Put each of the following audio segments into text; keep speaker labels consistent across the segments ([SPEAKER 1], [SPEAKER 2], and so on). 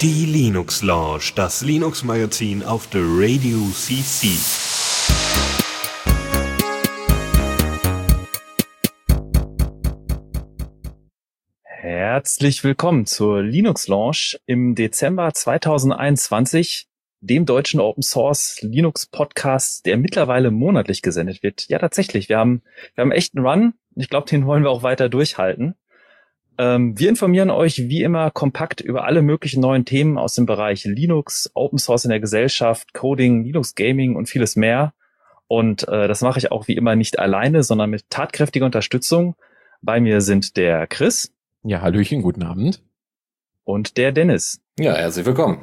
[SPEAKER 1] Die Linux Lounge, das Linux Magazin auf der Radio CC.
[SPEAKER 2] Herzlich willkommen zur Linux Launch im Dezember 2021, dem deutschen Open Source Linux Podcast, der mittlerweile monatlich gesendet wird. Ja, tatsächlich. Wir haben, wir haben echt einen Run. Ich glaube, den wollen wir auch weiter durchhalten. Ähm, wir informieren euch wie immer kompakt über alle möglichen neuen Themen aus dem Bereich Linux, Open Source in der Gesellschaft, Coding, Linux Gaming und vieles mehr. Und äh, das mache ich auch wie immer nicht alleine, sondern mit tatkräftiger Unterstützung. Bei mir sind der Chris.
[SPEAKER 3] Ja, Hallöchen, guten Abend.
[SPEAKER 2] Und der Dennis.
[SPEAKER 4] Ja, herzlich willkommen.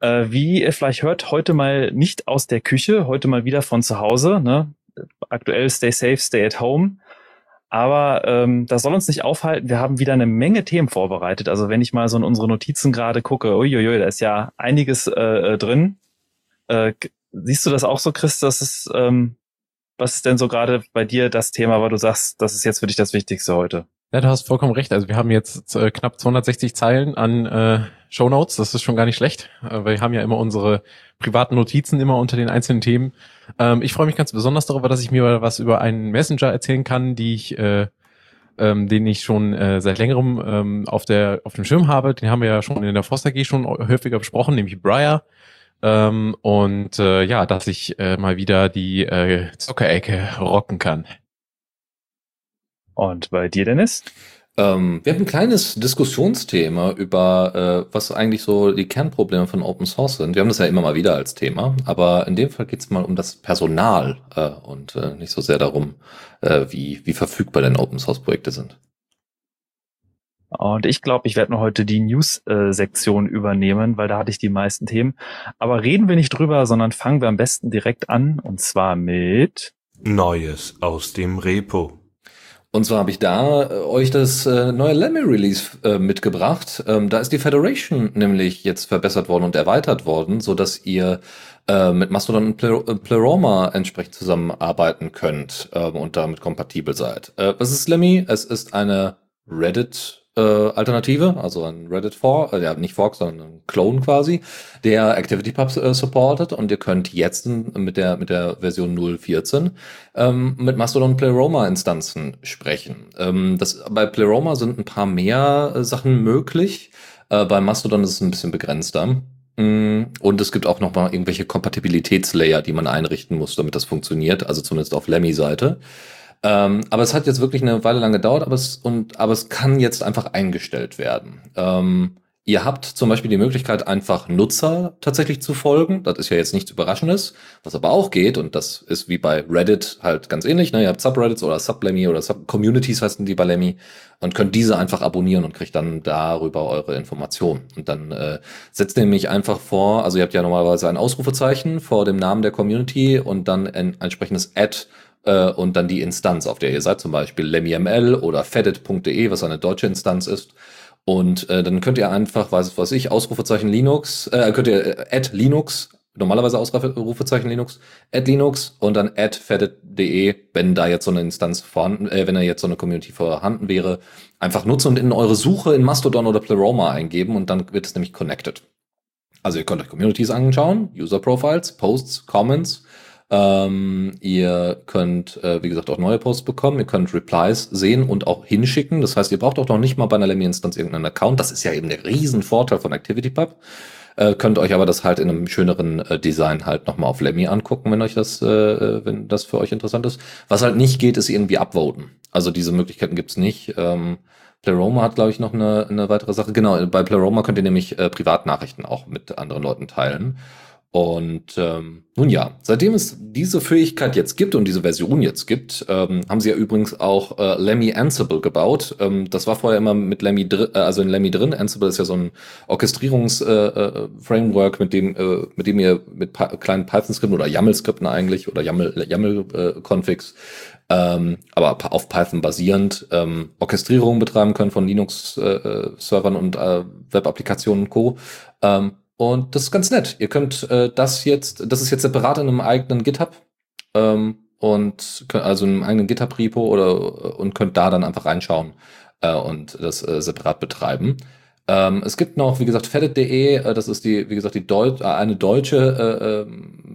[SPEAKER 2] Äh, wie ihr vielleicht hört, heute mal nicht aus der Küche, heute mal wieder von zu Hause. Ne? Aktuell stay safe, stay at home. Aber ähm, das soll uns nicht aufhalten. Wir haben wieder eine Menge Themen vorbereitet. Also wenn ich mal so in unsere Notizen gerade gucke, uiuiui, da ist ja einiges äh, äh drin. Äh, siehst du das auch so, Chris? Das ist, ähm, was ist denn so gerade bei dir das Thema, weil du sagst, das ist jetzt für dich das Wichtigste heute?
[SPEAKER 3] Ja, du hast vollkommen recht. Also wir haben jetzt äh, knapp 260 Zeilen an äh, Show Notes. Das ist schon gar nicht schlecht. Äh, wir haben ja immer unsere privaten Notizen immer unter den einzelnen Themen. Ähm, ich freue mich ganz besonders darüber, dass ich mir was über einen Messenger erzählen kann, die ich, äh, ähm, den ich schon äh, seit längerem ähm, auf der auf dem Schirm habe. Den haben wir ja schon in der Foster G schon häufiger besprochen, nämlich Briar. Ähm, und äh, ja, dass ich äh, mal wieder die äh, Zockerecke rocken kann.
[SPEAKER 2] Und bei dir, Dennis?
[SPEAKER 4] Ähm, wir haben ein kleines Diskussionsthema über, äh, was eigentlich so die Kernprobleme von Open Source sind. Wir haben das ja immer mal wieder als Thema, aber in dem Fall geht es mal um das Personal äh, und äh, nicht so sehr darum, äh, wie, wie verfügbar denn Open Source Projekte sind.
[SPEAKER 2] Und ich glaube, ich werde nur heute die News-Sektion übernehmen, weil da hatte ich die meisten Themen. Aber reden wir nicht drüber, sondern fangen wir am besten direkt an und zwar mit
[SPEAKER 1] Neues aus dem Repo.
[SPEAKER 4] Und zwar habe ich da äh, euch das äh, neue Lemmy Release äh, mitgebracht. Ähm, da ist die Federation nämlich jetzt verbessert worden und erweitert worden, so dass ihr äh, mit Mastodon und äh, Pleroma entsprechend zusammenarbeiten könnt ähm, und damit kompatibel seid. Äh, was ist Lemmy? Es ist eine Reddit äh, Alternative, also ein Reddit Fork, äh, nicht Fork, sondern ein Clone quasi, der ActivityPub äh, supportet und ihr könnt jetzt mit der mit der Version 0.14 ähm, mit Mastodon Pleroma Instanzen sprechen. Ähm, das, bei Pleroma sind ein paar mehr äh, Sachen möglich. Äh, bei Mastodon ist es ein bisschen begrenzter. Mm, und es gibt auch noch mal irgendwelche Kompatibilitätslayer, die man einrichten muss, damit das funktioniert, also zumindest auf Lemmy-Seite. Ähm, aber es hat jetzt wirklich eine Weile lang gedauert, aber es, und, aber es kann jetzt einfach eingestellt werden. Ähm, ihr habt zum Beispiel die Möglichkeit, einfach Nutzer tatsächlich zu folgen. Das ist ja jetzt nichts Überraschendes. Was aber auch geht, und das ist wie bei Reddit halt ganz ähnlich, ne? ihr habt Subreddits oder Sublemmy oder Sub-Communities heißen die bei Lemmy und könnt diese einfach abonnieren und kriegt dann darüber eure Informationen. Und dann äh, setzt nämlich einfach vor, also ihr habt ja normalerweise ein Ausrufezeichen vor dem Namen der Community und dann ein entsprechendes Ad äh, und dann die Instanz, auf der ihr seid, zum Beispiel lemmyml oder fedit.de, was eine deutsche Instanz ist. Und äh, dann könnt ihr einfach, weiß was ich, Ausrufezeichen Linux, äh, könnt ihr äh, add Linux, normalerweise Ausrufezeichen Linux, add Linux und dann add fedit.de, wenn da jetzt so eine Instanz vorhanden, äh, wenn da jetzt so eine Community vorhanden wäre, einfach nutzen und in eure Suche in Mastodon oder Pleroma eingeben und dann wird es nämlich connected. Also ihr könnt euch Communities anschauen, User Profiles, Posts, Comments ähm, ihr könnt, äh, wie gesagt, auch neue Posts bekommen. Ihr könnt Replies sehen und auch hinschicken. Das heißt, ihr braucht auch noch nicht mal bei einer Lemmy-Instanz irgendeinen Account. Das ist ja eben der Riesenvorteil von ActivityPub. Äh, könnt euch aber das halt in einem schöneren äh, Design halt nochmal auf Lemmy angucken, wenn euch das, äh, wenn das für euch interessant ist. Was halt nicht geht, ist irgendwie upvoten. Also diese Möglichkeiten gibt's nicht. Ähm, Pleroma hat, glaube ich, noch eine, eine weitere Sache. Genau, bei Pleroma könnt ihr nämlich äh, Privatnachrichten auch mit anderen Leuten teilen. Und ähm, nun ja, seitdem es diese Fähigkeit jetzt gibt und diese Version jetzt gibt, ähm, haben sie ja übrigens auch äh, Lemmy Ansible gebaut. Ähm, das war vorher immer mit Lemmy drin, äh, also in Lemmy drin. Ansible ist ja so ein Orchestrierungs-Framework, äh, äh mit dem äh, mit dem ihr mit kleinen Python-Skripten oder YAML-Skripten eigentlich oder YAML-Configs äh, ähm, aber auf Python basierend ähm, Orchestrierungen betreiben können von Linux-Servern äh, und äh, Web-Applikationen und Co. Ähm, und das ist ganz nett. Ihr könnt äh, das jetzt, das ist jetzt separat in einem eigenen GitHub ähm, und also in einem eigenen GitHub-Repo oder und könnt da dann einfach reinschauen, äh, und das äh, separat betreiben. Ähm, es gibt noch, wie gesagt, Fedit.de, äh, das ist die, wie gesagt, die Deu äh, eine deutsche äh, äh,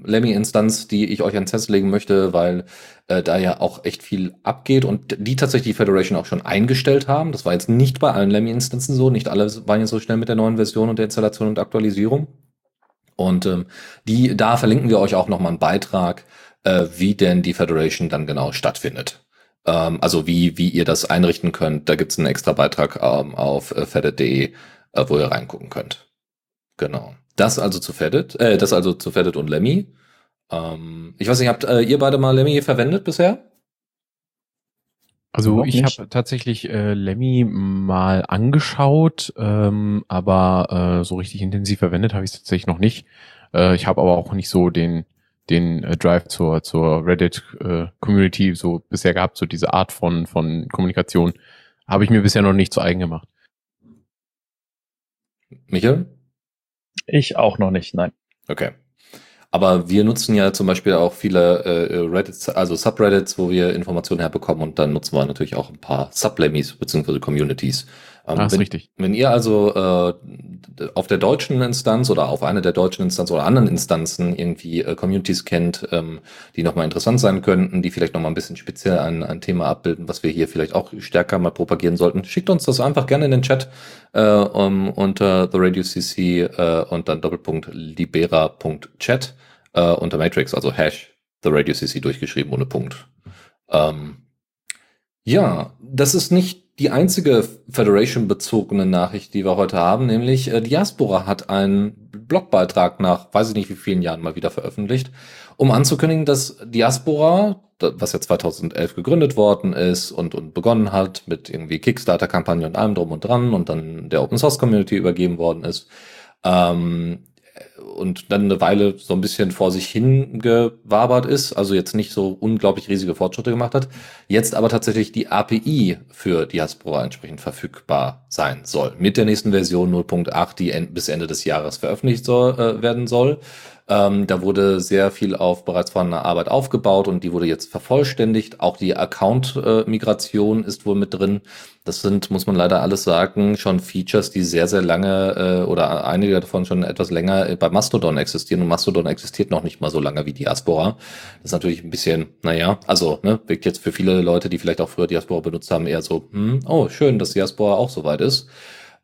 [SPEAKER 4] Lemmy-Instanz, die ich euch ans Herz legen möchte, weil äh, da ja auch echt viel abgeht und die tatsächlich die Federation auch schon eingestellt haben. Das war jetzt nicht bei allen Lemmy-Instanzen so, nicht alle waren jetzt so schnell mit der neuen Version und der Installation und Aktualisierung. Und ähm, die, da verlinken wir euch auch nochmal einen Beitrag, äh, wie denn die Federation dann genau stattfindet. Ähm, also wie, wie ihr das einrichten könnt. Da gibt's einen extra Beitrag ähm, auf äh, fedit.de, äh, wo ihr reingucken könnt. Genau. Das also zu Fedit, äh, das also zu Fedit und Lemmy. Ähm, ich weiß nicht, habt äh, ihr beide mal Lemmy verwendet bisher?
[SPEAKER 3] Also ich habe tatsächlich äh, Lemmy mal angeschaut, ähm, aber äh, so richtig intensiv verwendet habe ich es tatsächlich noch nicht. Äh, ich habe aber auch nicht so den den äh, Drive zur zur Reddit äh, Community so bisher gehabt, so diese Art von von Kommunikation habe ich mir bisher noch nicht zu eigen gemacht.
[SPEAKER 4] Michael?
[SPEAKER 2] Ich auch noch nicht, nein.
[SPEAKER 4] Okay. Aber wir nutzen ja zum Beispiel auch viele äh, Reddits, also Subreddits, wo wir Informationen herbekommen und dann nutzen wir natürlich auch ein paar Sublemis beziehungsweise Communities.
[SPEAKER 3] Ähm, ah, ist
[SPEAKER 4] wenn,
[SPEAKER 3] richtig.
[SPEAKER 4] Wenn ihr also äh, auf der deutschen Instanz oder auf einer der deutschen Instanz oder anderen Instanzen irgendwie äh, Communities kennt, ähm, die nochmal interessant sein könnten, die vielleicht nochmal ein bisschen speziell ein, ein Thema abbilden, was wir hier vielleicht auch stärker mal propagieren sollten, schickt uns das einfach gerne in den Chat äh, um, unter The Radio CC äh, und dann Doppelpunkt libera.chat äh, unter Matrix, also Hash The Radio CC durchgeschrieben ohne Punkt. Ähm, ja, das ist nicht die einzige Federation-bezogene Nachricht, die wir heute haben, nämlich äh, Diaspora hat einen Blogbeitrag nach, weiß ich nicht wie vielen Jahren mal wieder veröffentlicht, um anzukündigen, dass Diaspora, was ja 2011 gegründet worden ist und, und begonnen hat mit irgendwie Kickstarter-Kampagne und allem drum und dran und dann der Open-Source-Community übergeben worden ist, ähm, und dann eine Weile so ein bisschen vor sich hingewabert ist, also jetzt nicht so unglaublich riesige Fortschritte gemacht hat, jetzt aber tatsächlich die API für Diaspora entsprechend verfügbar sein soll. Mit der nächsten Version 0.8, die bis Ende des Jahres veröffentlicht soll, äh, werden soll. Ähm, da wurde sehr viel auf bereits vorhandener Arbeit aufgebaut und die wurde jetzt vervollständigt. Auch die Account-Migration ist wohl mit drin. Das sind, muss man leider alles sagen, schon Features, die sehr, sehr lange äh, oder einige davon schon etwas länger bei Mastodon existieren und Mastodon existiert noch nicht mal so lange wie Diaspora. Das ist natürlich ein bisschen, naja, also ne, wirkt jetzt für viele Leute, die vielleicht auch früher Diaspora benutzt haben, eher so, hm, oh, schön, dass Diaspora auch so weit ist.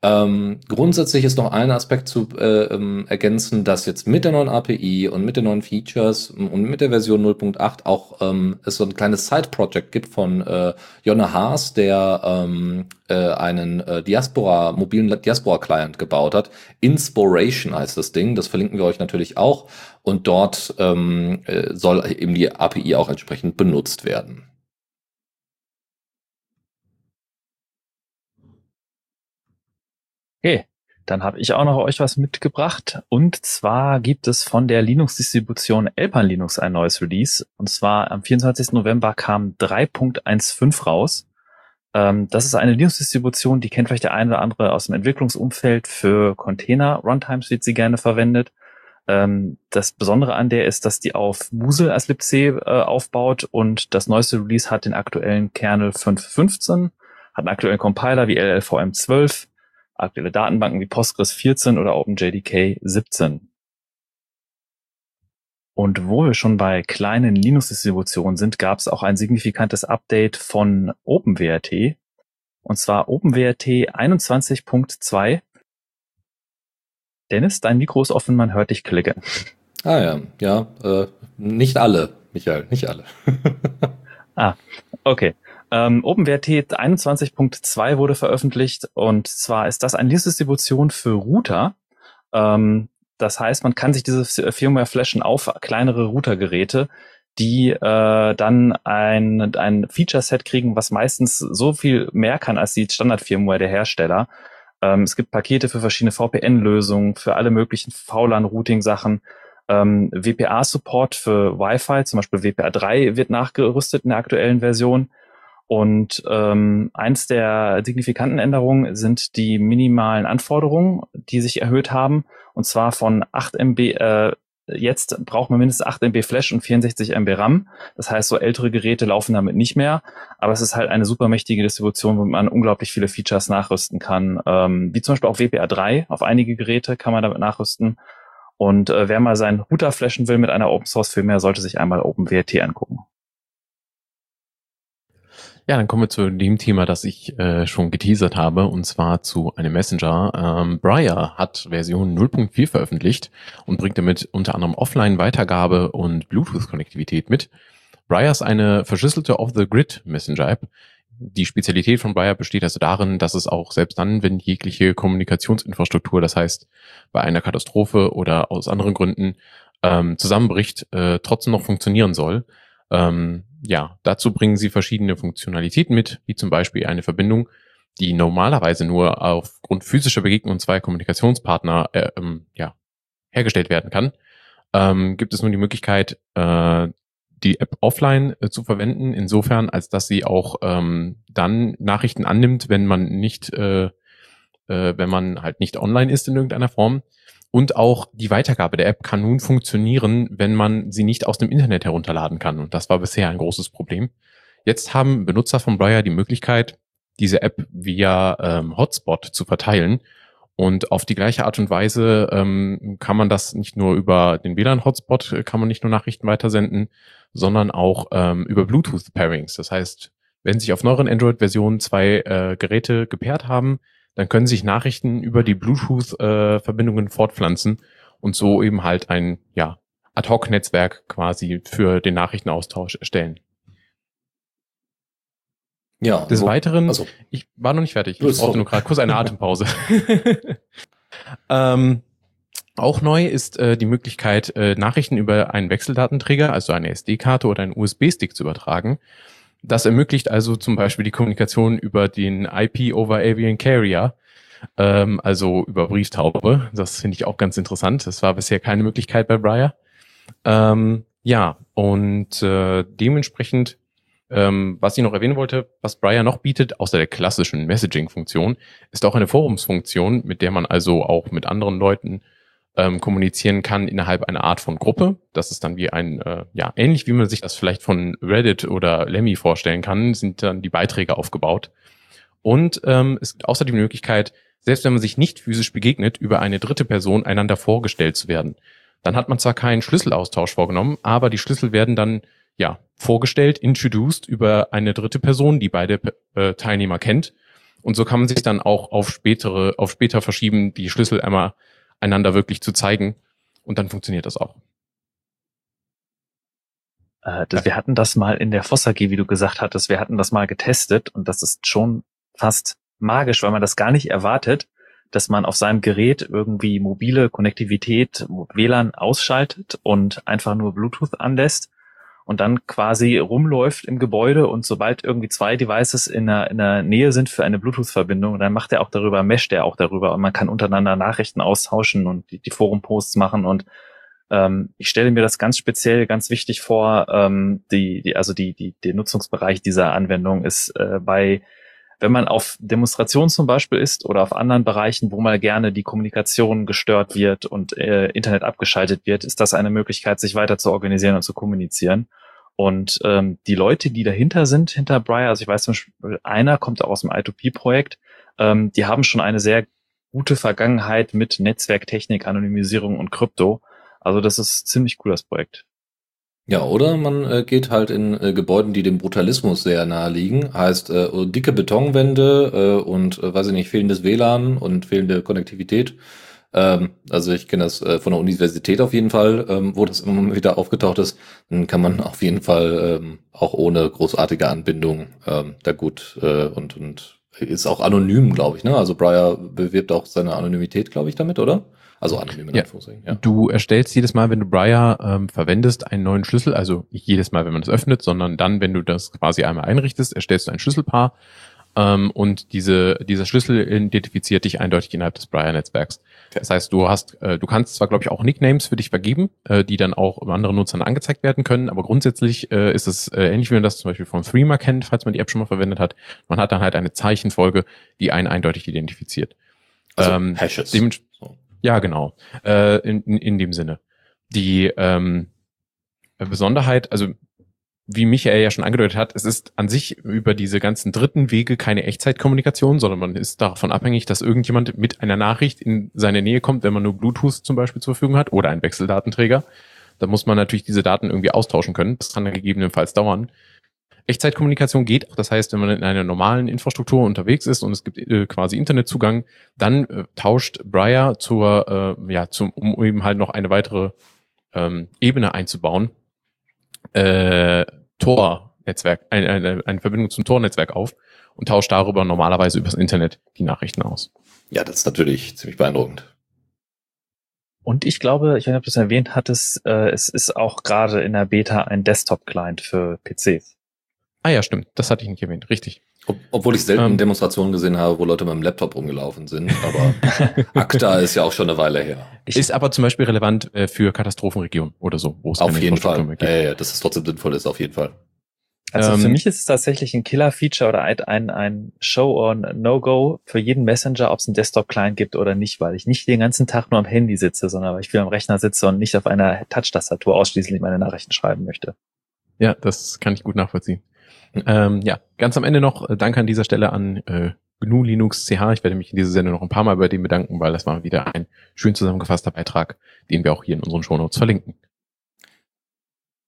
[SPEAKER 4] Ähm, grundsätzlich ist noch ein Aspekt zu äh, ähm, ergänzen, dass jetzt mit der neuen API und mit den neuen Features und mit der Version 0.8 auch ähm, es so ein kleines Side-Project gibt von äh, Jonna Haas, der ähm, äh, einen äh, Diaspora, mobilen Diaspora-Client gebaut hat. Inspiration heißt das Ding, das verlinken wir euch natürlich auch. Und dort ähm, äh, soll eben die API auch entsprechend benutzt werden.
[SPEAKER 2] Okay, dann habe ich auch noch euch was mitgebracht. Und zwar gibt es von der Linux-Distribution Alpine Linux ein neues Release. Und zwar am 24. November kam 3.15 raus. Ähm, das ist eine Linux-Distribution, die kennt vielleicht der eine oder andere aus dem Entwicklungsumfeld. Für Container-Runtimes wird sie gerne verwendet. Ähm, das Besondere an der ist, dass die auf Musel als libc äh, aufbaut und das neueste Release hat den aktuellen Kernel 5.15, hat einen aktuellen Compiler wie LLVM 12, aktuelle Datenbanken wie Postgres 14 oder OpenJDK 17. Und wo wir schon bei kleinen Linux-Distributionen sind, gab es auch ein signifikantes Update von OpenWRT. Und zwar OpenWRT 21.2. Dennis, dein Mikro ist offen, man hört dich klicken.
[SPEAKER 4] Ah ja, ja, äh, nicht alle, Michael, nicht alle.
[SPEAKER 2] ah, okay. Ähm, OpenWrt 21.2 wurde veröffentlicht und zwar ist das eine Distribution für Router. Ähm, das heißt, man kann sich diese Firmware flashen auf kleinere Routergeräte, die äh, dann ein, ein Feature-Set kriegen, was meistens so viel mehr kann als die Standard-Firmware der Hersteller. Ähm, es gibt Pakete für verschiedene VPN-Lösungen, für alle möglichen VLAN-Routing-Sachen. Ähm, WPA-Support für Wi-Fi, zum Beispiel WPA 3 wird nachgerüstet in der aktuellen Version. Und ähm, eins der signifikanten Änderungen sind die minimalen Anforderungen, die sich erhöht haben, und zwar von 8 MB, äh, jetzt braucht man mindestens 8 MB Flash und 64 MB RAM. Das heißt, so ältere Geräte laufen damit nicht mehr. Aber es ist halt eine super mächtige Distribution, wo man unglaublich viele Features nachrüsten kann. Ähm, wie zum Beispiel auch WPA 3. Auf einige Geräte kann man damit nachrüsten. Und äh, wer mal seinen Router flashen will mit einer Open Source Firmware, sollte sich einmal OpenWRT angucken.
[SPEAKER 3] Ja, dann kommen wir zu dem Thema, das ich äh, schon geteasert habe, und zwar zu einem Messenger. Ähm, Briar hat Version 0.4 veröffentlicht und bringt damit unter anderem Offline-Weitergabe und Bluetooth-Konnektivität mit. Briar ist eine verschlüsselte Off-the-Grid-Messenger-App. Die Spezialität von Briar besteht also darin, dass es auch selbst dann, wenn jegliche Kommunikationsinfrastruktur, das heißt bei einer Katastrophe oder aus anderen Gründen ähm, zusammenbricht, äh, trotzdem noch funktionieren soll. Ähm, ja, dazu bringen sie verschiedene Funktionalitäten mit, wie zum Beispiel eine Verbindung, die normalerweise nur aufgrund physischer Begegnungen zweier Kommunikationspartner äh, ähm, ja, hergestellt werden kann. Ähm, gibt es nun die Möglichkeit, äh, die App offline äh, zu verwenden, insofern, als dass sie auch ähm, dann Nachrichten annimmt, wenn man nicht, äh, äh, wenn man halt nicht online ist in irgendeiner Form. Und auch die Weitergabe der App kann nun funktionieren, wenn man sie nicht aus dem Internet herunterladen kann. Und das war bisher ein großes Problem. Jetzt haben Benutzer von Briar die Möglichkeit, diese App via ähm, Hotspot zu verteilen. Und auf die gleiche Art und Weise ähm, kann man das nicht nur über den WLAN-Hotspot, äh, kann man nicht nur Nachrichten weitersenden, sondern auch ähm, über Bluetooth-Pairings. Das heißt, wenn sich auf neueren Android-Versionen zwei äh, Geräte gepaart haben, dann können sich Nachrichten über die Bluetooth-Verbindungen äh, fortpflanzen und so eben halt ein ja, Ad-Hoc-Netzwerk quasi für den Nachrichtenaustausch erstellen. Ja. Des wo, Weiteren, also, ich war noch nicht fertig, ich brauchte nur gerade kurz eine Atempause. ähm, auch neu ist äh, die Möglichkeit, äh, Nachrichten über einen Wechseldatenträger, also eine SD-Karte oder einen USB-Stick zu übertragen. Das ermöglicht also zum Beispiel die Kommunikation über den IP over Avian Carrier, ähm, also über Brieftaube. Das finde ich auch ganz interessant. Das war bisher keine Möglichkeit bei Briar. Ähm, ja, und äh, dementsprechend, ähm, was ich noch erwähnen wollte, was Briar noch bietet, außer der klassischen Messaging-Funktion, ist auch eine Forumsfunktion, mit der man also auch mit anderen Leuten ähm, kommunizieren kann innerhalb einer Art von Gruppe. Das ist dann wie ein, äh, ja, ähnlich wie man sich das vielleicht von Reddit oder Lemmy vorstellen kann, sind dann die Beiträge aufgebaut. Und ähm, es gibt außerdem die Möglichkeit, selbst wenn man sich nicht physisch begegnet, über eine dritte Person einander vorgestellt zu werden. Dann hat man zwar keinen Schlüsselaustausch vorgenommen, aber die Schlüssel werden dann ja vorgestellt, introduced über eine dritte Person, die beide äh, Teilnehmer kennt. Und so kann man sich dann auch auf spätere, auf später verschieben, die Schlüssel einmal einander wirklich zu zeigen. Und dann funktioniert das auch.
[SPEAKER 2] Äh, das, wir hatten das mal in der Voss AG, wie du gesagt hattest, wir hatten das mal getestet und das ist schon fast magisch, weil man das gar nicht erwartet, dass man auf seinem Gerät irgendwie mobile Konnektivität, WLAN ausschaltet und einfach nur Bluetooth anlässt und dann quasi rumläuft im Gebäude und sobald irgendwie zwei Devices in der, in der Nähe sind für eine Bluetooth-Verbindung, dann macht er auch darüber, mesht er auch darüber und man kann untereinander Nachrichten austauschen und die, die Forum-Posts machen und ähm, ich stelle mir das ganz speziell, ganz wichtig vor, ähm, die, die, also die, die, der Nutzungsbereich dieser Anwendung ist äh, bei wenn man auf Demonstrationen zum Beispiel ist oder auf anderen Bereichen, wo mal gerne die Kommunikation gestört wird und äh, Internet abgeschaltet wird, ist das eine Möglichkeit, sich weiter zu organisieren und zu kommunizieren. Und ähm, die Leute, die dahinter sind, hinter Briar, also ich weiß zum Beispiel, einer kommt auch aus dem I2P-Projekt, ähm, die haben schon eine sehr gute Vergangenheit mit Netzwerktechnik, Anonymisierung und Krypto. Also das ist ziemlich cool, das Projekt.
[SPEAKER 4] Ja, oder man äh, geht halt in äh, Gebäuden, die dem Brutalismus sehr nahe liegen. Heißt äh, dicke Betonwände äh, und, äh, weiß ich nicht, fehlendes WLAN und fehlende Konnektivität. Ähm, also ich kenne das äh, von der Universität auf jeden Fall, ähm, wo das immer wieder aufgetaucht ist. Dann kann man auf jeden Fall ähm, auch ohne großartige Anbindung ähm, da gut äh, und, und ist auch anonym, glaube ich. Ne? Also Briar bewirbt auch seine Anonymität, glaube ich, damit, oder? Also anonym in
[SPEAKER 3] ja. ja. Du erstellst jedes Mal, wenn du Briar ähm, verwendest, einen neuen Schlüssel, also nicht jedes Mal, wenn man das öffnet, sondern dann, wenn du das quasi einmal einrichtest, erstellst du ein Schlüsselpaar ähm, und diese, dieser Schlüssel identifiziert dich eindeutig innerhalb des Briar-Netzwerks. Okay. Das heißt, du hast, äh, du kannst zwar, glaube ich, auch Nicknames für dich vergeben, äh, die dann auch anderen Nutzern angezeigt werden können, aber grundsätzlich äh, ist es äh, ähnlich, wie man das zum Beispiel von Threema kennt, falls man die App schon mal verwendet hat. Man hat dann halt eine Zeichenfolge, die einen eindeutig identifiziert.
[SPEAKER 4] Also ähm, Hashes.
[SPEAKER 3] Ja, genau. Äh, in, in, in dem Sinne. die ähm, Besonderheit, also wie Michael ja schon angedeutet hat, es ist an sich über diese ganzen dritten Wege keine Echtzeitkommunikation, sondern man ist davon abhängig, dass irgendjemand mit einer Nachricht in seine Nähe kommt, wenn man nur Bluetooth zum Beispiel zur Verfügung hat oder einen Wechseldatenträger. Da muss man natürlich diese Daten irgendwie austauschen können. Das kann dann gegebenenfalls dauern. Echtzeitkommunikation geht, das heißt, wenn man in einer normalen Infrastruktur unterwegs ist und es gibt äh, quasi Internetzugang, dann äh, tauscht Briar zur, äh, ja, zum, um eben halt noch eine weitere ähm, Ebene einzubauen, äh, Tor-Netzwerk, eine, eine, eine Verbindung zum Tor-Netzwerk auf und tauscht darüber normalerweise übers Internet die Nachrichten aus.
[SPEAKER 4] Ja, das ist natürlich ziemlich beeindruckend.
[SPEAKER 2] Und ich glaube, ich weiß nicht, ob du es erwähnt hattest, äh, es ist auch gerade in der Beta ein Desktop-Client für PCs.
[SPEAKER 3] Ah ja, stimmt. Das hatte ich nicht erwähnt. Richtig.
[SPEAKER 4] Ob, obwohl ich selten
[SPEAKER 3] Ähm.
[SPEAKER 4] Demonstrationen gesehen habe, wo Leute mit dem Laptop rumgelaufen sind, aber ACTA ist ja auch schon eine Weile her.
[SPEAKER 3] Ist aber zum Beispiel relevant äh, für Katastrophenregionen oder so, wo es
[SPEAKER 4] Auf
[SPEAKER 3] keine
[SPEAKER 4] jeden Fall.
[SPEAKER 3] gibt.
[SPEAKER 4] Ja, ja, dass es trotzdem sinnvoll ist, auf jeden Fall.
[SPEAKER 2] also
[SPEAKER 3] ähm,
[SPEAKER 2] für mich ist es tatsächlich ein Killer-Feature oder ein, ein, ein Show or No-Go für jeden Messenger, ob es einen Desktop-Client gibt oder nicht, weil ich nicht den ganzen Tag nur am Handy sitze, sondern weil ich viel am Rechner sitze und nicht auf einer Touch-Tastatur ausschließlich meine Nachrichten schreiben möchte.
[SPEAKER 3] Ja, das kann ich gut nachvollziehen. Ähm, ja, ganz am Ende noch äh, Danke an dieser Stelle an äh, GNU Linux CH. Ich werde mich in dieser Sendung noch ein paar Mal bei dem bedanken, weil das war wieder ein schön zusammengefasster Beitrag, den wir auch hier in unseren Shownotes verlinken.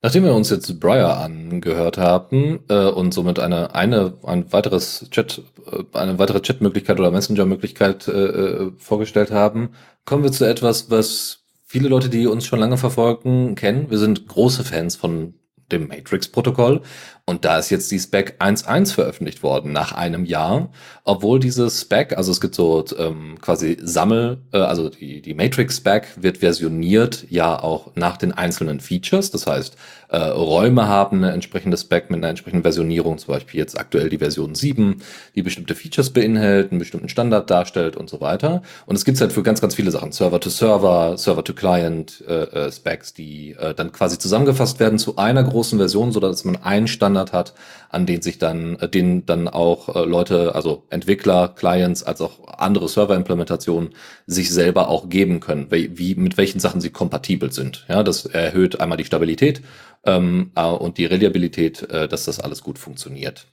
[SPEAKER 4] Nachdem wir uns jetzt Briar angehört haben äh, und somit eine, eine ein weiteres Chat, äh, eine weitere Chatmöglichkeit oder Messenger-Möglichkeit äh, äh, vorgestellt haben, kommen wir zu etwas, was viele Leute, die uns schon lange verfolgen, kennen. Wir sind große Fans von dem Matrix-Protokoll und da ist jetzt die Spec 1.1 veröffentlicht worden nach einem Jahr, obwohl diese Spec, also es gibt so ähm, quasi Sammel, äh, also die, die Matrix-Spec wird versioniert ja auch nach den einzelnen Features, das heißt äh, Räume haben eine entsprechende Spec mit einer entsprechenden Versionierung, zum Beispiel jetzt aktuell die Version 7, die bestimmte Features beinhält, einen bestimmten Standard darstellt und so weiter. Und es gibt halt für ganz, ganz viele Sachen, Server-to-Server, Server-to-Client äh, äh, Specs, die äh, dann quasi zusammengefasst werden zu einer großen Version, so dass man einen Standard hat, an den sich dann, äh, den dann auch äh, Leute, also Entwickler, Clients, als auch andere Server-Implementationen sich selber auch geben können, wie, wie mit welchen Sachen sie kompatibel sind. Ja, das erhöht einmal die Stabilität ähm, äh, und die Reliabilität, äh, dass das alles gut funktioniert.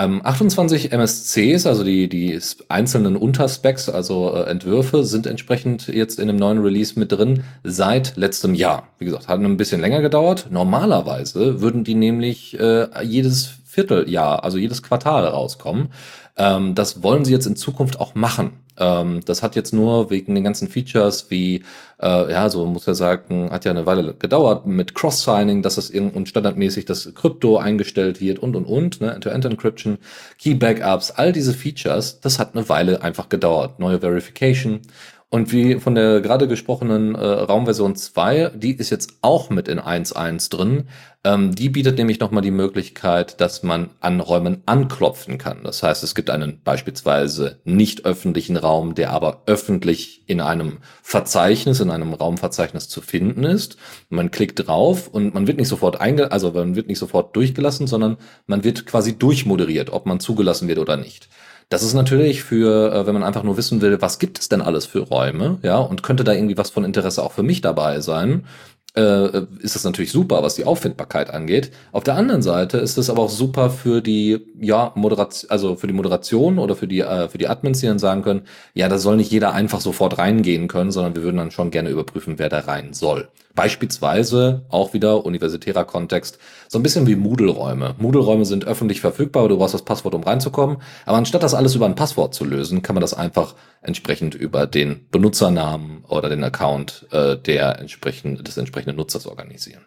[SPEAKER 4] Ähm, 28 MSCs, also die, die einzelnen Unterspecs, also äh, Entwürfe, sind entsprechend jetzt in dem neuen Release mit drin seit letztem Jahr. Wie gesagt, hat ein bisschen länger gedauert. Normalerweise würden die nämlich äh, jedes Vierteljahr, also jedes Quartal rauskommen. Ähm, das wollen sie jetzt in Zukunft auch machen. Ähm, das hat jetzt nur wegen den ganzen Features wie, äh, ja, so muss ja sagen, hat ja eine Weile gedauert mit Cross-Signing, dass das irgend- und standardmäßig das Krypto eingestellt wird und und und, ne, End-to-End-Encryption, Key-Backups, all diese Features, das hat eine Weile einfach gedauert. Neue Verification. Und wie von der gerade gesprochenen äh, Raumversion 2, die ist jetzt auch mit in 1.1 drin. Ähm, die bietet nämlich nochmal die Möglichkeit, dass man an Räumen anklopfen kann. Das heißt, es gibt einen beispielsweise nicht öffentlichen Raum, der aber öffentlich in einem Verzeichnis, in einem Raumverzeichnis zu finden ist. Man klickt drauf und man wird nicht sofort einge also man wird nicht sofort durchgelassen, sondern man wird quasi durchmoderiert, ob man zugelassen wird oder nicht. Das ist natürlich für, äh, wenn man einfach nur wissen will, was gibt es denn alles für Räume, ja, und könnte da irgendwie was von Interesse auch für mich dabei sein, äh, ist das natürlich super, was die Auffindbarkeit angeht. Auf der anderen Seite ist es aber auch super für die, ja, Moderation, also für die Moderation oder für die, äh, für die Admins, die dann sagen können, ja, da soll nicht jeder einfach sofort reingehen können, sondern wir würden dann schon gerne überprüfen, wer da rein soll. Beispielsweise auch wieder universitärer Kontext, so ein bisschen wie Moodle-Räume. Moodle-Räume sind öffentlich verfügbar, du brauchst das Passwort, um reinzukommen. Aber anstatt das alles über ein Passwort zu lösen, kann man das einfach entsprechend über den Benutzernamen oder den Account äh, der entsprechend, des entsprechenden Nutzers organisieren.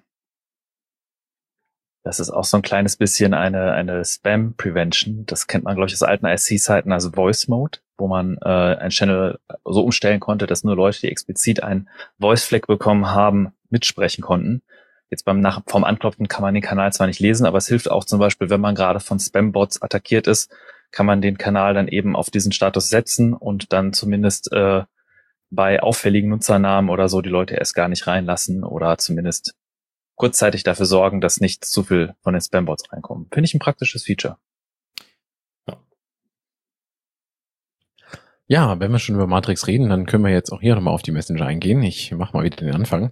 [SPEAKER 2] Das ist auch so ein kleines bisschen eine, eine Spam-Prevention. Das kennt man, glaube ich, aus alten IC-Seiten als Voice Mode, wo man äh, ein Channel so umstellen konnte, dass nur Leute, die explizit einen Voice-Flag bekommen haben, mitsprechen konnten. Jetzt beim Nach vom Anklopfen kann man den Kanal zwar nicht lesen, aber es hilft auch zum Beispiel, wenn man gerade von Spam-Bots attackiert ist, kann man den Kanal dann eben auf diesen Status setzen und dann zumindest äh, bei auffälligen Nutzernamen oder so die Leute erst gar nicht reinlassen oder zumindest kurzzeitig dafür sorgen, dass nicht zu viel von den Spambots reinkommen. Finde ich ein praktisches Feature.
[SPEAKER 3] Ja, wenn wir schon über Matrix reden, dann können wir jetzt auch hier nochmal auf die Messenger eingehen. Ich mache mal wieder den Anfang.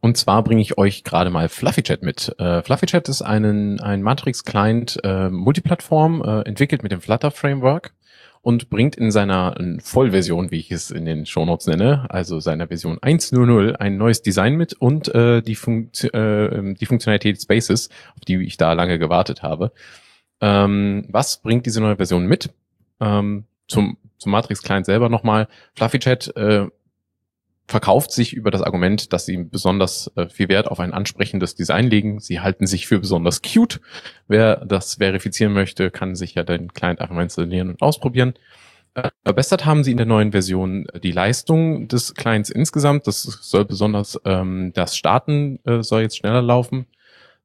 [SPEAKER 3] Und zwar bringe ich euch gerade mal FluffyChat mit. Äh, FluffyChat ist einen, ein Matrix-Client äh, Multiplattform, äh, entwickelt mit dem Flutter-Framework und bringt in seiner Vollversion, wie ich es in den Shownotes nenne, also seiner Version 1.0.0, ein neues Design mit und äh, die, Funkt äh, die Funktionalität Spaces, auf die ich da lange gewartet habe. Ähm, was bringt diese neue Version mit? Ähm, zum, zum Matrix-Client selber nochmal. FluffyChat äh, verkauft sich über das Argument, dass sie besonders äh, viel Wert auf ein ansprechendes Design legen. Sie halten sich für besonders cute. Wer das verifizieren möchte, kann sich ja den Client einfach mal installieren und ausprobieren. Äh, verbessert haben sie in der neuen Version die Leistung des Clients insgesamt. Das soll besonders ähm, das Starten äh, soll jetzt schneller laufen.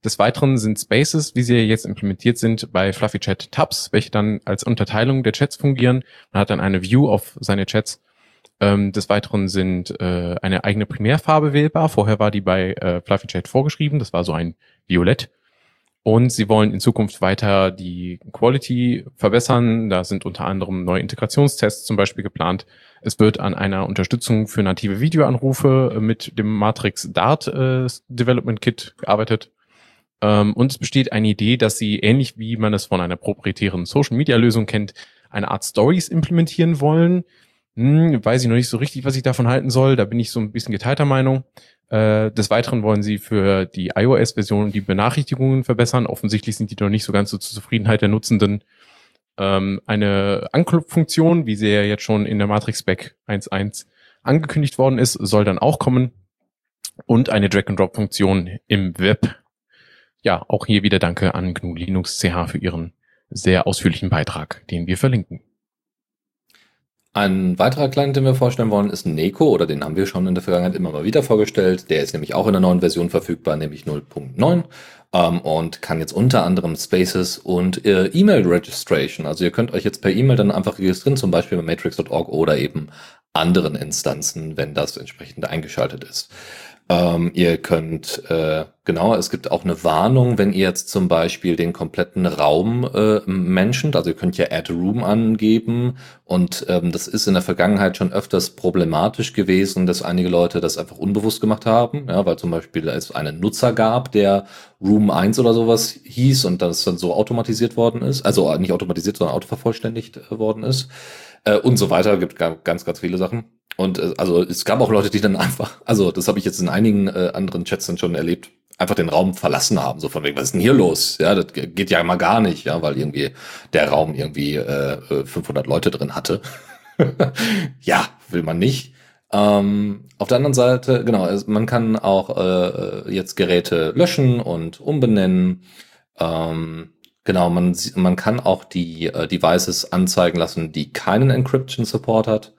[SPEAKER 3] Des Weiteren sind Spaces, wie sie jetzt implementiert sind, bei Fluffy Chat Tabs, welche dann als Unterteilung der Chats fungieren. Man hat dann eine View auf seine Chats ähm, des Weiteren sind äh, eine eigene Primärfarbe wählbar. Vorher war die bei äh, Fluffy Chat vorgeschrieben. Das war so ein Violett. Und sie wollen in Zukunft weiter die Quality verbessern. Da sind unter anderem neue Integrationstests zum Beispiel geplant. Es wird an einer Unterstützung für native Videoanrufe mit dem Matrix Dart äh, Development Kit gearbeitet. Ähm, und es besteht eine Idee, dass sie ähnlich wie man es von einer proprietären Social Media Lösung kennt, eine Art Stories implementieren wollen, hm, weiß ich noch nicht so richtig, was ich davon halten soll. Da bin ich so ein bisschen geteilter Meinung. Äh, des Weiteren wollen sie für die iOS-Version die Benachrichtigungen verbessern. Offensichtlich sind die noch nicht so ganz so zur Zufriedenheit der Nutzenden. Ähm, eine Anklopffunktion, wie sie ja jetzt schon in der Matrix Spec 1.1 angekündigt worden ist, soll dann auch kommen. Und eine Drag-and-Drop-Funktion im Web. Ja, auch hier wieder danke an GNU Linux CH für ihren sehr ausführlichen Beitrag, den wir verlinken.
[SPEAKER 4] Ein weiterer Client, den wir vorstellen wollen, ist Neko, oder den haben wir schon in der Vergangenheit immer mal wieder vorgestellt. Der ist nämlich auch in der neuen Version verfügbar, nämlich 0.9 ähm, und kann jetzt unter anderem Spaces und äh, E-Mail Registration. Also ihr könnt euch jetzt per E-Mail dann einfach registrieren, zum Beispiel bei matrix.org oder eben anderen Instanzen, wenn das entsprechend eingeschaltet ist. Ähm, ihr könnt, äh, genau, es gibt auch eine Warnung, wenn ihr jetzt zum Beispiel den kompletten Raum äh, menschent, also ihr könnt ja Add Room angeben und ähm, das ist in der Vergangenheit schon öfters problematisch gewesen, dass einige Leute das einfach unbewusst gemacht haben, ja, weil zum Beispiel es einen Nutzer gab, der Room 1 oder sowas hieß und das dann so automatisiert worden ist, also nicht automatisiert, sondern autovervollständigt äh, worden ist äh, und so weiter, gibt ganz, ganz viele Sachen. Und äh, also es gab auch Leute, die dann einfach, also das habe ich jetzt in einigen äh, anderen Chats dann schon erlebt, einfach den Raum verlassen haben, so von wegen, was ist denn hier los? Ja, das geht ja mal gar nicht, ja, weil irgendwie der Raum irgendwie äh, 500 äh, Leute drin hatte. ja, will man nicht. Ähm, auf der anderen Seite, genau, man kann auch äh, jetzt Geräte löschen und umbenennen. Ähm, genau, man, man kann auch die äh, Devices anzeigen lassen, die keinen Encryption Support hat.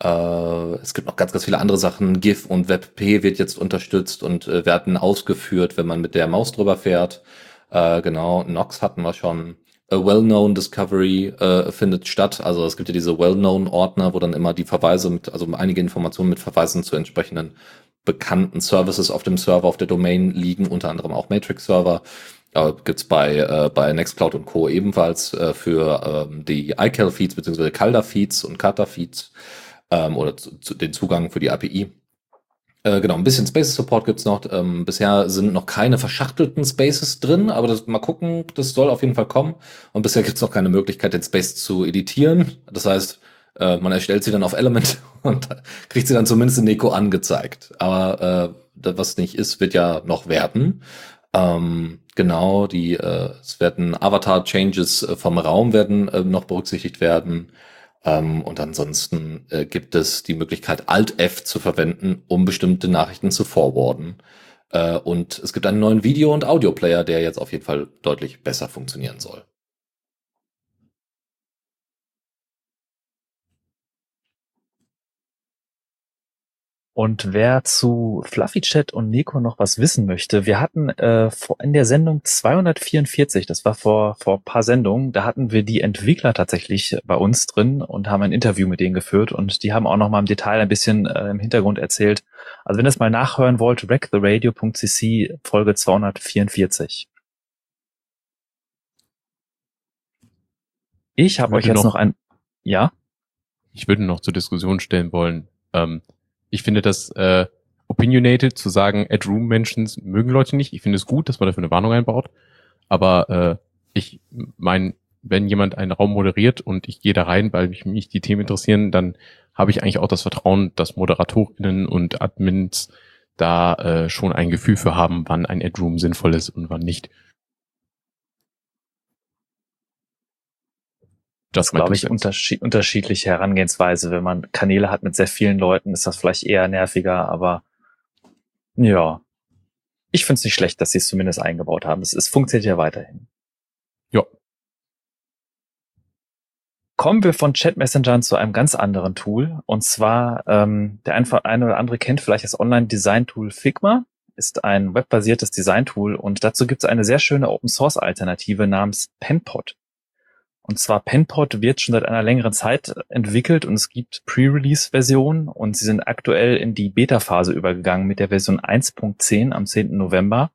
[SPEAKER 4] Äh, es gibt noch ganz, ganz viele andere Sachen. GIF und WebP wird jetzt unterstützt und äh, werden ausgeführt, wenn man mit der Maus drüber fährt. Äh, genau, Nox hatten wir schon. A well-known Discovery äh, findet statt. Also es gibt ja diese well-known Ordner, wo dann immer die Verweise mit, also einige Informationen mit Verweisen zu entsprechenden bekannten Services auf dem Server, auf der Domain liegen, unter anderem auch Matrix-Server. Äh, gibt's bei, äh, bei Nextcloud und Co. ebenfalls äh, für ähm, die iCal-Feeds bzw. Calda-Feeds und Kata-Feeds ähm, oder zu, zu, den Zugang für die API. Äh, genau, ein bisschen Spaces Support gibt's noch. Ähm, bisher sind noch keine verschachtelten Spaces drin, aber das, mal gucken, das soll auf jeden Fall kommen. Und bisher gibt's noch keine Möglichkeit, den Space zu editieren. Das heißt, äh, man erstellt sie dann auf Element und kriegt sie dann zumindest in Neko angezeigt. Aber äh, was nicht ist, wird ja noch werden. Ähm, genau, die äh, es werden Avatar-Changes äh, vom Raum werden äh, noch berücksichtigt werden. Ähm, und ansonsten äh, gibt es die Möglichkeit, Alt-F zu verwenden, um bestimmte Nachrichten zu forwarden. Äh, und es gibt einen neuen Video- und Audio-Player, der jetzt auf jeden Fall deutlich besser funktionieren soll.
[SPEAKER 2] Und wer zu Fluffy Chat und Nico noch was wissen möchte, wir hatten äh, in der Sendung 244, das war vor vor paar Sendungen, da hatten wir die Entwickler tatsächlich bei uns drin und haben ein Interview mit denen geführt und die haben auch noch mal im Detail ein bisschen äh, im Hintergrund erzählt. Also wenn ihr es mal nachhören wollt, wrecktheradio.cc Folge 244. Ich habe euch jetzt noch, noch ein ja.
[SPEAKER 3] Ich würde noch zur Diskussion stellen wollen. Ähm, ich finde das, äh, opinionated zu sagen, Add Room Mentions mögen Leute nicht. Ich finde es gut, dass man dafür eine Warnung einbaut. Aber äh, ich meine, wenn jemand einen Raum moderiert und ich gehe da rein, weil mich, mich die Themen interessieren, dann habe ich eigentlich auch das Vertrauen, dass ModeratorInnen und Admins da äh, schon ein Gefühl für haben, wann ein Ad Room sinnvoll ist und wann nicht.
[SPEAKER 2] Das glaube ich unterschied unterschiedliche Herangehensweise. Wenn man Kanäle hat mit sehr vielen Leuten, ist das vielleicht eher nerviger, aber ja. Ich finde es nicht schlecht, dass sie es zumindest eingebaut haben. Es, es funktioniert ja weiterhin.
[SPEAKER 3] Ja.
[SPEAKER 2] Kommen wir von Chat-Messengern zu einem ganz anderen Tool. Und zwar, ähm, der einfach eine oder andere kennt vielleicht das Online-Design-Tool Figma. Ist ein webbasiertes Design-Tool und dazu gibt es eine sehr schöne Open-Source-Alternative namens Penpot. Und zwar Penpot wird schon seit einer längeren Zeit entwickelt und es gibt Pre-Release-Versionen und sie sind aktuell in die Beta-Phase übergegangen mit der Version 1.10 am 10. November.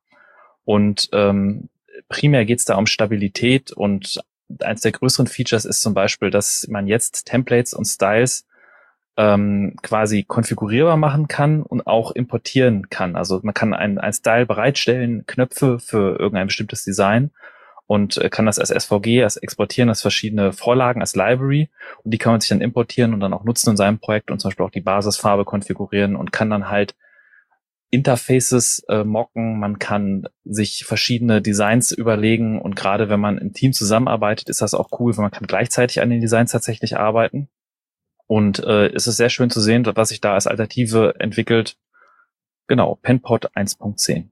[SPEAKER 2] Und ähm, primär geht es da um Stabilität und eines der größeren Features ist zum Beispiel, dass man jetzt Templates und Styles ähm, quasi konfigurierbar machen kann und auch importieren kann. Also man kann ein, ein Style bereitstellen, Knöpfe für irgendein bestimmtes Design und äh, kann das als SVG, als exportieren, als verschiedene Vorlagen, als Library und die kann man sich dann importieren und dann auch nutzen in seinem Projekt und zum Beispiel auch die Basisfarbe konfigurieren und kann dann halt Interfaces äh, mocken, man kann sich verschiedene Designs überlegen und gerade wenn man im Team zusammenarbeitet, ist das auch cool, weil man kann gleichzeitig an den Designs tatsächlich arbeiten. Und äh, es ist sehr schön zu sehen, was sich da als Alternative entwickelt. Genau, Penpot 1.10.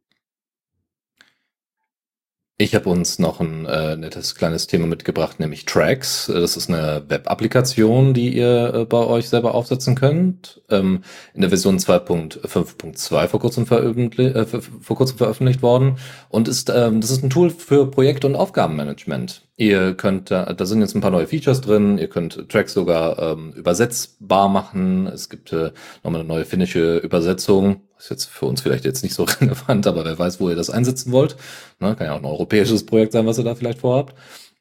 [SPEAKER 4] Ich habe uns noch ein äh, nettes kleines Thema mitgebracht, nämlich Tracks. Das ist eine Web-Applikation, die ihr äh, bei euch selber aufsetzen könnt. Ähm, in der Version 2.5.2 vor kurzem veröffentlicht, äh, vor kurzem veröffentlicht worden und ist ähm, das ist ein Tool für Projekt- und Aufgabenmanagement. Ihr könnt, da, da sind jetzt ein paar neue Features drin. Ihr könnt Tracks sogar ähm, übersetzbar machen. Es gibt äh, nochmal eine neue finnische Übersetzung ist jetzt für uns vielleicht jetzt nicht so relevant, aber wer weiß, wo ihr das einsetzen wollt. Ne, kann ja auch ein europäisches Projekt sein, was ihr da vielleicht vorhabt.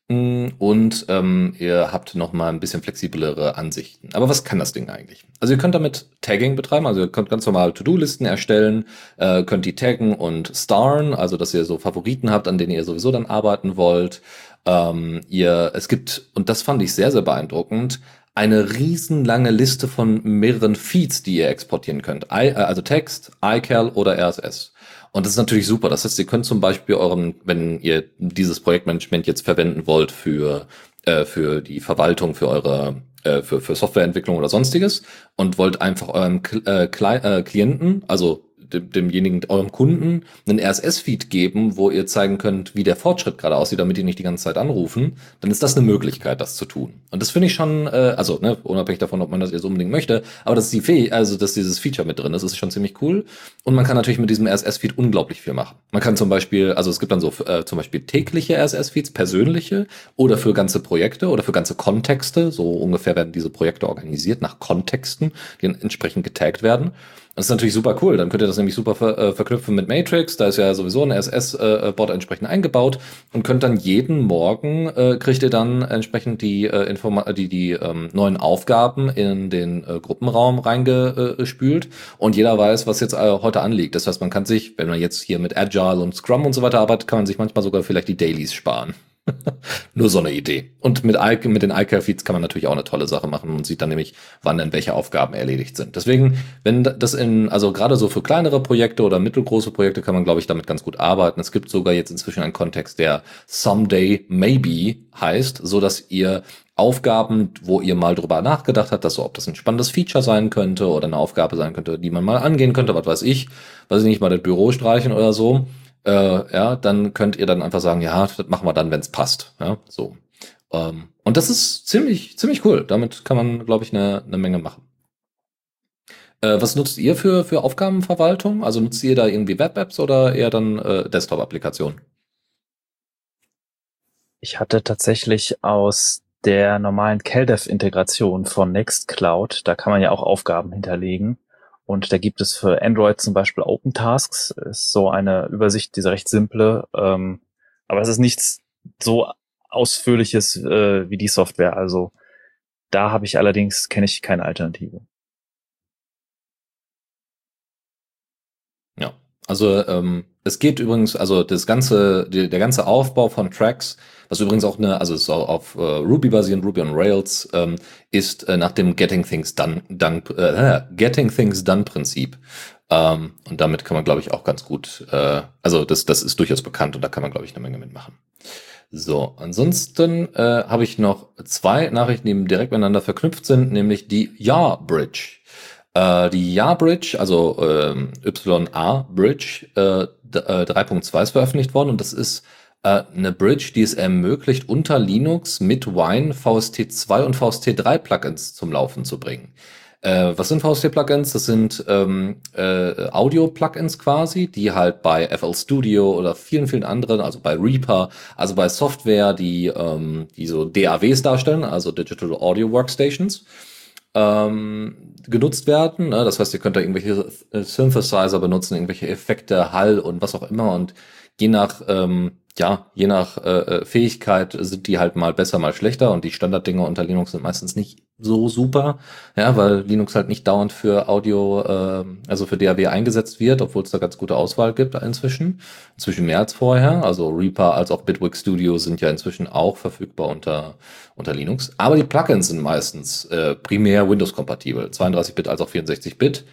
[SPEAKER 4] Mm, und ähm, ihr habt noch mal ein bisschen flexiblere Ansichten. Aber was kann das Ding eigentlich? Also ihr könnt damit Tagging betreiben, also ihr könnt ganz normal To-Do-Listen erstellen, äh, könnt die taggen und starren, also dass ihr so Favoriten habt, an denen ihr sowieso dann arbeiten wollt. Ähm, ihr, es gibt, und das fand ich sehr, sehr beeindruckend, eine riesenlange Liste von mehreren Feeds, die ihr exportieren könnt. I, äh, also Text, iCal oder RSS. Und das ist natürlich super. Das heißt, ihr könnt zum Beispiel euren, wenn ihr dieses Projektmanagement jetzt verwenden wollt für, äh, für die Verwaltung, für eure äh, für, für Softwareentwicklung oder sonstiges und wollt einfach eurem äh, äh, Klienten, also dem, demjenigen, eurem Kunden, einen RSS-Feed geben, wo ihr zeigen könnt, wie der Fortschritt gerade aussieht, damit die nicht die ganze Zeit anrufen, dann ist das eine Möglichkeit, das zu tun. Und das finde ich schon, äh, also ne, unabhängig davon, ob man das jetzt unbedingt möchte, aber dass die Fäh also dass dieses Feature mit drin ist, ist schon ziemlich cool. Und man kann natürlich mit diesem RSS-Feed unglaublich viel machen. Man kann zum Beispiel, also es gibt dann so äh, zum Beispiel tägliche RSS-Feeds, persönliche oder für ganze Projekte oder für ganze Kontexte. So ungefähr werden diese Projekte organisiert nach Kontexten, die entsprechend getaggt werden. Das ist natürlich super cool. Dann könnt ihr das nämlich super ver äh, verknüpfen mit Matrix. Da ist ja sowieso ein SS-Bot äh, entsprechend eingebaut und könnt dann jeden Morgen äh, kriegt ihr dann entsprechend die äh, Informa die die ähm, neuen Aufgaben in den äh, Gruppenraum reingespült und jeder weiß, was jetzt äh, heute anliegt. Das heißt, man kann sich, wenn man jetzt hier mit Agile und Scrum und so weiter arbeitet, kann man sich manchmal sogar vielleicht die Dailies sparen. Nur so eine Idee. Und mit, mit den iCare-Feeds kann man natürlich auch eine tolle Sache machen und sieht dann nämlich, wann denn welche Aufgaben erledigt sind. Deswegen, wenn das in, also gerade so für kleinere Projekte oder mittelgroße Projekte kann man, glaube ich, damit ganz gut arbeiten. Es gibt sogar jetzt inzwischen einen Kontext, der Someday Maybe heißt, so dass ihr Aufgaben, wo ihr mal drüber nachgedacht habt, dass so, ob das ein spannendes Feature sein könnte oder eine Aufgabe sein könnte, die man mal angehen könnte, was weiß ich, weiß ich nicht, mal das Büro streichen oder so äh, ja, dann könnt ihr dann einfach sagen, ja, das machen wir dann, wenn es passt. Ja, so. Ähm, und das ist ziemlich, ziemlich cool. Damit kann man, glaube ich, eine ne Menge machen. Äh, was nutzt ihr für, für Aufgabenverwaltung? Also nutzt ihr da irgendwie Web-Apps oder eher dann äh, Desktop-Applikationen?
[SPEAKER 2] Ich hatte tatsächlich aus der normalen CalDev-Integration von Nextcloud, da kann man ja auch Aufgaben hinterlegen, und da gibt es für Android zum Beispiel Open Tasks, ist so eine Übersicht, diese recht simple, ähm, aber es ist nichts so ausführliches äh, wie die Software. Also da habe ich allerdings, kenne ich keine Alternative.
[SPEAKER 4] Also ähm, es geht übrigens, also das ganze, die, der ganze Aufbau von Tracks, was übrigens auch eine, also ist auch auf äh, Ruby basierend, Ruby on Rails, ähm, ist äh, nach dem Getting Things Done, done äh, Getting Things Done Prinzip. Ähm, und damit kann man, glaube ich, auch ganz gut, äh, also das, das ist durchaus bekannt und da kann man, glaube ich, eine Menge mitmachen. So, ansonsten äh, habe ich noch zwei Nachrichten, die direkt miteinander verknüpft sind, nämlich die Ja-Bridge. Äh, die Ja-Bridge, also äh, YA-Bridge äh, 3.2 äh, ist veröffentlicht worden und das ist eine Bridge, die es ermöglicht, unter Linux mit Wine VST2 und VST3 Plugins zum Laufen zu bringen. Äh, was sind VST-Plugins? Das sind ähm, äh, Audio-Plugins quasi, die halt bei FL Studio oder vielen, vielen anderen, also bei Reaper, also bei Software, die, ähm, die so DAWs darstellen, also Digital Audio Workstations, ähm, genutzt werden. Ne? Das heißt, ihr könnt da irgendwelche Synthesizer benutzen, irgendwelche Effekte, Hall und was auch immer und je nach ähm, ja, je nach äh, äh, Fähigkeit sind die halt mal besser, mal schlechter und die Standarddinger unter Linux sind meistens nicht so super, ja, weil Linux halt nicht dauernd für Audio, äh, also für DAW eingesetzt wird, obwohl es da ganz gute Auswahl gibt inzwischen, inzwischen mehr als vorher. Also Reaper als auch Bitwig Studio sind ja inzwischen auch verfügbar unter unter Linux. Aber die Plugins sind meistens äh, primär Windows-kompatibel, 32-Bit als auch 64-Bit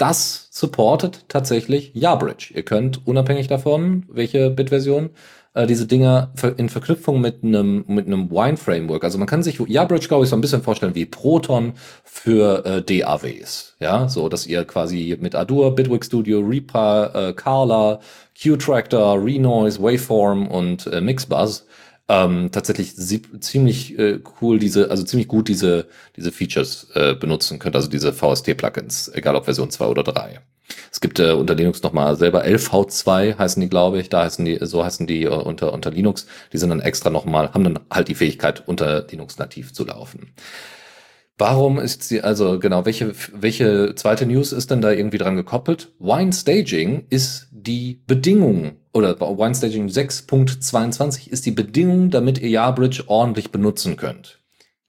[SPEAKER 4] das supportet tatsächlich YaBridge. Ihr könnt unabhängig davon, welche Bit-Version, äh, diese Dinger in Verknüpfung mit einem mit einem Wine Framework. Also man kann sich YaBridge glaube ich so ein bisschen vorstellen wie Proton für äh, DAWs, ja, so dass ihr quasi mit Adur, Bitwig Studio, Reaper, äh, Carla, Q-Tractor, Renoise, Waveform und äh, Mixbuzz ähm, tatsächlich ziemlich äh, cool diese, also ziemlich gut diese, diese Features äh, benutzen könnt, also diese VST-Plugins, egal ob Version 2 oder 3. Es gibt äh, unter Linux nochmal selber LV2 heißen die, glaube ich, da heißen die, so heißen die äh, unter, unter Linux. Die sind dann extra nochmal, haben dann halt die Fähigkeit, unter Linux nativ zu laufen. Warum ist sie, also genau, welche, welche zweite News ist denn da irgendwie dran gekoppelt? Wine Staging ist die Bedingung, oder Wine Staging 6.22 ist die Bedingung, ihr YaBridge ordentlich benutzen könnt.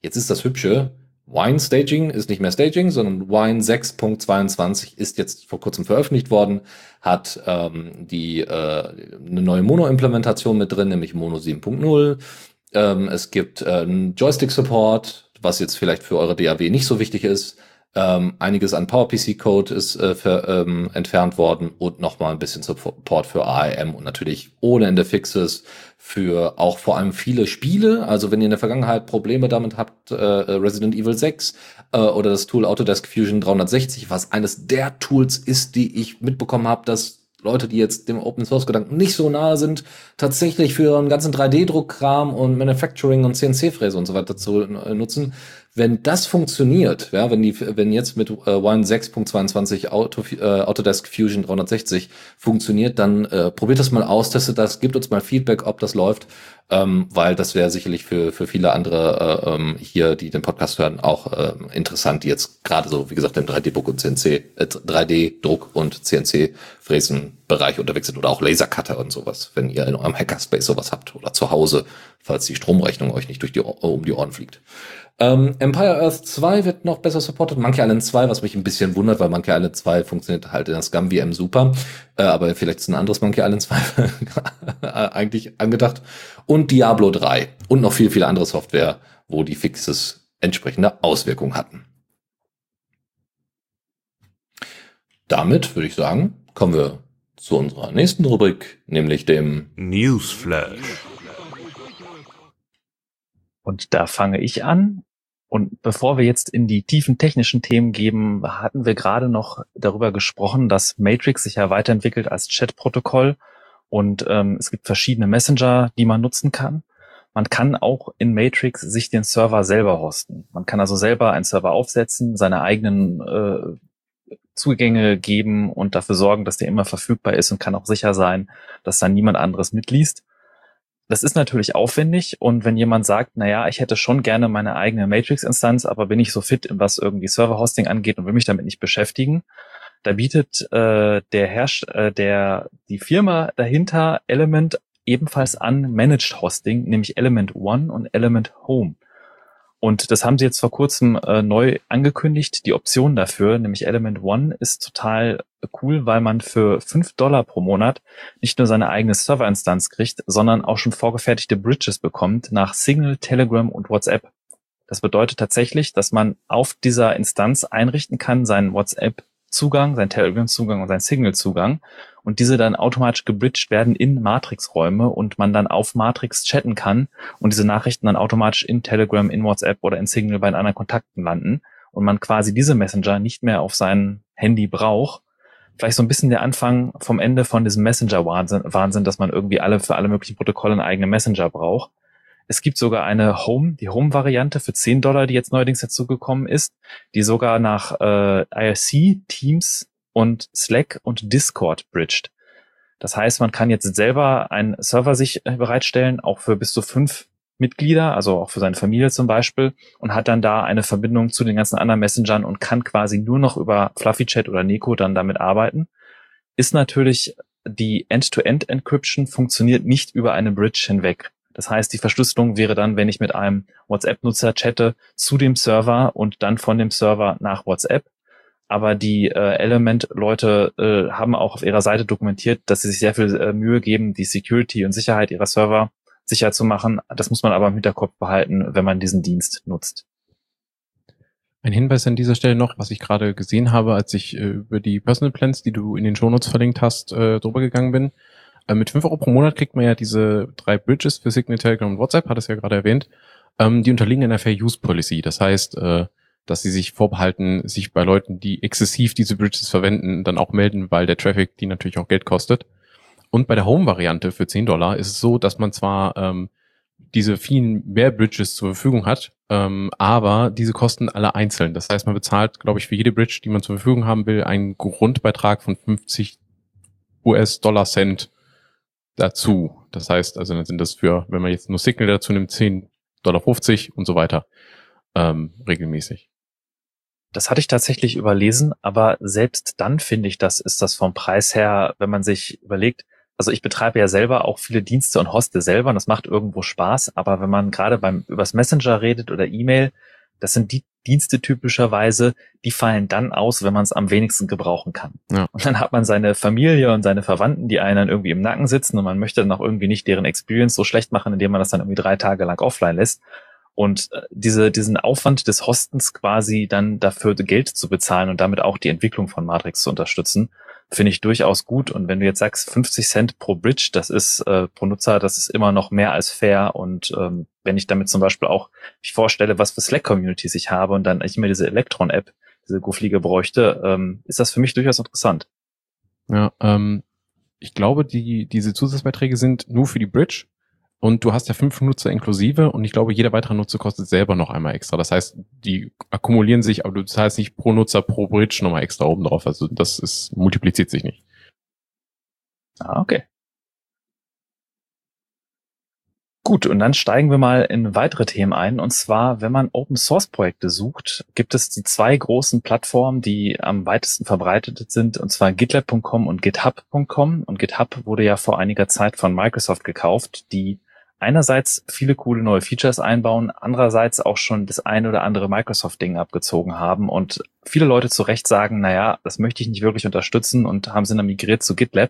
[SPEAKER 4] Jetzt ist das Hübsche, Wine Staging ist nicht mehr Staging, sondern Wine 6.22 ist jetzt vor kurzem veröffentlicht worden, hat ähm, die äh, eine neue Mono-Implementation mit drin, nämlich Mono 7.0. Ähm, es gibt äh, Joystick-Support, was jetzt vielleicht für eure DAW nicht so wichtig ist. Ähm, einiges an PowerPC-Code ist äh, für, ähm, entfernt worden und nochmal ein bisschen Support für ARM und natürlich ohne Ende Fixes für auch vor allem viele Spiele. Also wenn ihr in der Vergangenheit Probleme damit habt, äh, Resident Evil 6 äh, oder das Tool Autodesk Fusion 360, was eines der Tools ist, die ich mitbekommen habe, dass Leute, die jetzt dem Open Source Gedanken nicht so nahe sind, tatsächlich für einen ganzen 3D-Druckkram und Manufacturing und CNC-Fräse und so weiter zu äh, nutzen. Wenn das funktioniert, ja, wenn die, wenn jetzt mit äh, Wine 6.22 Auto, äh, Autodesk Fusion 360 funktioniert, dann äh, probiert das mal aus, testet das, gibt uns mal Feedback, ob das läuft, ähm, weil das wäre sicherlich für, für viele andere äh, ähm, hier, die den Podcast hören, auch äh, interessant, die jetzt gerade so, wie gesagt, im 3D-Druck und CNC, äh, 3D-Druck und CNC-Fräsen-Bereich unterwegs sind oder auch Lasercutter und sowas, wenn ihr in eurem Hackerspace sowas habt oder zu Hause, falls die Stromrechnung euch nicht durch die, um die Ohren fliegt. Ähm, Empire Earth 2 wird noch besser supported. Monkey Island 2, was mich ein bisschen wundert, weil Monkey Island 2 funktioniert halt in der Scum VM super. Äh, aber vielleicht ist ein anderes Monkey Island 2 eigentlich angedacht. Und Diablo 3. Und noch viel, viel andere Software, wo die Fixes entsprechende Auswirkungen hatten. Damit würde ich sagen, kommen wir zu unserer nächsten Rubrik, nämlich dem
[SPEAKER 1] Newsflash.
[SPEAKER 2] Und da fange ich an. Und bevor wir jetzt in die tiefen technischen Themen geben, hatten wir gerade noch darüber gesprochen, dass Matrix sich ja weiterentwickelt als Chat-Protokoll und ähm, es gibt verschiedene Messenger, die man nutzen kann. Man kann auch in Matrix sich den Server selber hosten. Man kann also selber einen Server aufsetzen, seine eigenen äh, Zugänge geben und dafür sorgen, dass der immer verfügbar ist und kann auch sicher sein, dass da niemand anderes mitliest. Das ist natürlich aufwendig und wenn jemand sagt, na ja, ich hätte schon gerne meine eigene Matrix-Instanz, aber bin ich so fit, was irgendwie Server-Hosting angeht und will mich damit nicht beschäftigen, da bietet äh, der Herrsch, äh, der die Firma dahinter Element ebenfalls an Managed Hosting, nämlich Element One und Element Home. Und das haben sie jetzt vor kurzem äh, neu angekündigt, die Option dafür, nämlich Element One ist total cool, weil man für fünf Dollar pro Monat nicht nur seine eigene Serverinstanz kriegt, sondern auch schon vorgefertigte Bridges bekommt nach Signal, Telegram und WhatsApp. Das bedeutet tatsächlich, dass man auf dieser Instanz einrichten kann, seinen WhatsApp-Zugang, seinen Telegram-Zugang und seinen Signal-Zugang und diese dann automatisch gebridged werden in Matrix-Räume und man dann auf Matrix chatten kann und diese Nachrichten dann automatisch in Telegram, in WhatsApp oder in Signal bei anderen Kontakten landen und man quasi diese Messenger nicht mehr auf sein Handy braucht. Vielleicht so ein bisschen der Anfang vom Ende von diesem Messenger-Wahnsinn, Wahnsinn, dass man irgendwie alle für alle möglichen Protokolle einen eigenen Messenger braucht. Es gibt sogar eine Home, die Home-Variante für 10 Dollar, die jetzt neuerdings dazugekommen ist, die sogar nach äh, IRC, Teams und Slack und Discord bridged. Das heißt, man kann jetzt selber einen Server sich äh, bereitstellen, auch für bis zu fünf Mitglieder, also auch für seine Familie zum Beispiel, und hat dann da eine Verbindung zu den ganzen anderen Messengern und kann quasi nur noch über Fluffy Chat oder Neko dann damit arbeiten. Ist natürlich die End-to-End-Encryption funktioniert nicht über eine Bridge hinweg. Das heißt, die Verschlüsselung wäre dann, wenn ich mit einem WhatsApp-Nutzer chatte zu dem Server und dann von dem Server nach WhatsApp aber die äh, Element-Leute äh, haben auch auf ihrer Seite dokumentiert, dass sie sich sehr viel äh, Mühe geben, die Security und Sicherheit ihrer Server sicher zu machen. Das muss man aber im Hinterkopf behalten, wenn man diesen Dienst nutzt.
[SPEAKER 3] Ein Hinweis an dieser Stelle noch, was ich gerade gesehen habe, als ich äh, über die Personal Plans, die du in den Shownotes verlinkt hast, äh, drüber gegangen bin. Äh, mit 5 Euro pro Monat kriegt man ja diese drei Bridges für Signal, Telegram und WhatsApp, hat es ja gerade erwähnt. Ähm, die unterliegen einer Fair Use Policy. Das heißt, äh, dass sie sich vorbehalten, sich bei Leuten, die exzessiv diese Bridges verwenden, dann auch melden, weil der Traffic die natürlich auch Geld kostet. Und bei der Home-Variante für 10 Dollar ist es so, dass man zwar ähm, diese vielen mehr Bridges zur Verfügung hat, ähm, aber diese kosten alle einzeln. Das heißt, man bezahlt, glaube ich, für jede Bridge, die man zur Verfügung haben will, einen Grundbeitrag von 50 US-Dollar Cent dazu. Das heißt, also dann sind das für, wenn man jetzt nur Signal dazu nimmt, 10 Dollar 50 und so weiter ähm, regelmäßig.
[SPEAKER 2] Das hatte ich tatsächlich überlesen, aber selbst dann finde ich, das ist das vom Preis her, wenn man sich überlegt, also ich betreibe ja selber auch viele Dienste und hoste selber und das macht irgendwo Spaß, aber wenn man gerade beim übers Messenger redet oder E-Mail, das sind die Dienste typischerweise, die fallen dann aus, wenn man es am wenigsten gebrauchen kann. Ja. Und dann hat man seine Familie und seine Verwandten, die einen dann irgendwie im Nacken sitzen und man möchte dann auch irgendwie nicht deren Experience so schlecht machen, indem man das dann irgendwie drei Tage lang offline lässt. Und äh, diese, diesen Aufwand des Hostens quasi dann dafür Geld zu bezahlen und damit auch die Entwicklung von Matrix zu unterstützen, finde ich durchaus gut. Und wenn du jetzt sagst, 50 Cent pro Bridge, das ist äh, pro Nutzer, das ist immer noch mehr als fair. Und ähm, wenn ich damit zum Beispiel auch mich vorstelle, was für Slack-Communities ich habe und dann ich mir diese Electron-App, diese GoFliege bräuchte, ähm, ist das für mich durchaus interessant.
[SPEAKER 3] Ja, ähm, ich glaube, die, diese Zusatzbeiträge sind nur für die Bridge und du hast ja fünf Nutzer inklusive und ich glaube, jeder weitere Nutzer kostet selber noch einmal extra. Das heißt, die akkumulieren sich, aber du zahlst nicht pro Nutzer pro Bridge nochmal extra oben drauf. Also das ist, multipliziert sich nicht.
[SPEAKER 2] Ah, okay. Gut, und dann steigen wir mal in weitere Themen ein. Und zwar, wenn man Open Source Projekte sucht, gibt es die zwei großen Plattformen, die am weitesten verbreitet sind, und zwar GitLab.com und GitHub.com. Und GitHub wurde ja vor einiger Zeit von Microsoft gekauft, die einerseits viele coole neue Features einbauen, andererseits auch schon das eine oder andere Microsoft-Ding abgezogen haben und viele Leute zu Recht sagen, naja, das möchte ich nicht wirklich unterstützen und haben sie dann migriert zu GitLab.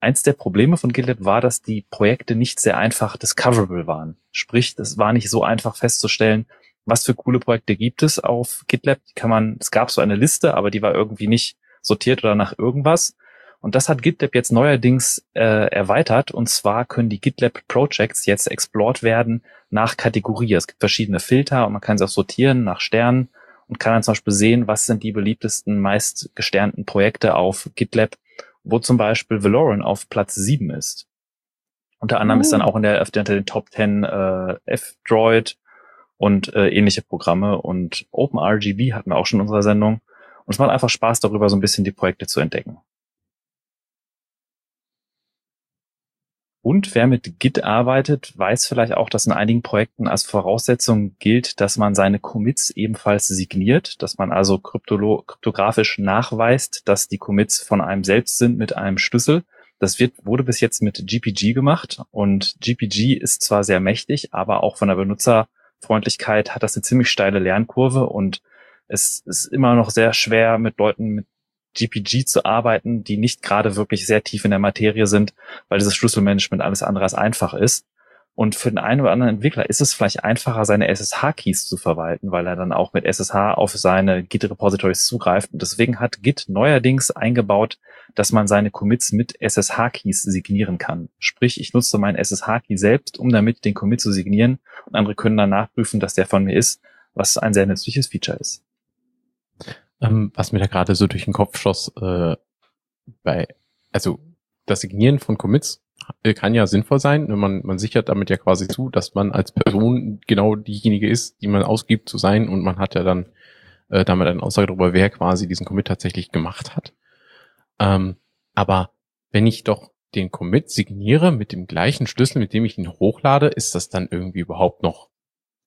[SPEAKER 2] Eins der Probleme von GitLab war, dass die Projekte nicht sehr einfach discoverable waren. Sprich, es war nicht so einfach festzustellen, was für coole Projekte gibt es auf GitLab. Kann man, es gab so eine Liste, aber die war irgendwie nicht sortiert oder nach irgendwas. Und das hat GitLab jetzt neuerdings äh, erweitert. Und zwar können die GitLab Projects jetzt explored werden nach Kategorie. Es gibt verschiedene Filter und man kann sie auch sortieren nach Sternen und kann dann zum Beispiel sehen, was sind die beliebtesten, meist gesternten Projekte auf GitLab, wo zum Beispiel Valoran auf Platz 7 ist. Unter anderem uh. ist dann oh. auch in der, unter den Top 10 äh, F-Droid und äh, ähnliche Programme. Und OpenRGB hatten wir auch schon in unserer Sendung. Und es macht einfach Spaß, darüber so ein bisschen die Projekte zu entdecken. Und wer mit Git arbeitet, weiß vielleicht auch, dass in einigen Projekten als Voraussetzung gilt, dass man seine Commits ebenfalls signiert, dass man also kryptografisch nachweist, dass die Commits von einem selbst sind mit einem Schlüssel. Das wird, wurde bis jetzt mit GPG gemacht und GPG ist zwar sehr mächtig, aber auch von der Benutzer Benutzerfreundlichkeit hat das eine ziemlich steile Lernkurve und es ist immer noch sehr schwer, mit Leuten mit GPG zu arbeiten, die nicht gerade wirklich sehr tief in der Materie sind, weil dieses Schlüsselmanagement alles andere als einfach ist. Und für den einen oder anderen Entwickler ist es vielleicht einfacher, seine SSH-Keys zu verwalten, weil er dann auch mit SSH auf seine Git-Repositories zugreift. Und deswegen hat Git neuerdings eingebaut, dass man seine Commits mit SSH-Keys signieren kann. Sprich, ich nutze meinen SSH-Key selbst, um damit den Commit zu signieren und andere können dann nachprüfen, dass der von mir ist, was ein sehr nützliches Feature ist.
[SPEAKER 3] Ähm, was mir da gerade so durch den Kopf schoss, äh, bei, also das Signieren von Commits äh, kann ja sinnvoll sein. Man, man sichert damit ja quasi zu, dass man als Person genau diejenige ist, die man ausgibt zu sein und man hat ja dann äh, damit eine Aussage darüber, wer quasi diesen Commit tatsächlich gemacht hat. Ähm, aber wenn ich doch den Commit signiere mit dem gleichen Schlüssel, mit dem ich ihn hochlade, ist das dann irgendwie überhaupt noch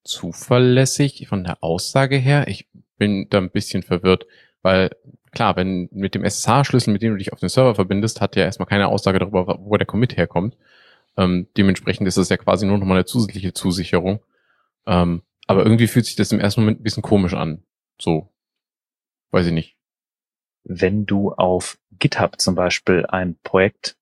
[SPEAKER 3] zuverlässig von der Aussage her? Ich bin da ein bisschen verwirrt, weil klar, wenn mit dem SSH-Schlüssel, mit dem du dich auf den Server verbindest, hat ja erstmal keine Aussage darüber, wo der Commit herkommt. Ähm, dementsprechend ist es ja quasi nur nochmal eine zusätzliche Zusicherung. Ähm, aber irgendwie fühlt sich das im ersten Moment ein bisschen komisch an. So. Weiß ich nicht.
[SPEAKER 2] Wenn du auf GitHub zum Beispiel ein Projekt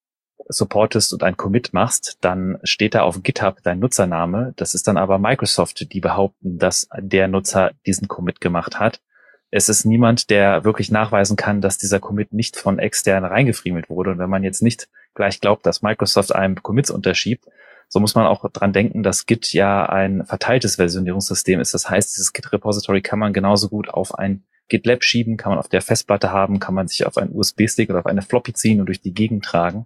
[SPEAKER 2] supportest und ein Commit machst, dann steht da auf GitHub dein Nutzername. Das ist dann aber Microsoft, die behaupten, dass der Nutzer diesen Commit gemacht hat. Es ist niemand, der wirklich nachweisen kann, dass dieser Commit nicht von extern reingefriemelt wurde. Und wenn man jetzt nicht gleich glaubt, dass Microsoft einem Commits unterschiebt, so muss man auch dran denken, dass Git ja ein verteiltes Versionierungssystem ist. Das heißt, dieses Git-Repository kann man genauso gut auf ein GitLab schieben, kann man auf der Festplatte haben, kann man sich auf einen USB-Stick oder auf eine Floppy ziehen und durch die Gegend tragen.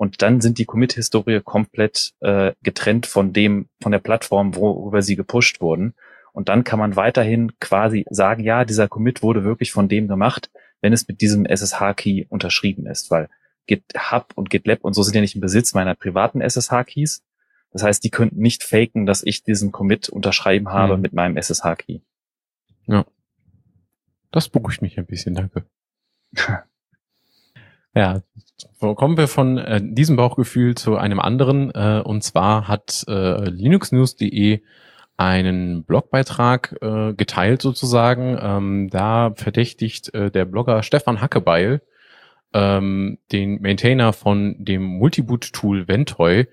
[SPEAKER 2] Und dann sind die Commit-Historie komplett äh, getrennt von dem, von der Plattform, worüber sie gepusht wurden. Und dann kann man weiterhin quasi sagen, ja, dieser Commit wurde wirklich von dem gemacht, wenn es mit diesem SSH-Key unterschrieben ist, weil GitHub und GitLab und so sind ja nicht im Besitz meiner privaten SSH-Keys. Das heißt, die könnten nicht faken, dass ich diesen Commit unterschreiben habe mhm. mit meinem SSH-Key.
[SPEAKER 3] Ja. Das beruhigt mich ein bisschen, danke. Ja, kommen wir von äh, diesem Bauchgefühl zu einem anderen. Äh, und zwar hat äh, linuxnews.de einen Blogbeitrag äh, geteilt sozusagen. Ähm, da verdächtigt äh, der Blogger Stefan Hackebeil ähm, den Maintainer von dem Multiboot-Tool Ventoy,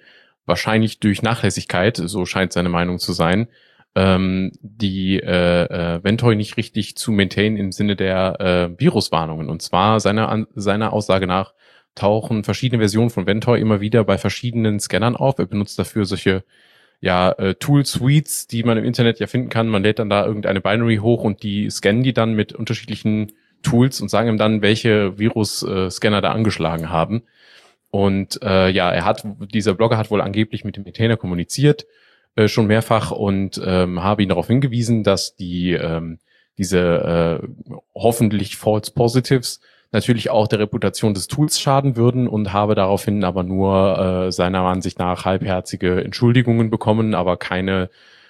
[SPEAKER 3] wahrscheinlich durch Nachlässigkeit, so scheint seine Meinung zu sein, ähm, die äh, äh, Ventoy nicht richtig zu maintainen im Sinne der äh, Viruswarnungen. Und zwar seiner, seiner Aussage nach tauchen verschiedene Versionen von Ventoy immer wieder bei verschiedenen Scannern auf. Er benutzt dafür solche ja, äh, Tool-Suites, die man im Internet ja finden kann. Man lädt dann da irgendeine Binary hoch und die scannen die dann mit unterschiedlichen Tools und sagen ihm dann, welche Virus-Scanner da angeschlagen haben. Und äh, ja, er hat, dieser Blogger hat wohl angeblich mit dem Maintainer kommuniziert äh, schon mehrfach und ähm, habe ihn darauf hingewiesen, dass die ähm, diese äh, hoffentlich False Positives natürlich auch der Reputation des Tools schaden würden und habe daraufhin aber nur äh, seiner Ansicht nach halbherzige Entschuldigungen bekommen, aber keine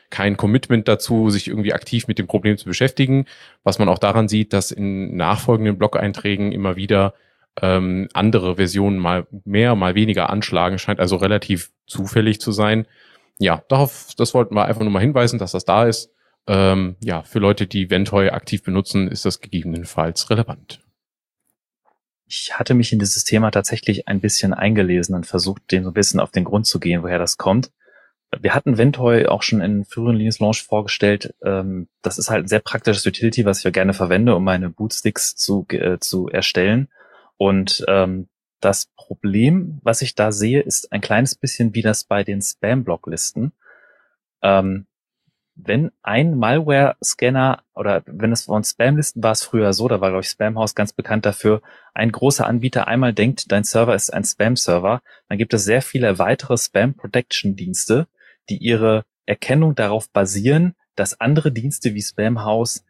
[SPEAKER 3] kein Commitment dazu, sich irgendwie aktiv mit dem Problem zu beschäftigen, was man auch daran sieht, dass in nachfolgenden Blog-Einträgen immer wieder ähm, andere Versionen mal mehr, mal weniger anschlagen, scheint also relativ zufällig zu sein ja, darauf, das wollten wir einfach nur mal hinweisen, dass das da ist. Ähm, ja, für Leute, die Ventoy aktiv benutzen, ist das gegebenenfalls relevant.
[SPEAKER 2] Ich hatte mich in dieses Thema tatsächlich ein bisschen eingelesen und versucht, dem so ein bisschen auf den Grund zu gehen, woher das kommt. Wir hatten Ventoy auch schon in früheren Linux Launch vorgestellt. Ähm, das ist halt ein sehr praktisches Utility, was ich gerne verwende, um meine Bootsticks zu, äh, zu erstellen. Und ähm, das Problem, was ich da sehe, ist ein kleines bisschen wie das bei den Spam-Blocklisten. Ähm, wenn ein Malware-Scanner oder wenn es von Spam-Listen war es früher so, da war, glaube ich, Spamhaus ganz bekannt dafür, ein großer Anbieter einmal denkt, dein Server ist ein Spam-Server, dann gibt es sehr viele weitere Spam-Protection-Dienste, die ihre Erkennung darauf basieren, dass andere Dienste wie Spamhaus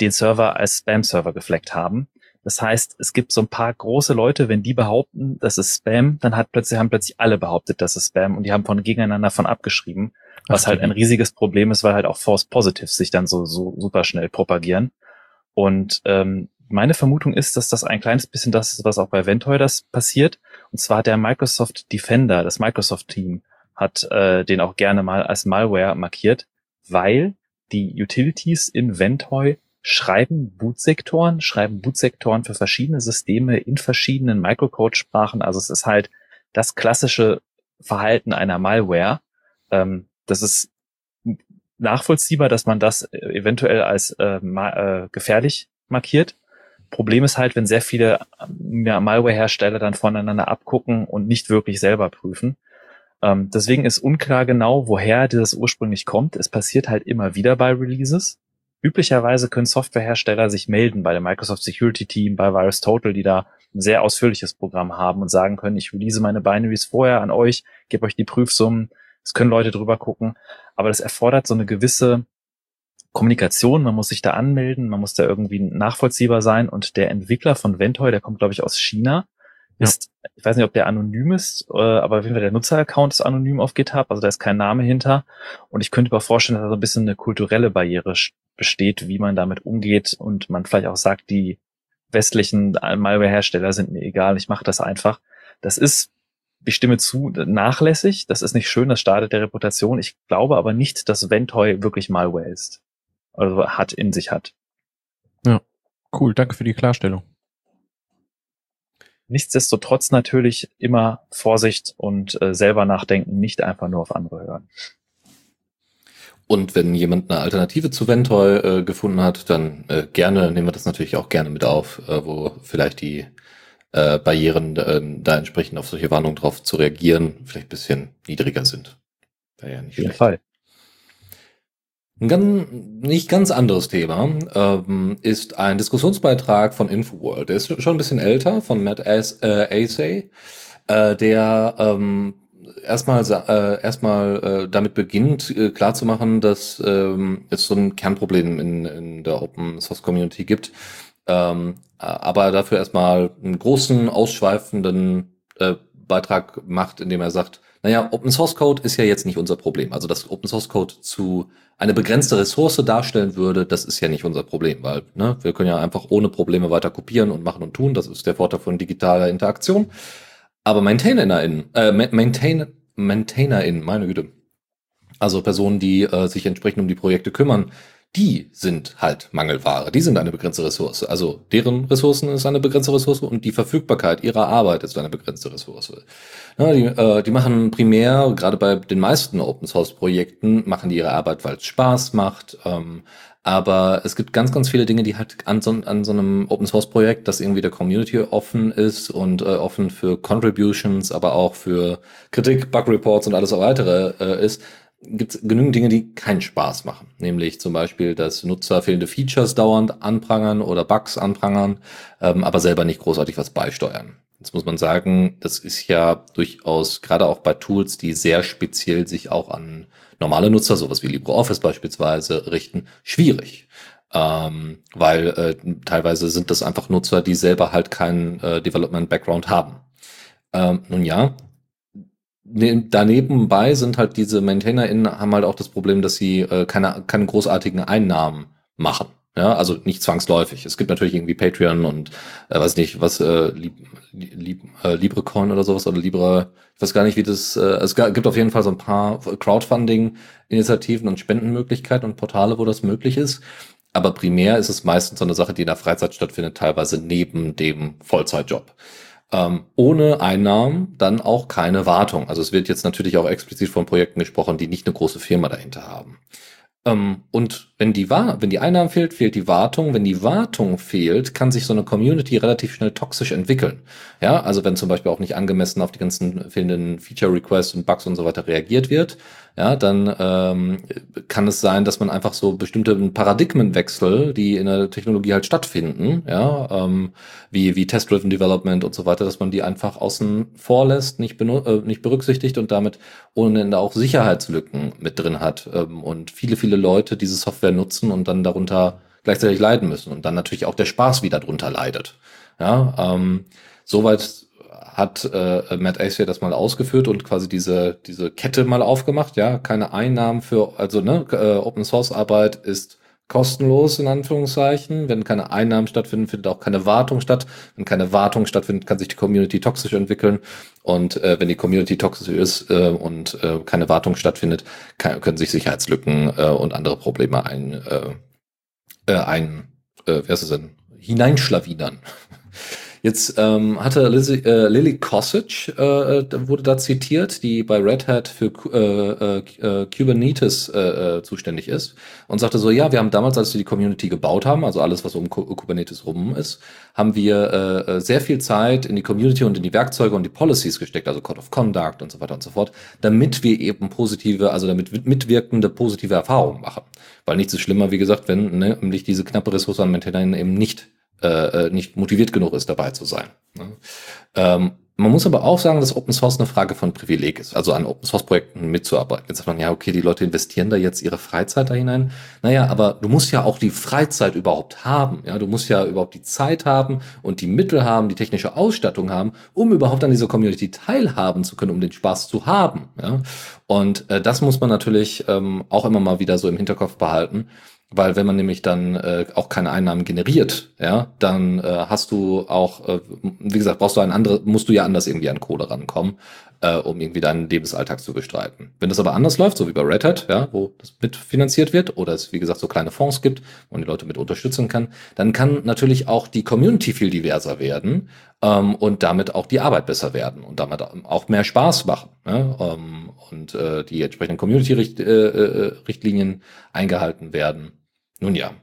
[SPEAKER 2] den Server als Spam-Server gefleckt haben. Das heißt, es gibt so ein paar große Leute, wenn die behaupten, das ist Spam, dann hat plötzlich, haben plötzlich alle behauptet, das ist Spam und die haben von gegeneinander von abgeschrieben, was Ach, halt ein riesiges Problem ist, weil halt auch False Positives sich dann so, so super schnell propagieren. Und ähm, meine Vermutung ist, dass das ein kleines bisschen das ist, was auch bei Ventoy das passiert. Und zwar der Microsoft Defender, das Microsoft-Team, hat äh, den auch gerne mal als Malware markiert. weil die Utilities in Ventoy schreiben Bootsektoren, schreiben Bootsektoren für verschiedene Systeme in verschiedenen Microcode-Sprachen. Also es ist halt das klassische Verhalten einer Malware. Ähm, das ist nachvollziehbar, dass man das eventuell als äh, äh, gefährlich markiert. Problem ist halt, wenn sehr viele ja, Malware-Hersteller dann voneinander abgucken und nicht wirklich selber prüfen. Ähm, deswegen ist unklar genau, woher dieses ursprünglich kommt. Es passiert halt immer wieder bei Releases. Üblicherweise können Softwarehersteller sich melden bei dem Microsoft Security Team, bei VirusTotal, die da ein sehr ausführliches Programm haben und sagen können, ich release meine Binaries vorher an euch, gebe euch die Prüfsummen, es können Leute drüber gucken, aber das erfordert so eine gewisse Kommunikation, man muss sich da anmelden, man muss da irgendwie nachvollziehbar sein und der Entwickler von Ventoy, der kommt glaube ich aus China, ist, ja. ich weiß nicht, ob der anonym ist, äh, aber auf jeden Fall der Nutzeraccount ist anonym auf GitHub, also da ist kein Name hinter. Und ich könnte mir vorstellen, dass da so ein bisschen eine kulturelle Barriere besteht, wie man damit umgeht und man vielleicht auch sagt, die westlichen Malware-Hersteller sind mir egal, ich mache das einfach. Das ist, ich stimme zu, nachlässig, das ist nicht schön, das startet der Reputation. Ich glaube aber nicht, dass Ventoy wirklich Malware ist. Also hat in sich hat.
[SPEAKER 3] Ja, cool, danke für die Klarstellung.
[SPEAKER 2] Nichtsdestotrotz natürlich immer Vorsicht und äh, selber nachdenken, nicht einfach nur auf andere hören.
[SPEAKER 4] Und wenn jemand eine Alternative zu Ventoy äh, gefunden hat, dann äh, gerne nehmen wir das natürlich auch gerne mit auf, äh, wo vielleicht die äh, Barrieren äh, da entsprechend auf solche Warnungen drauf zu reagieren, vielleicht ein bisschen niedriger sind.
[SPEAKER 2] Wäre ja nicht Auf jeden schlecht. Fall.
[SPEAKER 4] Ein ganz, nicht ganz anderes Thema ähm, ist ein Diskussionsbeitrag von Infoworld. Der ist schon ein bisschen älter, von Matt As äh, Asay, äh, der ähm, erstmal äh, erstmal äh, damit beginnt äh, klarzumachen, dass ähm, es so ein Kernproblem in, in der Open Source Community gibt, ähm, aber dafür erstmal einen großen ausschweifenden äh, Beitrag macht, indem er sagt, naja, Open Source Code ist ja jetzt nicht unser Problem. Also, dass Open Source Code zu eine begrenzte Ressource darstellen würde, das ist ja nicht unser Problem, weil ne, wir können ja einfach ohne Probleme weiter kopieren und machen und tun. Das ist der Vorteil von digitaler Interaktion. Aber MaintainerInnen, äh, Maintain, MaintainerInnen, meine Güte, also Personen, die äh, sich entsprechend um die Projekte kümmern, die sind halt Mangelware. Die sind eine begrenzte Ressource. Also deren Ressourcen ist eine begrenzte Ressource und die Verfügbarkeit ihrer Arbeit ist eine begrenzte Ressource. Ja, die, äh, die machen primär, gerade bei den meisten Open Source Projekten, machen die ihre Arbeit, weil es Spaß macht. Ähm, aber es gibt ganz, ganz viele Dinge, die halt an so, an so einem Open Source Projekt, das irgendwie der Community offen ist und äh, offen für Contributions, aber auch für Kritik, Bug Reports und alles weitere äh, ist, gibt es genügend Dinge, die keinen Spaß machen. Nämlich zum Beispiel, dass Nutzer fehlende Features dauernd anprangern oder Bugs anprangern, ähm, aber selber nicht großartig was beisteuern. Jetzt muss man sagen, das ist ja durchaus, gerade auch bei Tools, die sehr speziell sich auch an normale Nutzer, sowas wie LibreOffice beispielsweise, richten, schwierig. Ähm, weil äh, teilweise sind das einfach Nutzer, die selber halt keinen äh, Development-Background haben. Ähm, nun ja, ne, daneben bei sind halt diese MaintainerInnen haben halt auch das Problem, dass sie äh, keine, keine großartigen Einnahmen machen. Ja, also nicht zwangsläufig. Es gibt natürlich irgendwie Patreon und äh, weiß nicht, was äh, Lib, Lib, äh, LibreCoin oder sowas oder Libre, ich weiß gar nicht, wie das, äh, es gibt auf jeden Fall so ein paar Crowdfunding-Initiativen und Spendenmöglichkeiten und Portale, wo das möglich ist. Aber primär ist es meistens so eine Sache, die in der Freizeit stattfindet, teilweise neben dem Vollzeitjob. Ähm, ohne Einnahmen dann auch keine Wartung. Also es wird jetzt natürlich auch explizit von Projekten gesprochen, die nicht eine große Firma dahinter haben. Ähm, und wenn die, wenn die Einnahmen fehlt, fehlt die Wartung. Wenn die Wartung fehlt, kann sich so eine Community relativ schnell toxisch entwickeln. Ja, also wenn zum Beispiel auch nicht angemessen auf die ganzen fehlenden Feature Requests und Bugs und so weiter reagiert wird, ja, dann ähm, kann es sein, dass man einfach so bestimmte Paradigmenwechsel, die in der Technologie halt stattfinden, ja, ähm, wie, wie Test-Driven Development und so weiter, dass man die einfach außen vor lässt, nicht, äh, nicht berücksichtigt und damit ohne Ende auch Sicherheitslücken mit drin hat ähm, und viele, viele Leute diese Software nutzen und dann darunter gleichzeitig leiden müssen und dann natürlich auch der Spaß wieder drunter leidet. Ja, ähm, soweit hat äh, Matt Acer das mal ausgeführt und quasi diese, diese Kette mal aufgemacht, ja, keine Einnahmen für, also ne, äh, Open Source Arbeit ist kostenlos in Anführungszeichen. Wenn keine Einnahmen stattfinden, findet auch keine Wartung statt. Wenn keine Wartung stattfindet, kann sich die Community toxisch entwickeln. Und äh, wenn die Community toxisch ist äh, und äh, keine Wartung stattfindet, kann, können sich Sicherheitslücken äh, und andere Probleme ein, äh, äh, ein äh, wer ist es denn, hineinschlawinern. Jetzt ähm, hatte Lizzie, äh, Lily Kosich äh, äh, wurde da zitiert, die bei Red Hat für äh, äh, Kubernetes äh, äh, zuständig ist und sagte so, ja, wir haben damals, als wir die Community gebaut haben, also alles, was um Kubernetes rum ist, haben wir äh, äh, sehr viel Zeit in die Community und in die Werkzeuge und die Policies gesteckt, also Code of Conduct und so weiter und so fort, damit wir eben positive, also damit mitwirkende positive Erfahrungen machen. Weil nichts ist schlimmer, wie gesagt, wenn ne, nämlich diese knappe Ressource an Maintainern eben nicht äh, äh, nicht motiviert genug ist, dabei zu sein. Ne? Ähm, man muss aber auch sagen, dass Open Source eine Frage von Privileg ist, also an Open Source Projekten mitzuarbeiten. Jetzt sagt man, ja, okay, die Leute investieren da jetzt ihre Freizeit da hinein. Naja, aber du musst ja auch die Freizeit überhaupt haben. Ja, du musst ja überhaupt die Zeit haben und die Mittel haben, die technische Ausstattung haben, um überhaupt an dieser Community teilhaben zu können, um den Spaß zu haben. Ja, und äh, das muss man natürlich ähm, auch immer mal wieder so im Hinterkopf behalten. Weil wenn man nämlich dann äh, auch keine Einnahmen generiert, ja, dann äh, hast du auch, äh, wie gesagt, brauchst du ein anderes, musst du ja anders irgendwie an Kohle rankommen, äh, um irgendwie deinen Lebensalltag zu bestreiten. Wenn das aber anders läuft, so wie bei Red Hat, ja, wo das mitfinanziert wird, oder es, wie gesagt, so kleine Fonds gibt, wo man die Leute mit unterstützen kann, dann kann natürlich auch die Community viel diverser werden ähm, und damit auch die Arbeit besser werden und damit auch mehr Spaß machen. Ja, ähm, und äh, die entsprechenden Community-Richtlinien äh, äh, eingehalten werden. Nun ja.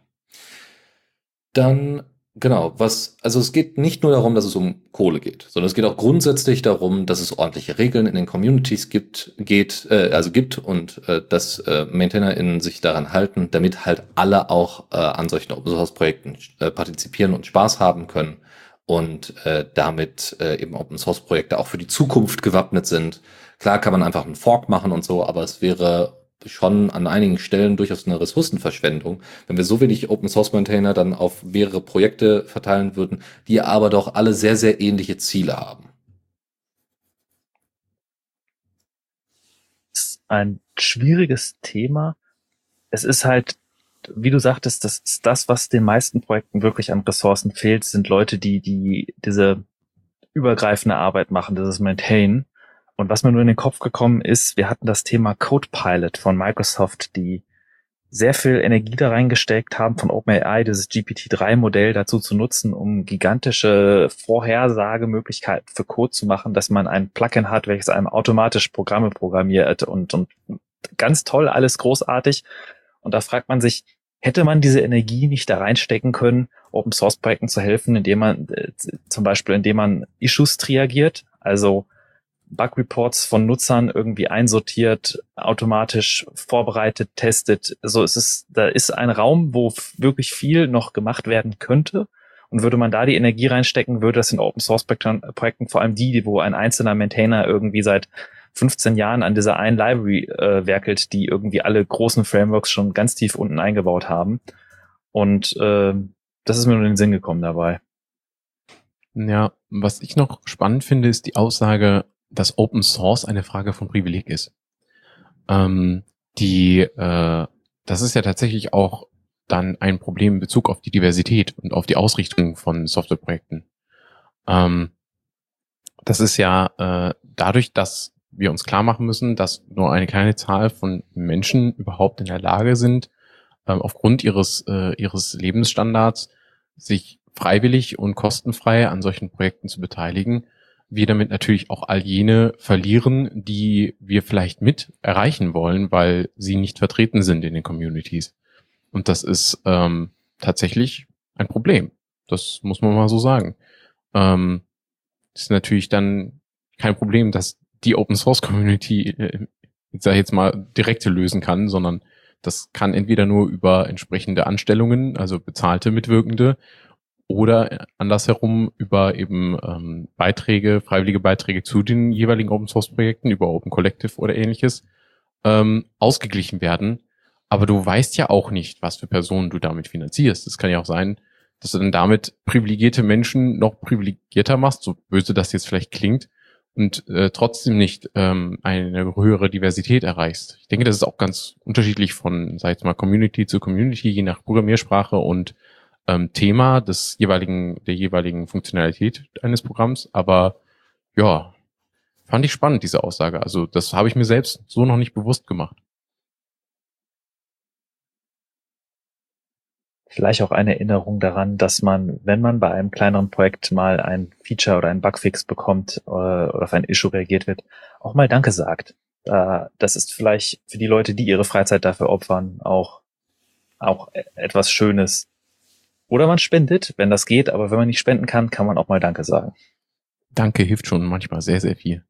[SPEAKER 4] Dann, genau, was, also es geht nicht nur darum, dass es um Kohle geht, sondern es geht auch grundsätzlich darum, dass es ordentliche Regeln in den Communities gibt, geht, äh, also gibt und äh, dass äh, MaintainerInnen sich daran halten, damit halt alle auch äh, an solchen Open Source Projekten äh, partizipieren und Spaß haben können und äh, damit äh, eben Open Source Projekte auch für die Zukunft gewappnet sind. Klar kann man einfach einen Fork machen und so, aber es wäre schon an einigen Stellen durchaus eine Ressourcenverschwendung, wenn wir so wenig Open Source Maintainer dann auf mehrere Projekte verteilen würden, die aber doch alle sehr, sehr ähnliche Ziele haben.
[SPEAKER 2] Ein schwieriges Thema. Es ist halt, wie du sagtest, das ist das, was den meisten Projekten wirklich an Ressourcen fehlt, sind Leute, die, die diese übergreifende Arbeit machen, dieses Maintain. Und was mir nur in den Kopf gekommen ist, wir hatten das Thema Copilot von Microsoft, die sehr viel Energie da reingesteckt haben, von OpenAI dieses GPT-3-Modell dazu zu nutzen, um gigantische Vorhersagemöglichkeiten für Code zu machen, dass man ein Plugin hat, welches einem automatisch Programme programmiert und, und ganz toll, alles großartig. Und da fragt man sich, hätte man diese Energie nicht da reinstecken können, Open Source Projekten zu helfen, indem man äh, zum Beispiel, indem man Issues triagiert, also Bug-Reports von Nutzern irgendwie einsortiert, automatisch vorbereitet, testet. So es ist da ist ein Raum, wo wirklich viel noch gemacht werden könnte. Und würde man da die Energie reinstecken, würde das in Open Source Projekten, vor allem die, wo ein einzelner Maintainer irgendwie seit 15 Jahren an dieser einen Library äh, werkelt, die irgendwie alle großen Frameworks schon ganz tief unten eingebaut haben. Und äh, das ist mir nur in den Sinn gekommen dabei.
[SPEAKER 3] Ja, was ich noch spannend finde, ist die Aussage, dass Open Source eine Frage von Privileg ist. Ähm, die, äh, das ist ja tatsächlich auch dann ein Problem in Bezug auf die Diversität und auf die Ausrichtung von Softwareprojekten. Ähm, das ist ja äh, dadurch, dass wir uns klar machen müssen, dass nur eine kleine Zahl von Menschen überhaupt in der Lage sind, äh, aufgrund ihres, äh, ihres Lebensstandards sich freiwillig und kostenfrei an solchen Projekten zu beteiligen, wir damit natürlich auch all jene verlieren, die wir vielleicht mit erreichen wollen, weil sie nicht vertreten sind in den Communities. Und das ist ähm, tatsächlich ein Problem. Das muss man mal so sagen. Ähm, ist natürlich dann kein Problem, dass die Open Source Community, äh, ich jetzt mal, direkte lösen kann, sondern das kann entweder nur über entsprechende Anstellungen, also bezahlte Mitwirkende, oder andersherum über eben ähm, Beiträge, freiwillige Beiträge zu den jeweiligen Open Source Projekten, über Open Collective oder ähnliches, ähm, ausgeglichen werden. Aber du weißt ja auch nicht, was für Personen du damit finanzierst. Es kann ja auch sein, dass du dann damit privilegierte Menschen noch privilegierter machst, so böse das jetzt vielleicht klingt, und äh, trotzdem nicht ähm, eine höhere Diversität erreichst. Ich denke, das ist auch ganz unterschiedlich von, sag ich mal, Community zu Community, je nach Programmiersprache und ähm, Thema des jeweiligen, der jeweiligen Funktionalität eines Programms. Aber ja, fand ich spannend, diese Aussage. Also das habe ich mir selbst so noch nicht bewusst gemacht.
[SPEAKER 2] Vielleicht auch eine Erinnerung daran, dass man, wenn man bei einem kleineren Projekt mal ein Feature oder ein Bugfix bekommt äh, oder auf ein Issue reagiert wird, auch mal Danke sagt. das ist vielleicht für die Leute, die ihre Freizeit dafür opfern, auch, auch e-, etwas Schönes. Oder man spendet, wenn das geht, aber wenn man nicht spenden kann, kann man auch mal Danke sagen.
[SPEAKER 3] Danke hilft schon manchmal sehr, sehr viel.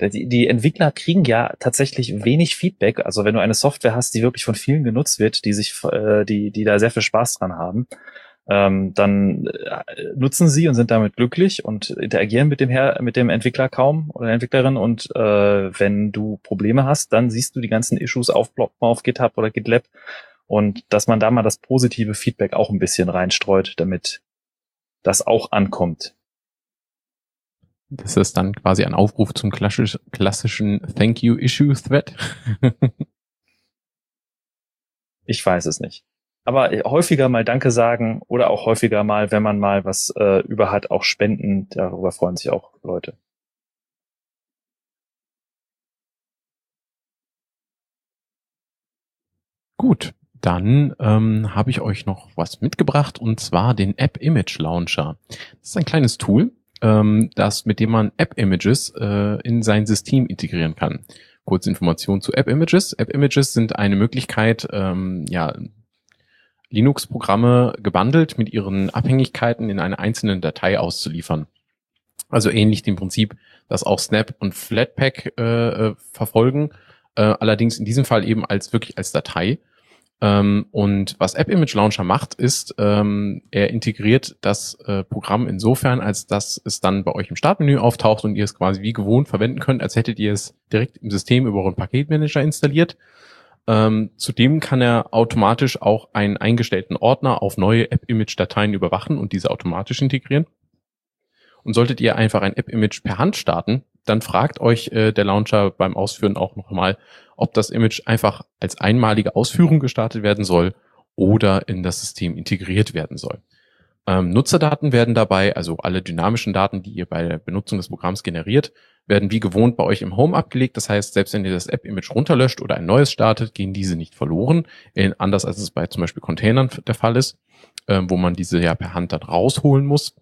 [SPEAKER 2] Die, die Entwickler kriegen ja tatsächlich wenig Feedback. Also wenn du eine Software hast, die wirklich von vielen genutzt wird, die sich, äh, die, die da sehr viel Spaß dran haben, ähm, dann äh, nutzen sie und sind damit glücklich und interagieren mit dem Her mit dem Entwickler kaum oder der Entwicklerin. Und äh, wenn du Probleme hast, dann siehst du die ganzen Issues aufploppen auf GitHub oder GitLab und dass man da mal das positive Feedback auch ein bisschen reinstreut, damit das auch ankommt.
[SPEAKER 3] Das ist dann quasi ein Aufruf zum klassisch, klassischen Thank You Issue Thread.
[SPEAKER 2] ich weiß es nicht. Aber häufiger mal Danke sagen oder auch häufiger mal, wenn man mal was äh, über hat, auch spenden. Darüber freuen sich auch Leute.
[SPEAKER 3] Gut, dann ähm, habe ich euch noch was mitgebracht und zwar den App Image Launcher. Das ist ein kleines Tool, ähm, das, mit dem man App-Images äh, in sein System integrieren kann. Kurze Information zu App-Images. App-Images sind eine Möglichkeit, ähm, ja, Linux-Programme gebundelt mit ihren Abhängigkeiten in einer einzelnen Datei auszuliefern. Also ähnlich dem Prinzip, das auch Snap und Flatpak äh, äh verfolgen, äh, allerdings in diesem Fall eben als wirklich als Datei. Ähm, und was App Image Launcher macht, ist, ähm, er integriert das äh, Programm insofern, als dass es dann bei euch im Startmenü auftaucht und ihr es quasi wie gewohnt verwenden könnt, als hättet ihr es direkt im System über euren Paketmanager installiert. Ähm, zudem kann er automatisch auch einen eingestellten Ordner auf neue App-Image-Dateien überwachen und diese automatisch integrieren. Und solltet ihr einfach ein App-Image per Hand starten, dann fragt euch äh, der Launcher beim Ausführen auch nochmal, ob das Image einfach als einmalige Ausführung gestartet werden soll oder in das System integriert werden soll. Ähm, Nutzerdaten werden dabei, also alle dynamischen Daten, die ihr bei der Benutzung des Programms generiert, werden wie gewohnt bei euch im Home abgelegt. Das heißt, selbst wenn ihr das App-Image runterlöscht oder ein neues startet, gehen diese nicht verloren. In, anders als es bei zum Beispiel Containern der Fall ist, ähm, wo man diese ja per Hand dann rausholen muss.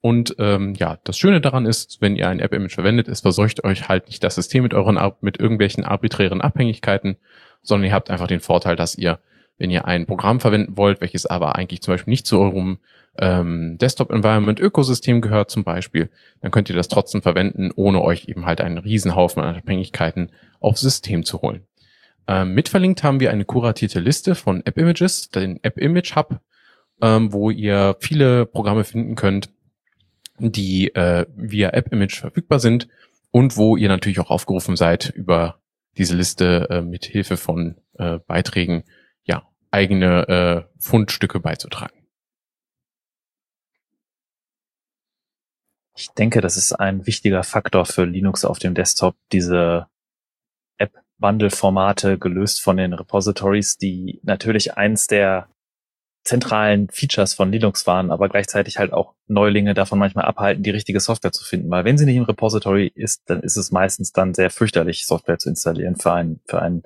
[SPEAKER 3] Und ähm, ja, das Schöne daran ist, wenn ihr ein App-Image verwendet, es verseucht euch halt nicht das System mit euren mit irgendwelchen arbiträren Abhängigkeiten, sondern ihr habt einfach den Vorteil, dass ihr, wenn ihr ein Programm verwenden wollt, welches aber eigentlich zum Beispiel nicht zu eurem ähm, Desktop-Environment-Ökosystem gehört zum Beispiel, dann könnt ihr das trotzdem verwenden, ohne euch eben halt einen Riesenhaufen an Abhängigkeiten aufs System zu holen. Ähm, mitverlinkt haben wir eine kuratierte Liste von App-Images, den App-Image-Hub, ähm, wo ihr viele Programme finden könnt, die äh, via App-Image verfügbar sind und wo ihr natürlich auch aufgerufen seid, über diese Liste äh, mit Hilfe von äh, Beiträgen ja eigene äh, Fundstücke beizutragen.
[SPEAKER 2] Ich denke, das ist ein wichtiger Faktor für Linux auf dem Desktop, diese App-Bundle-Formate gelöst von den Repositories, die natürlich eins der zentralen Features von Linux waren, aber gleichzeitig halt auch Neulinge davon manchmal abhalten, die richtige Software zu finden. Weil wenn sie nicht im Repository ist, dann ist es meistens dann sehr fürchterlich, Software zu installieren für einen, für einen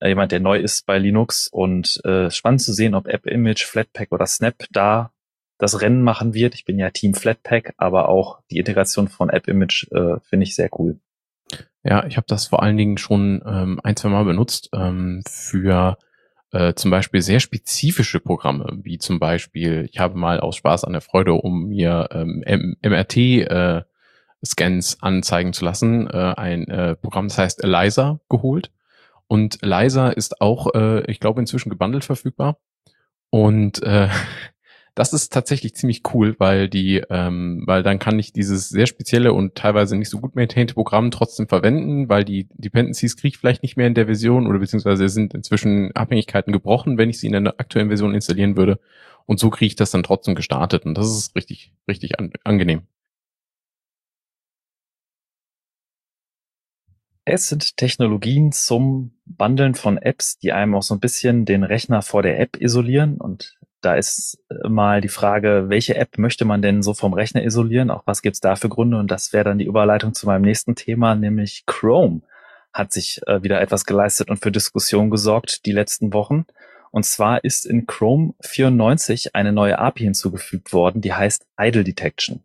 [SPEAKER 2] äh, jemand, der neu ist bei Linux. Und äh, spannend zu sehen, ob App Image, Flatpak oder Snap da das Rennen machen wird. Ich bin ja Team Flatpak, aber auch die Integration von App Image äh, finde ich sehr cool.
[SPEAKER 3] Ja, ich habe das vor allen Dingen schon ähm, ein, zwei Mal benutzt ähm, für äh, zum Beispiel sehr spezifische Programme, wie zum Beispiel, ich habe mal aus Spaß an der Freude, um mir ähm, MRT äh, anzeigen zu lassen, äh, ein äh, Programm, das heißt Eliza, geholt. Und Eliza ist auch, äh, ich glaube, inzwischen gebundelt verfügbar. Und äh, das ist tatsächlich ziemlich cool, weil die, ähm, weil dann kann ich dieses sehr spezielle und teilweise nicht so gut maintained Programm trotzdem verwenden, weil die Dependencies kriege ich vielleicht nicht mehr in der Version oder beziehungsweise sind inzwischen Abhängigkeiten gebrochen, wenn ich sie in der aktuellen Version installieren würde. Und so kriege ich das dann trotzdem gestartet und das ist richtig, richtig an, angenehm.
[SPEAKER 2] Es sind Technologien zum Bundeln von Apps, die einem auch so ein bisschen den Rechner vor der App isolieren. Und da ist mal die Frage, welche App möchte man denn so vom Rechner isolieren? Auch was gibt's da für Gründe? Und das wäre dann die Überleitung zu meinem nächsten Thema, nämlich Chrome hat sich äh, wieder etwas geleistet und für Diskussion gesorgt die letzten Wochen. Und zwar ist in Chrome 94 eine neue API hinzugefügt worden, die heißt Idle Detection.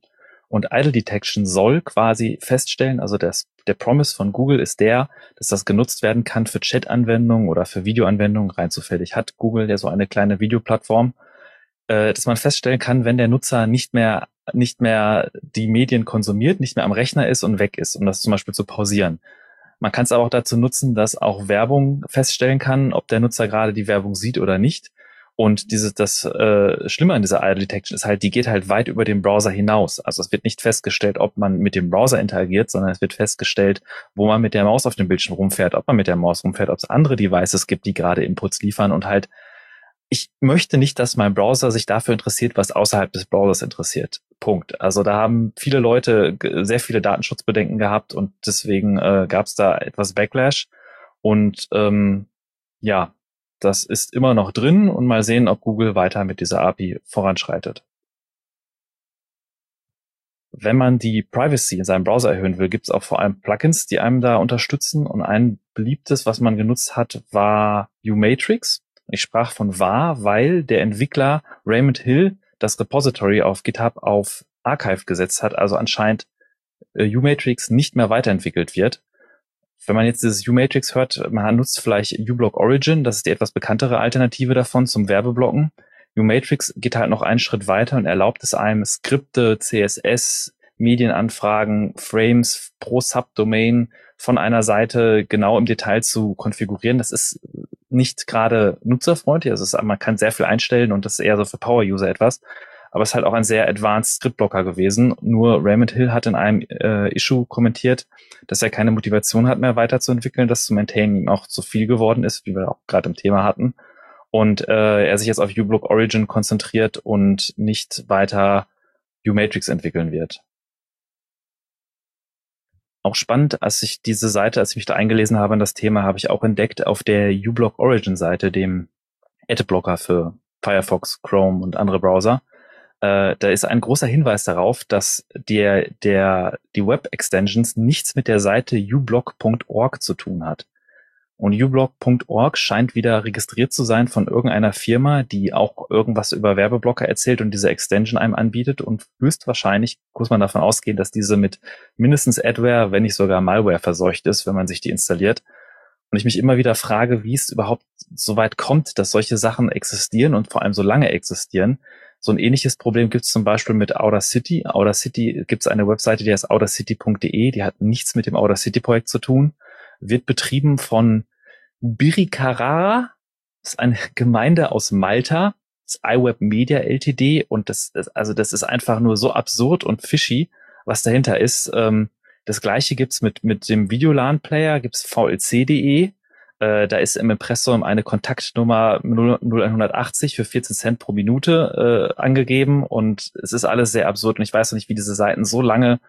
[SPEAKER 2] Und Idle Detection soll quasi feststellen, also das, der Promise von Google ist der, dass das genutzt werden kann für Chat-Anwendungen oder für Videoanwendungen. Rein zufällig hat Google ja so eine kleine Videoplattform, äh, dass man feststellen kann, wenn der Nutzer nicht mehr nicht mehr die Medien konsumiert, nicht mehr am Rechner ist und weg ist, um das zum Beispiel zu pausieren. Man kann es aber auch dazu nutzen, dass auch Werbung feststellen kann, ob der Nutzer gerade die Werbung sieht oder nicht. Und diese, das äh, Schlimme an dieser Idle Detection ist halt, die geht halt weit über den Browser hinaus. Also es wird nicht festgestellt, ob man mit dem Browser interagiert, sondern es wird festgestellt, wo man mit der Maus auf dem Bildschirm rumfährt, ob man mit der Maus rumfährt, ob es andere Devices gibt, die gerade Inputs liefern und halt ich möchte nicht, dass mein Browser sich dafür interessiert, was außerhalb des Browsers interessiert. Punkt. Also da haben viele Leute sehr viele Datenschutzbedenken gehabt und deswegen äh, gab es da etwas Backlash. Und ähm, ja, das ist immer noch drin und mal sehen, ob Google weiter mit dieser API voranschreitet. Wenn man die Privacy in seinem Browser erhöhen will, gibt es auch vor allem Plugins, die einem da unterstützen. Und ein beliebtes, was man genutzt hat, war Umatrix. Ich sprach von war, weil der Entwickler Raymond Hill das Repository auf GitHub auf Archive gesetzt hat, also anscheinend äh, Umatrix nicht mehr weiterentwickelt wird wenn man jetzt dieses U-Matrix hört, man nutzt vielleicht uBlock Origin, das ist die etwas bekanntere Alternative davon zum Werbeblocken. U-Matrix geht halt noch einen Schritt weiter und erlaubt es einem, Skripte, CSS, Medienanfragen, Frames pro Subdomain von einer Seite genau im Detail zu konfigurieren. Das ist nicht gerade nutzerfreundlich. Also man kann sehr viel einstellen und das ist eher so für Power-User etwas aber es ist halt auch ein sehr advanced Scriptblocker gewesen. Nur Raymond Hill hat in einem äh, Issue kommentiert, dass er keine Motivation hat mehr weiterzuentwickeln, dass zu maintainen ihm auch zu viel geworden ist, wie wir auch gerade im Thema hatten. Und äh, er sich jetzt auf uBlock Origin konzentriert und nicht weiter uMatrix entwickeln wird. Auch spannend, als ich diese Seite, als ich mich da eingelesen habe in das Thema, habe ich auch entdeckt auf der uBlock Origin Seite, dem Adblocker für Firefox, Chrome und andere Browser, äh, da ist ein großer Hinweis darauf, dass der, der, die Web-Extensions nichts mit der Seite ublog.org zu tun hat. Und ublog.org scheint wieder registriert zu sein von irgendeiner Firma, die auch irgendwas über Werbeblocker erzählt und diese Extension einem anbietet. Und höchstwahrscheinlich muss man davon ausgehen, dass diese mit mindestens Adware, wenn nicht sogar Malware verseucht ist, wenn man sich die installiert. Und ich mich immer wieder frage, wie es überhaupt so weit kommt, dass solche Sachen existieren und vor allem so lange existieren. So ein ähnliches Problem gibt es zum Beispiel mit Outer City. Outer City gibt es eine Webseite, die heißt outercity.de, die hat nichts mit dem Outer City Projekt zu tun, wird betrieben von Birikara, das ist eine Gemeinde aus Malta, das iWeb Media Ltd. Und das, das, also das ist einfach nur so absurd und fishy, was dahinter ist. Ähm, das gleiche gibt's mit, mit dem Videolan-Player, gibt's vlc.de, äh, da ist im Impressum eine Kontaktnummer 0180 für 14 Cent pro Minute äh, angegeben und es ist alles sehr absurd und ich weiß noch nicht, wie diese Seiten so lange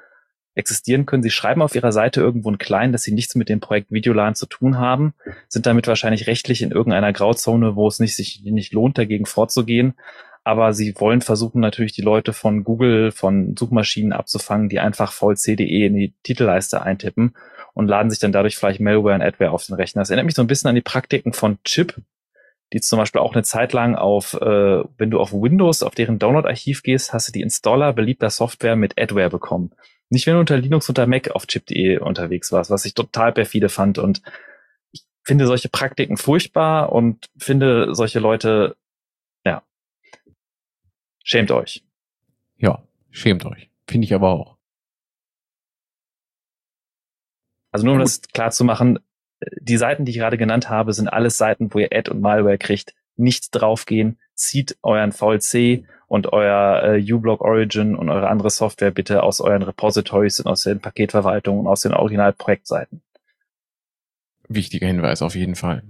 [SPEAKER 2] existieren können. Sie schreiben auf ihrer Seite irgendwo ein klein, dass sie nichts mit dem Projekt Videolan zu tun haben, sind damit wahrscheinlich rechtlich in irgendeiner Grauzone, wo es nicht, sich nicht lohnt, dagegen vorzugehen. Aber sie wollen versuchen natürlich die Leute von Google, von Suchmaschinen abzufangen, die einfach vlc.de in die Titelleiste eintippen und laden sich dann dadurch vielleicht Malware und Adware auf den Rechner. Das erinnert mich so ein bisschen an die Praktiken von Chip, die zum Beispiel auch eine Zeit lang auf, äh, wenn du auf Windows, auf deren Download-Archiv gehst, hast du die Installer beliebter Software mit Adware bekommen. Nicht wenn du unter Linux unter Mac auf chip.de unterwegs warst, was ich total perfide fand und ich finde solche Praktiken furchtbar und finde solche Leute, ja, schämt euch.
[SPEAKER 3] Ja, schämt euch. Finde ich aber auch.
[SPEAKER 2] Also nur um das klar zu machen, die Seiten, die ich gerade genannt habe, sind alles Seiten, wo ihr Ad und Malware kriegt. Nicht draufgehen, zieht euren VLC und euer äh, uBlock Origin und eure andere Software bitte aus euren Repositories und aus den Paketverwaltungen und aus den Originalprojektseiten.
[SPEAKER 3] Wichtiger Hinweis auf jeden Fall.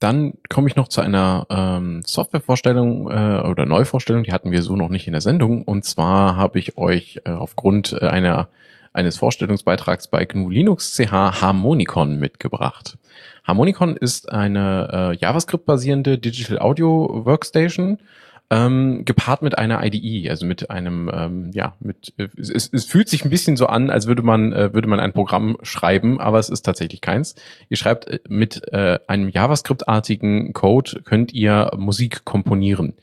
[SPEAKER 3] Dann komme ich noch zu einer ähm, Softwarevorstellung äh, oder Neuvorstellung, die hatten wir so noch nicht in der Sendung. Und zwar habe ich euch äh, aufgrund äh, einer eines Vorstellungsbeitrags bei GNU Linux CH Harmonicon mitgebracht. Harmonicon ist eine äh, JavaScript-basierende Digital Audio Workstation, ähm, gepaart mit einer IDE, also mit einem, ähm, ja, mit, äh, es, es fühlt sich ein bisschen so an, als würde man, äh, würde man ein Programm schreiben, aber es ist tatsächlich keins. Ihr schreibt äh, mit äh, einem JavaScript-artigen Code, könnt ihr Musik komponieren.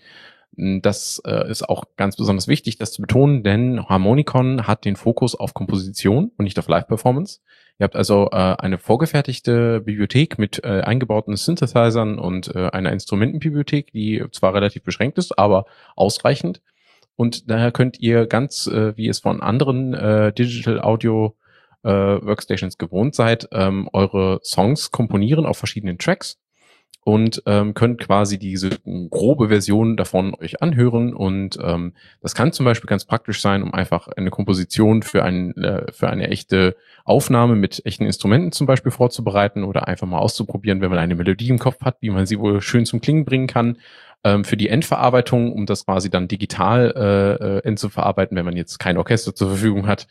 [SPEAKER 3] Das äh, ist auch ganz besonders wichtig, das zu betonen, denn Harmonicon hat den Fokus auf Komposition und nicht auf Live-Performance. Ihr habt also äh, eine vorgefertigte Bibliothek mit äh, eingebauten Synthesizern und äh, einer Instrumentenbibliothek, die zwar relativ beschränkt ist, aber ausreichend. Und daher könnt ihr ganz, äh, wie es von anderen äh, Digital Audio Workstations gewohnt seid, ähm, eure Songs komponieren auf verschiedenen Tracks und ähm, könnt quasi diese grobe Version davon euch anhören. Und ähm, das kann zum Beispiel ganz praktisch sein, um einfach eine Komposition für, ein, äh, für eine echte Aufnahme mit echten Instrumenten zum Beispiel vorzubereiten oder einfach mal auszuprobieren, wenn man eine Melodie im Kopf hat, wie man sie wohl schön zum Klingen bringen kann. Ähm, für die Endverarbeitung, um das quasi dann digital äh, äh, endzuverarbeiten, wenn man jetzt kein Orchester zur Verfügung hat,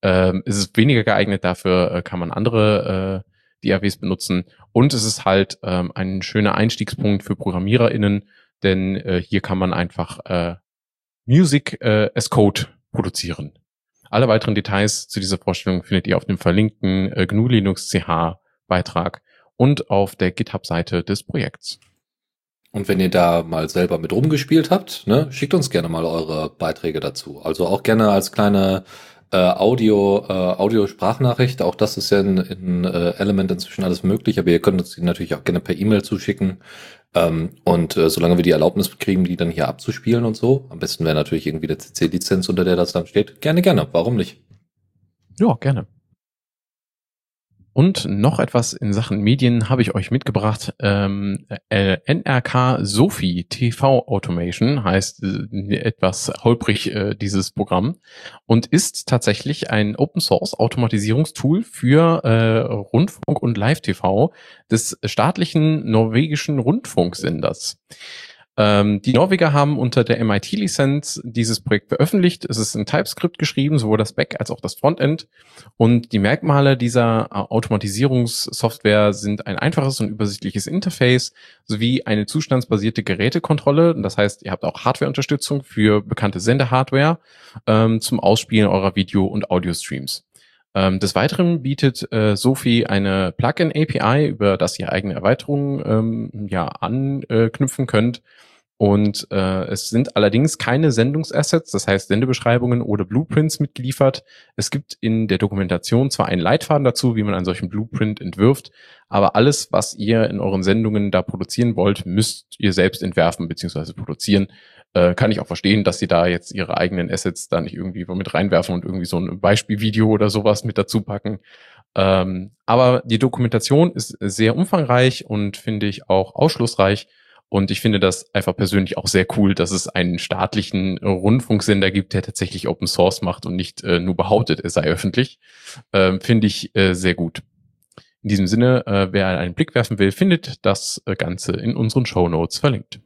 [SPEAKER 3] ähm, ist es weniger geeignet. Dafür äh, kann man andere äh, DAWs benutzen. Und es ist halt ähm, ein schöner Einstiegspunkt für ProgrammiererInnen, denn äh, hier kann man einfach äh, Music äh, as Code produzieren. Alle weiteren Details zu dieser Vorstellung findet ihr auf dem verlinkten äh, GNU Linux CH Beitrag und auf der GitHub-Seite des Projekts.
[SPEAKER 4] Und wenn ihr da mal selber mit rumgespielt habt, ne, schickt uns gerne mal eure Beiträge dazu. Also auch gerne als kleine äh, Audio, äh, Audio-Sprachnachricht, auch das ist ja in, in äh, Element inzwischen alles möglich, aber ihr könnt uns die natürlich auch gerne per E-Mail zuschicken. Ähm, und äh, solange wir die Erlaubnis kriegen, die dann hier abzuspielen und so, am besten wäre natürlich irgendwie der CC-Lizenz, unter der das dann steht. Gerne, gerne, warum nicht?
[SPEAKER 3] Ja, gerne. Und noch etwas in Sachen Medien habe ich euch mitgebracht. Ähm, äh, NRK Sophie TV Automation heißt äh, etwas holprig äh, dieses Programm und ist tatsächlich ein Open Source Automatisierungstool für äh, Rundfunk und Live-TV des staatlichen norwegischen Rundfunksenders. Ähm, die Norweger haben unter der MIT-Lizenz dieses Projekt veröffentlicht. Es ist in TypeScript geschrieben, sowohl das Back- als auch das Frontend. Und die Merkmale dieser äh, Automatisierungssoftware sind ein einfaches und übersichtliches Interface sowie eine zustandsbasierte Gerätekontrolle. Das heißt, ihr habt auch Hardware-Unterstützung für bekannte Sendehardware ähm, zum Ausspielen eurer Video- und Audio-Streams. Ähm, des Weiteren bietet äh, Sophie eine Plugin-API, über das ihr eigene Erweiterungen ähm, ja anknüpfen könnt. Und äh, es sind allerdings keine Sendungsassets, das heißt Sendebeschreibungen oder Blueprints mitgeliefert. Es gibt in der Dokumentation zwar einen Leitfaden dazu, wie man einen solchen Blueprint entwirft, aber alles, was ihr in euren Sendungen da produzieren wollt, müsst ihr selbst entwerfen bzw. produzieren äh, kann ich auch verstehen, dass sie da jetzt ihre eigenen Assets da nicht irgendwie mit reinwerfen und irgendwie so ein Beispielvideo oder sowas mit dazu packen. Ähm, aber die Dokumentation ist sehr umfangreich und finde ich auch ausschlussreich. Und ich finde das einfach persönlich auch sehr cool, dass es einen staatlichen Rundfunksender gibt, der tatsächlich Open Source macht und nicht äh, nur behauptet, er sei öffentlich. Ähm, finde ich äh, sehr gut. In diesem Sinne, äh, wer einen Blick werfen will, findet das äh, Ganze in unseren Show Notes verlinkt.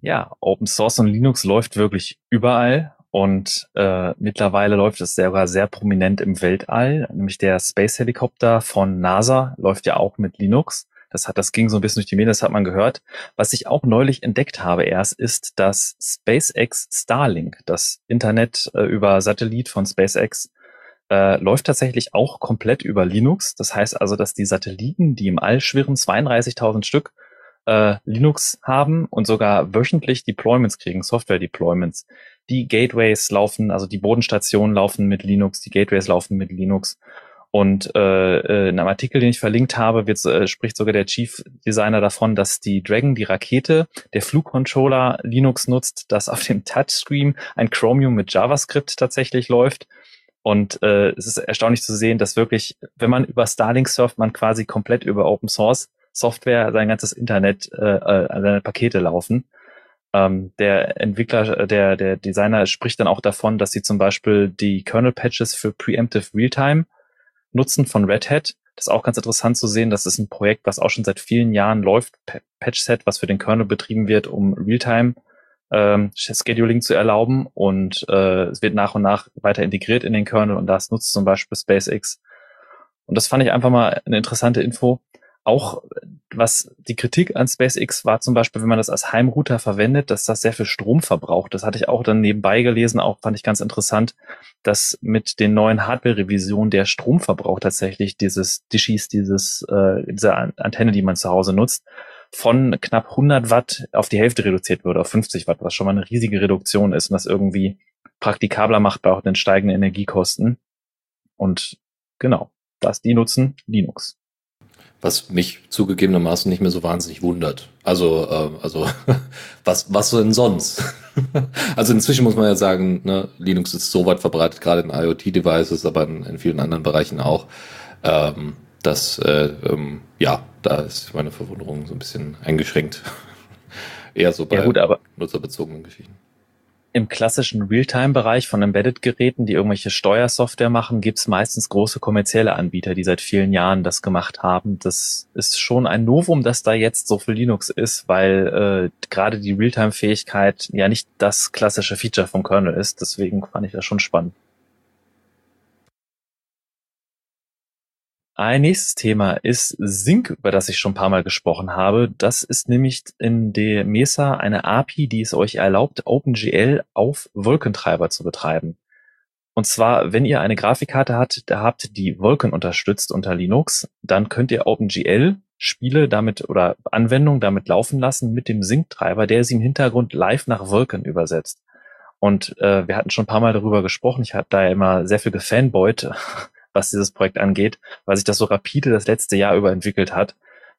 [SPEAKER 2] Ja, Open Source und Linux läuft wirklich überall und äh, mittlerweile läuft es sogar sehr prominent im Weltall, nämlich der Space Helicopter von NASA läuft ja auch mit Linux. Das hat, das ging so ein bisschen durch die Medien, das hat man gehört. Was ich auch neulich entdeckt habe erst, ist, dass SpaceX Starlink, das Internet äh, über Satellit von SpaceX, äh, läuft tatsächlich auch komplett über Linux. Das heißt also, dass die Satelliten, die im All schwirren, 32.000 Stück, äh, Linux haben und sogar wöchentlich Deployments kriegen, Software-Deployments. Die Gateways laufen, also die Bodenstationen laufen mit Linux, die Gateways laufen mit Linux. Und äh, äh in einem Artikel, den ich verlinkt habe, wird, äh, spricht sogar der Chief Designer davon, dass die Dragon, die Rakete, der Flugcontroller Linux nutzt, dass auf dem Touchscreen ein Chromium mit JavaScript tatsächlich läuft. Und äh, es ist erstaunlich zu sehen, dass wirklich, wenn man über Starlink surft, man quasi komplett über Open Source Software, sein ganzes Internet, äh, äh, seine Pakete laufen. Ähm, der Entwickler, der, der Designer spricht dann auch davon, dass sie zum Beispiel die Kernel-Patches für Preemptive Realtime nutzen von Red Hat. Das ist auch ganz interessant zu sehen. Das ist ein Projekt, was auch schon seit vielen Jahren läuft. Patch-Set, was für den Kernel betrieben wird, um Realtime ähm, Scheduling zu erlauben und äh, es wird nach und nach weiter integriert in den Kernel und das nutzt zum Beispiel SpaceX. Und das fand ich einfach mal eine interessante Info. Auch was die Kritik an SpaceX war zum Beispiel, wenn man das als Heimrouter verwendet, dass das sehr viel Strom verbraucht. Das hatte ich auch dann nebenbei gelesen, auch fand ich ganz interessant, dass mit den neuen Hardware-Revisionen der Stromverbrauch tatsächlich dieses Dishes, dieses, äh, diese Antenne, die man zu Hause nutzt, von knapp 100 Watt auf die Hälfte reduziert würde, auf 50 Watt, was schon mal eine riesige Reduktion ist und das irgendwie praktikabler macht bei auch den steigenden Energiekosten. Und genau, das die nutzen Linux.
[SPEAKER 4] Was mich zugegebenermaßen nicht mehr so wahnsinnig wundert. Also, äh, also was, was denn sonst? also inzwischen muss man ja sagen, ne, Linux ist so weit verbreitet, gerade in IoT-Devices, aber in, in, vielen anderen Bereichen auch, ähm, dass äh, ähm, ja, da ist meine Verwunderung so ein bisschen eingeschränkt. Eher so bei
[SPEAKER 2] ja, gut, aber
[SPEAKER 4] nutzerbezogenen Geschichten.
[SPEAKER 2] Im klassischen Realtime-Bereich von Embedded-Geräten, die irgendwelche Steuersoftware machen, gibt's meistens große kommerzielle Anbieter, die seit vielen Jahren das gemacht haben. Das ist schon ein Novum, dass da jetzt so viel Linux ist, weil äh, gerade die Realtime-Fähigkeit ja nicht das klassische Feature vom Kernel ist. Deswegen fand ich das schon spannend. Ein nächstes Thema ist Sync, über das ich schon ein paar Mal gesprochen habe. Das ist nämlich in der Mesa eine API, die es euch erlaubt, OpenGL auf Wolkentreiber zu betreiben. Und zwar, wenn ihr eine Grafikkarte habt, habt, die Wolken unterstützt unter Linux, dann könnt ihr OpenGL Spiele damit oder Anwendungen damit laufen lassen mit dem Sync-Treiber, der sie im Hintergrund live nach Wolken übersetzt. Und äh, wir hatten schon ein paar Mal darüber gesprochen. Ich habe da immer sehr viel gefanboyt, was dieses Projekt angeht, weil sich das so rapide das letzte Jahr über entwickelt hat,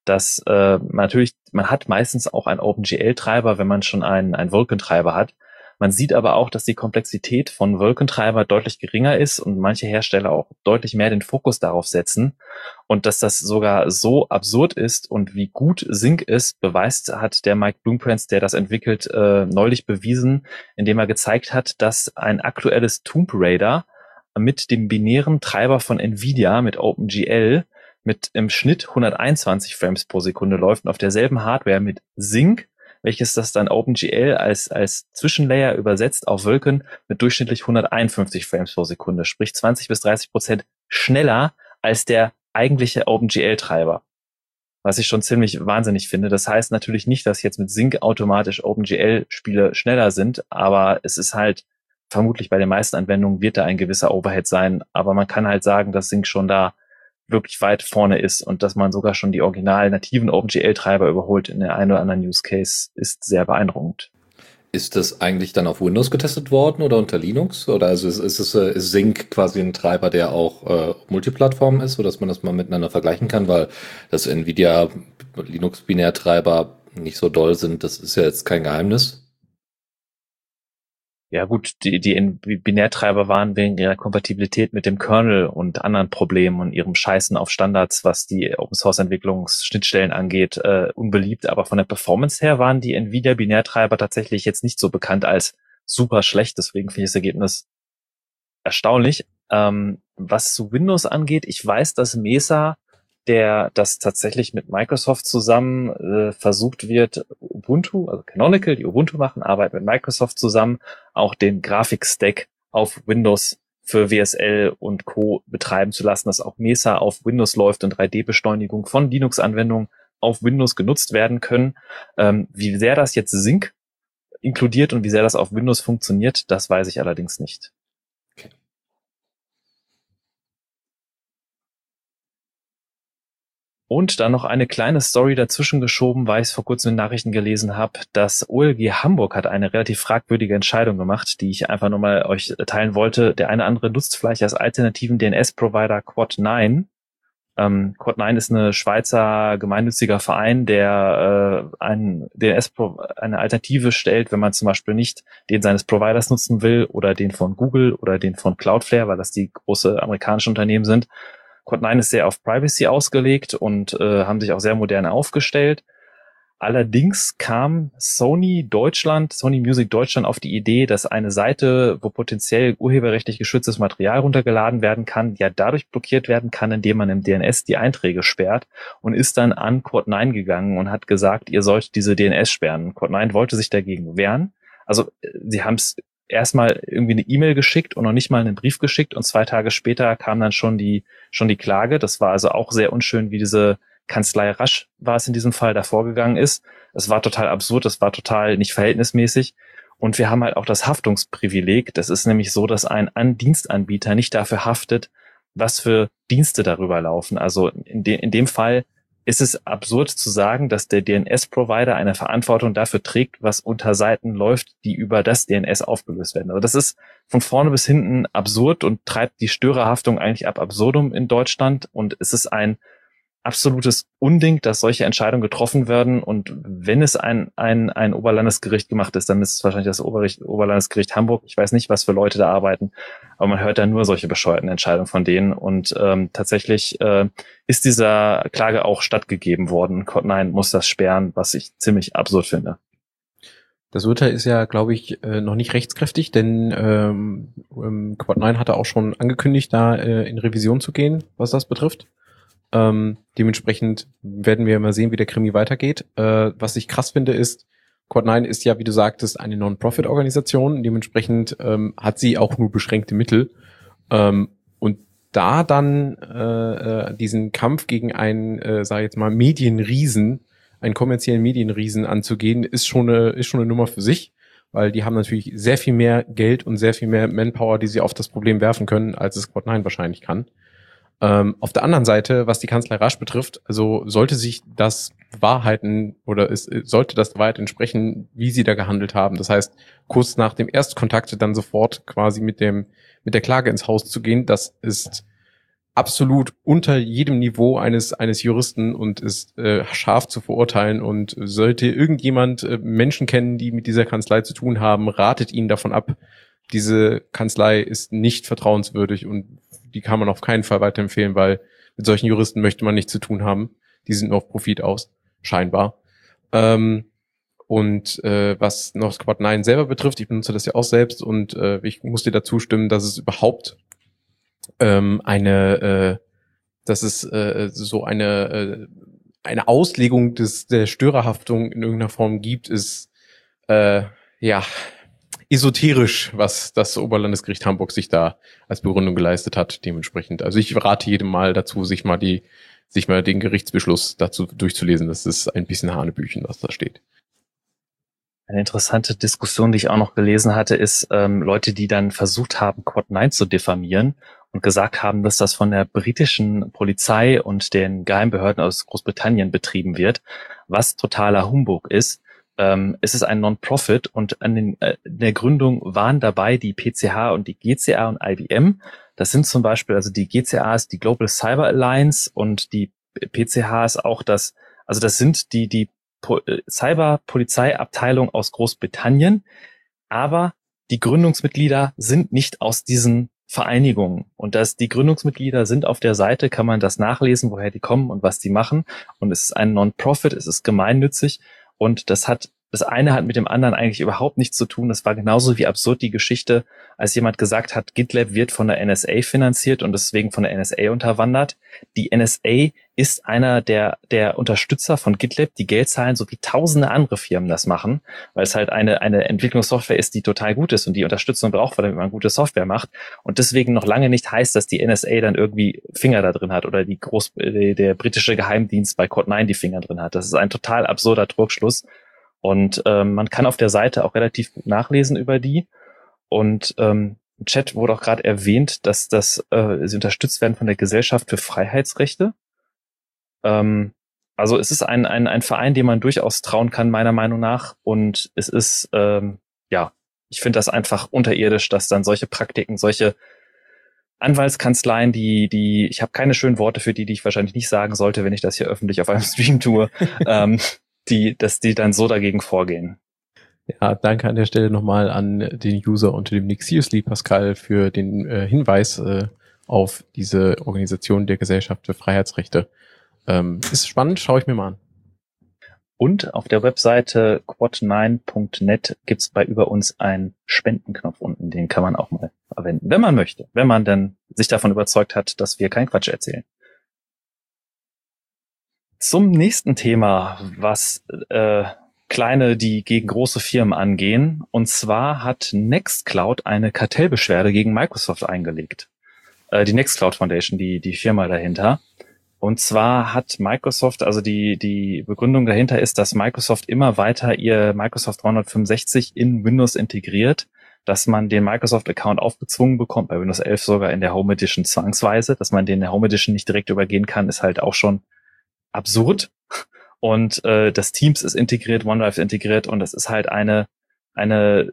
[SPEAKER 2] dass äh, natürlich, man hat meistens auch einen OpenGL-Treiber, wenn man schon einen, einen Vulkan-Treiber hat. Man sieht aber auch, dass die Komplexität von Vulkan-Treiber deutlich geringer ist und manche Hersteller auch deutlich mehr den Fokus darauf setzen. Und dass das sogar so absurd ist und wie gut Sync ist, beweist hat der Mike Bloomprance, der das entwickelt, äh, neulich bewiesen, indem er gezeigt hat, dass ein aktuelles Tomb Raider mit dem binären Treiber von Nvidia mit OpenGL mit im Schnitt 121 Frames pro Sekunde läuft und auf derselben Hardware mit Sync, welches das dann OpenGL als, als Zwischenlayer übersetzt auf Wolken mit durchschnittlich 151 Frames pro Sekunde, sprich 20 bis 30 Prozent schneller als der eigentliche OpenGL-Treiber. Was ich schon ziemlich wahnsinnig finde. Das heißt natürlich nicht, dass jetzt mit Sync automatisch OpenGL-Spiele schneller sind, aber es ist halt vermutlich bei den meisten Anwendungen wird da ein gewisser Overhead sein, aber man kann halt sagen, dass Sync schon da wirklich weit vorne ist und dass man sogar schon die original nativen OpenGL-Treiber überholt in der einen oder anderen Use Case ist sehr beeindruckend.
[SPEAKER 4] Ist das eigentlich dann auf Windows getestet worden oder unter Linux? Oder also ist, ist, ist Sync quasi ein Treiber, der auch äh, Multiplattform ist, sodass man das mal miteinander vergleichen kann, weil das Nvidia Linux-Binärtreiber nicht so doll sind, das ist ja jetzt kein Geheimnis
[SPEAKER 2] ja gut, die, die Binärtreiber waren wegen ihrer Kompatibilität mit dem Kernel und anderen Problemen und ihrem Scheißen auf Standards, was die Open Source Entwicklungsschnittstellen angeht, äh, unbeliebt. Aber von der Performance her waren die Nvidia Binärtreiber tatsächlich jetzt nicht so bekannt als super schlecht. Deswegen finde ich das Ergebnis erstaunlich. Ähm, was zu Windows angeht, ich weiß, dass Mesa der das tatsächlich mit Microsoft zusammen äh, versucht wird, Ubuntu, also Canonical, die Ubuntu machen, arbeiten mit Microsoft zusammen, auch den Grafikstack auf Windows für WSL und Co. betreiben zu lassen, dass auch Mesa auf Windows läuft und 3D-Beschleunigung von Linux-Anwendungen auf Windows genutzt werden können. Ähm, wie sehr das jetzt Sync inkludiert und wie sehr das auf Windows funktioniert, das weiß ich allerdings nicht. Und dann noch eine kleine Story dazwischen geschoben, weil ich es vor kurzem in Nachrichten gelesen habe. Das OLG Hamburg hat eine relativ fragwürdige Entscheidung gemacht, die ich einfach nur mal euch teilen wollte. Der eine andere nutzt vielleicht als alternativen DNS-Provider Quad9. Ähm, Quad9 ist eine Schweizer gemeinnütziger Verein, der äh, ein DNS eine Alternative stellt, wenn man zum Beispiel nicht den seines Providers nutzen will oder den von Google oder den von Cloudflare, weil das die große amerikanische Unternehmen sind Code9 ist sehr auf Privacy ausgelegt und äh, haben sich auch sehr modern aufgestellt. Allerdings kam Sony Deutschland, Sony Music Deutschland auf die Idee, dass eine Seite, wo potenziell urheberrechtlich geschütztes Material runtergeladen werden kann, ja dadurch blockiert werden kann, indem man im DNS die Einträge sperrt und ist dann an Code9 gegangen und hat gesagt, ihr sollt diese DNS sperren. Code9 wollte sich dagegen wehren, Also sie haben es erstmal irgendwie eine E-Mail geschickt und noch nicht mal einen Brief geschickt und zwei Tage später kam dann schon die schon die Klage. Das war also auch sehr unschön, wie diese Kanzlei Rasch war es in diesem Fall davor gegangen ist. Es war total absurd, es war total nicht verhältnismäßig. Und wir haben halt auch das Haftungsprivileg. Das ist nämlich so, dass ein Dienstanbieter nicht dafür haftet, was für Dienste darüber laufen. Also in, de in dem Fall ist es absurd zu sagen, dass der DNS-Provider eine Verantwortung dafür trägt, was unter Seiten läuft, die über das DNS aufgelöst werden. Also das ist von vorne bis hinten absurd und treibt die Störerhaftung eigentlich ab absurdum in Deutschland. Und es ist ein absolutes Unding, dass solche Entscheidungen getroffen werden. Und wenn es ein, ein, ein Oberlandesgericht gemacht ist, dann ist es wahrscheinlich das Oberricht, Oberlandesgericht Hamburg. Ich weiß nicht, was für Leute da arbeiten, aber man hört da nur solche bescheuerten Entscheidungen von denen. Und ähm, tatsächlich äh, ist dieser Klage auch stattgegeben worden. Code9 muss das sperren, was ich ziemlich absurd finde.
[SPEAKER 3] Das Urteil ist ja, glaube ich, äh, noch nicht rechtskräftig, denn ähm Quad 9 hatte auch schon angekündigt, da äh, in Revision zu gehen, was das betrifft. Ähm, dementsprechend werden wir mal sehen, wie der Krimi weitergeht. Äh, was ich krass finde, ist, Quad9 ist ja, wie du sagtest, eine Non-Profit-Organisation. Dementsprechend ähm, hat sie auch nur beschränkte Mittel. Ähm, und da dann äh, äh, diesen Kampf gegen einen, äh, sag ich jetzt mal, Medienriesen, einen kommerziellen Medienriesen anzugehen, ist schon eine, ist schon eine Nummer für sich, weil die haben natürlich sehr viel mehr Geld und sehr viel mehr Manpower, die sie auf das Problem werfen können, als es Quad9 wahrscheinlich kann. Ähm, auf der anderen Seite, was die Kanzlei Rasch betrifft, also sollte sich das Wahrheiten oder es sollte das Wahrheit entsprechen, wie sie da gehandelt haben. Das heißt, kurz nach dem Erstkontakt dann sofort quasi mit dem mit der Klage ins Haus zu gehen, das ist absolut unter jedem Niveau eines eines Juristen und ist äh, scharf zu verurteilen und sollte irgendjemand äh, Menschen kennen, die mit dieser Kanzlei zu tun haben, ratet ihnen davon ab. Diese Kanzlei ist nicht vertrauenswürdig und die kann man auf keinen Fall weiterempfehlen, weil mit solchen Juristen möchte man nichts zu tun haben. Die sind nur auf Profit aus, scheinbar. Ähm, und äh, was noch Squad 9 selber betrifft, ich benutze das ja auch selbst und äh, ich muss dir dazu stimmen, dass es überhaupt ähm, eine, äh, dass es äh, so eine äh, eine Auslegung des der Störerhaftung in irgendeiner Form gibt, ist äh, ja esoterisch, was das Oberlandesgericht Hamburg sich da als Begründung geleistet hat, dementsprechend. Also ich rate jedem mal dazu, sich mal die, sich mal den Gerichtsbeschluss dazu durchzulesen. Das ist ein bisschen Hanebüchen, was da steht.
[SPEAKER 2] Eine interessante Diskussion, die ich auch noch gelesen hatte, ist ähm, Leute, die dann versucht haben, Quad 9 zu diffamieren und gesagt haben, dass das von der britischen Polizei und den Geheimbehörden aus Großbritannien betrieben wird, was totaler Humbug ist ähm, es ist ein Non-Profit und an den, äh, der Gründung waren dabei die PCH und die GCA und IBM. Das sind zum Beispiel, also die GCA ist die Global Cyber Alliance und die PCH ist auch das, also das sind die, die äh, Cyber-Polizeiabteilung aus Großbritannien, aber die Gründungsmitglieder sind nicht aus diesen Vereinigungen. Und dass die Gründungsmitglieder sind auf der Seite, kann man das nachlesen, woher die kommen und was die machen. Und es ist ein Non-Profit, es ist gemeinnützig und das hat, das eine hat mit dem anderen eigentlich überhaupt nichts zu tun. Das war genauso wie absurd die Geschichte, als jemand gesagt hat, GitLab wird von der NSA finanziert und deswegen von der NSA unterwandert. Die NSA ist einer der, der Unterstützer von GitLab, die Geld zahlen, so wie tausende andere Firmen das machen, weil es halt eine, eine Entwicklungssoftware ist, die total gut ist und die Unterstützung braucht, damit man gute Software macht. Und deswegen noch lange nicht heißt, dass die NSA dann irgendwie Finger da drin hat oder die Groß, der britische Geheimdienst bei Code 9 die Finger drin hat. Das ist ein total absurder Trugschluss. Und ähm, man kann auf der Seite auch relativ gut nachlesen über die. Und ähm, im Chat wurde auch gerade erwähnt, dass das äh, sie unterstützt werden von der Gesellschaft für Freiheitsrechte. Ähm, also es ist ein, ein, ein Verein, dem man durchaus trauen kann, meiner Meinung nach. Und es ist, ähm, ja, ich finde das einfach unterirdisch, dass dann solche Praktiken, solche Anwaltskanzleien, die, die, ich habe keine schönen Worte für die, die ich wahrscheinlich nicht sagen sollte, wenn ich das hier öffentlich auf einem Stream tue, ähm, die, dass die dann so dagegen vorgehen.
[SPEAKER 3] Ja, danke an der Stelle nochmal an den User unter dem Nick Seriously, Pascal, für den äh, Hinweis äh, auf diese Organisation der Gesellschaft für Freiheitsrechte. Ähm, ist spannend, schaue ich mir mal an.
[SPEAKER 2] Und auf der Webseite quad9.net gibt's bei über uns einen Spendenknopf unten, den kann man auch mal verwenden, wenn man möchte, wenn man denn sich davon überzeugt hat, dass wir kein Quatsch erzählen. Zum nächsten Thema, was äh, kleine, die gegen große Firmen angehen. Und zwar hat Nextcloud eine Kartellbeschwerde gegen Microsoft eingelegt. Äh, die Nextcloud Foundation, die, die Firma dahinter. Und zwar hat Microsoft, also die, die Begründung dahinter ist, dass Microsoft immer weiter ihr Microsoft 365 in Windows integriert, dass man den Microsoft-Account aufgezwungen bekommt, bei Windows 11 sogar in der Home Edition zwangsweise, dass man den in der Home Edition nicht direkt übergehen kann, ist halt auch schon absurd. Und äh, das Teams ist integriert, OneDrive ist integriert und es ist halt eine, eine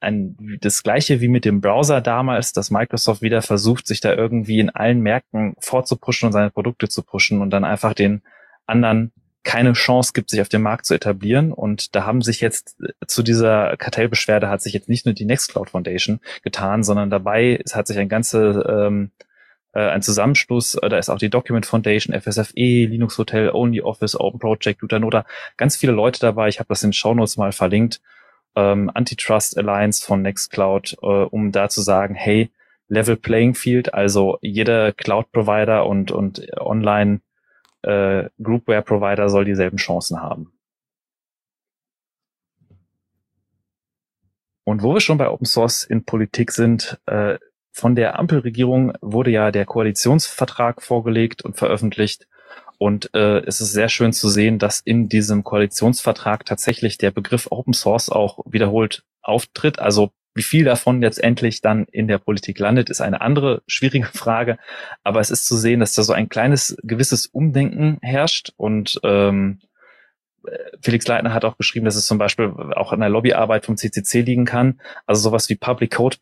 [SPEAKER 2] ein, das gleiche wie mit dem Browser damals, dass Microsoft wieder versucht, sich da irgendwie in allen Märkten vorzupushen und seine Produkte zu pushen und dann einfach den anderen keine Chance gibt, sich auf dem Markt zu etablieren. Und da haben sich jetzt äh, zu dieser Kartellbeschwerde hat sich jetzt nicht nur die Nextcloud Foundation getan, sondern dabei es hat sich ein ganze ähm, äh, ein Zusammenschluss, äh, da ist auch die Document Foundation, FSFE, Linux Hotel, Only Office, Open Project, Utanota, ganz viele Leute dabei. Ich habe das in den Shownotes mal verlinkt ähm, Antitrust Alliance von Nextcloud, äh, um da zu sagen, hey, Level Playing Field, also jeder Cloud-Provider und, und Online äh, Groupware-Provider soll dieselben Chancen haben. Und wo wir schon bei Open Source in Politik sind, äh, von der Ampelregierung wurde ja der Koalitionsvertrag vorgelegt und veröffentlicht. Und äh, es ist sehr schön zu sehen, dass in diesem Koalitionsvertrag tatsächlich der Begriff Open Source auch wiederholt auftritt. Also wie viel davon letztendlich dann in der Politik landet, ist eine andere schwierige Frage. Aber es ist zu sehen, dass da so ein kleines gewisses Umdenken herrscht. Und ähm, Felix Leitner hat auch beschrieben, dass es zum Beispiel auch an der Lobbyarbeit vom CCC liegen kann. Also sowas wie Public Code,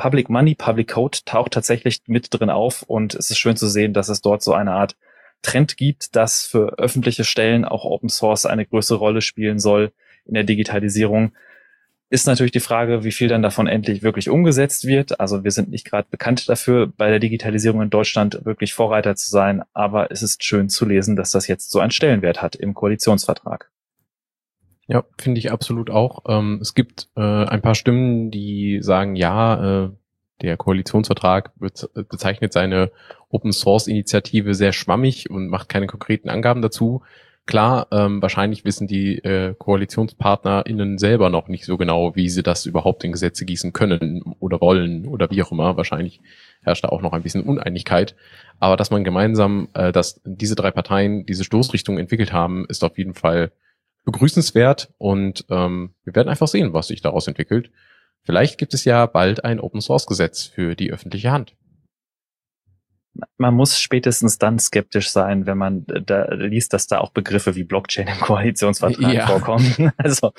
[SPEAKER 2] Public Money, Public Code taucht tatsächlich mit drin auf. Und es ist schön zu sehen, dass es dort so eine Art Trend gibt, dass für öffentliche Stellen auch Open Source eine größere Rolle spielen soll in der Digitalisierung. Ist natürlich die Frage, wie viel dann davon endlich wirklich umgesetzt wird. Also wir sind nicht gerade bekannt dafür, bei der Digitalisierung in Deutschland wirklich Vorreiter zu sein, aber es ist schön zu lesen, dass das jetzt so einen Stellenwert hat im Koalitionsvertrag.
[SPEAKER 3] Ja, finde ich absolut auch. Ähm, es gibt äh, ein paar Stimmen, die sagen, ja, äh, der Koalitionsvertrag bezeichnet seine Open Source Initiative sehr schwammig und macht keine konkreten Angaben dazu. Klar, ähm, wahrscheinlich wissen die äh, KoalitionspartnerInnen selber noch nicht so genau, wie sie das überhaupt in Gesetze gießen können oder wollen oder wie auch immer. Wahrscheinlich herrscht da auch noch ein bisschen Uneinigkeit. Aber dass man gemeinsam, äh, dass diese drei Parteien diese Stoßrichtung entwickelt haben, ist auf jeden Fall begrüßenswert und ähm, wir werden einfach sehen, was sich daraus entwickelt. Vielleicht gibt es ja bald ein Open Source Gesetz für die öffentliche Hand.
[SPEAKER 2] Man muss spätestens dann skeptisch sein, wenn man da liest, dass da auch Begriffe wie Blockchain im Koalitionsvertrag ja. vorkommen. Also,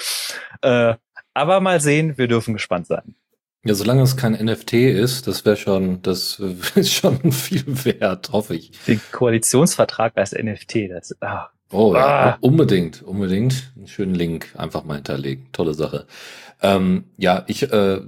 [SPEAKER 2] äh, aber mal sehen, wir dürfen gespannt sein.
[SPEAKER 4] Ja, solange es kein NFT ist, das wäre schon, das ist schon viel wert, hoffe ich.
[SPEAKER 2] Den Koalitionsvertrag als NFT, das, ah.
[SPEAKER 4] Oh ja, ah. unbedingt, unbedingt. Einen schönen Link einfach mal hinterlegen. Tolle Sache. Ähm, ja, ich äh,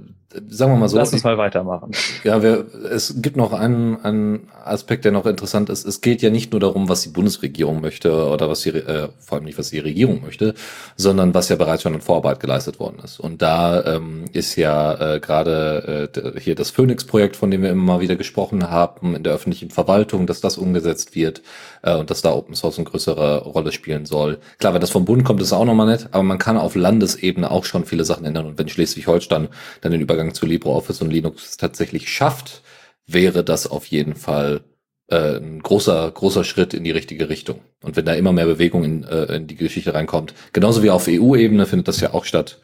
[SPEAKER 4] sagen wir mal so.
[SPEAKER 2] Lass uns mal weitermachen.
[SPEAKER 4] Ja, wir, es gibt noch einen, einen Aspekt, der noch interessant ist. Es geht ja nicht nur darum, was die Bundesregierung möchte oder was die, äh, vor allem nicht, was die Regierung möchte, sondern was ja bereits schon an Vorarbeit geleistet worden ist. Und da ähm, ist ja äh, gerade äh, hier das Phoenix-Projekt, von dem wir immer mal wieder gesprochen haben, in der öffentlichen Verwaltung, dass das umgesetzt wird äh, und dass da Open Source eine größere Rolle spielen soll. Klar, wenn das vom Bund kommt, ist auch nochmal nett, aber man kann auf Landesebene auch schon viele Sachen ändern. Und wenn Schleswig-Holstein dann den Übergang Übergang zu LibreOffice und Linux tatsächlich schafft, wäre das auf jeden Fall äh, ein großer, großer Schritt in die richtige Richtung. Und wenn da immer mehr Bewegung in, äh, in die Geschichte reinkommt, genauso wie auf EU-Ebene findet das ja auch statt,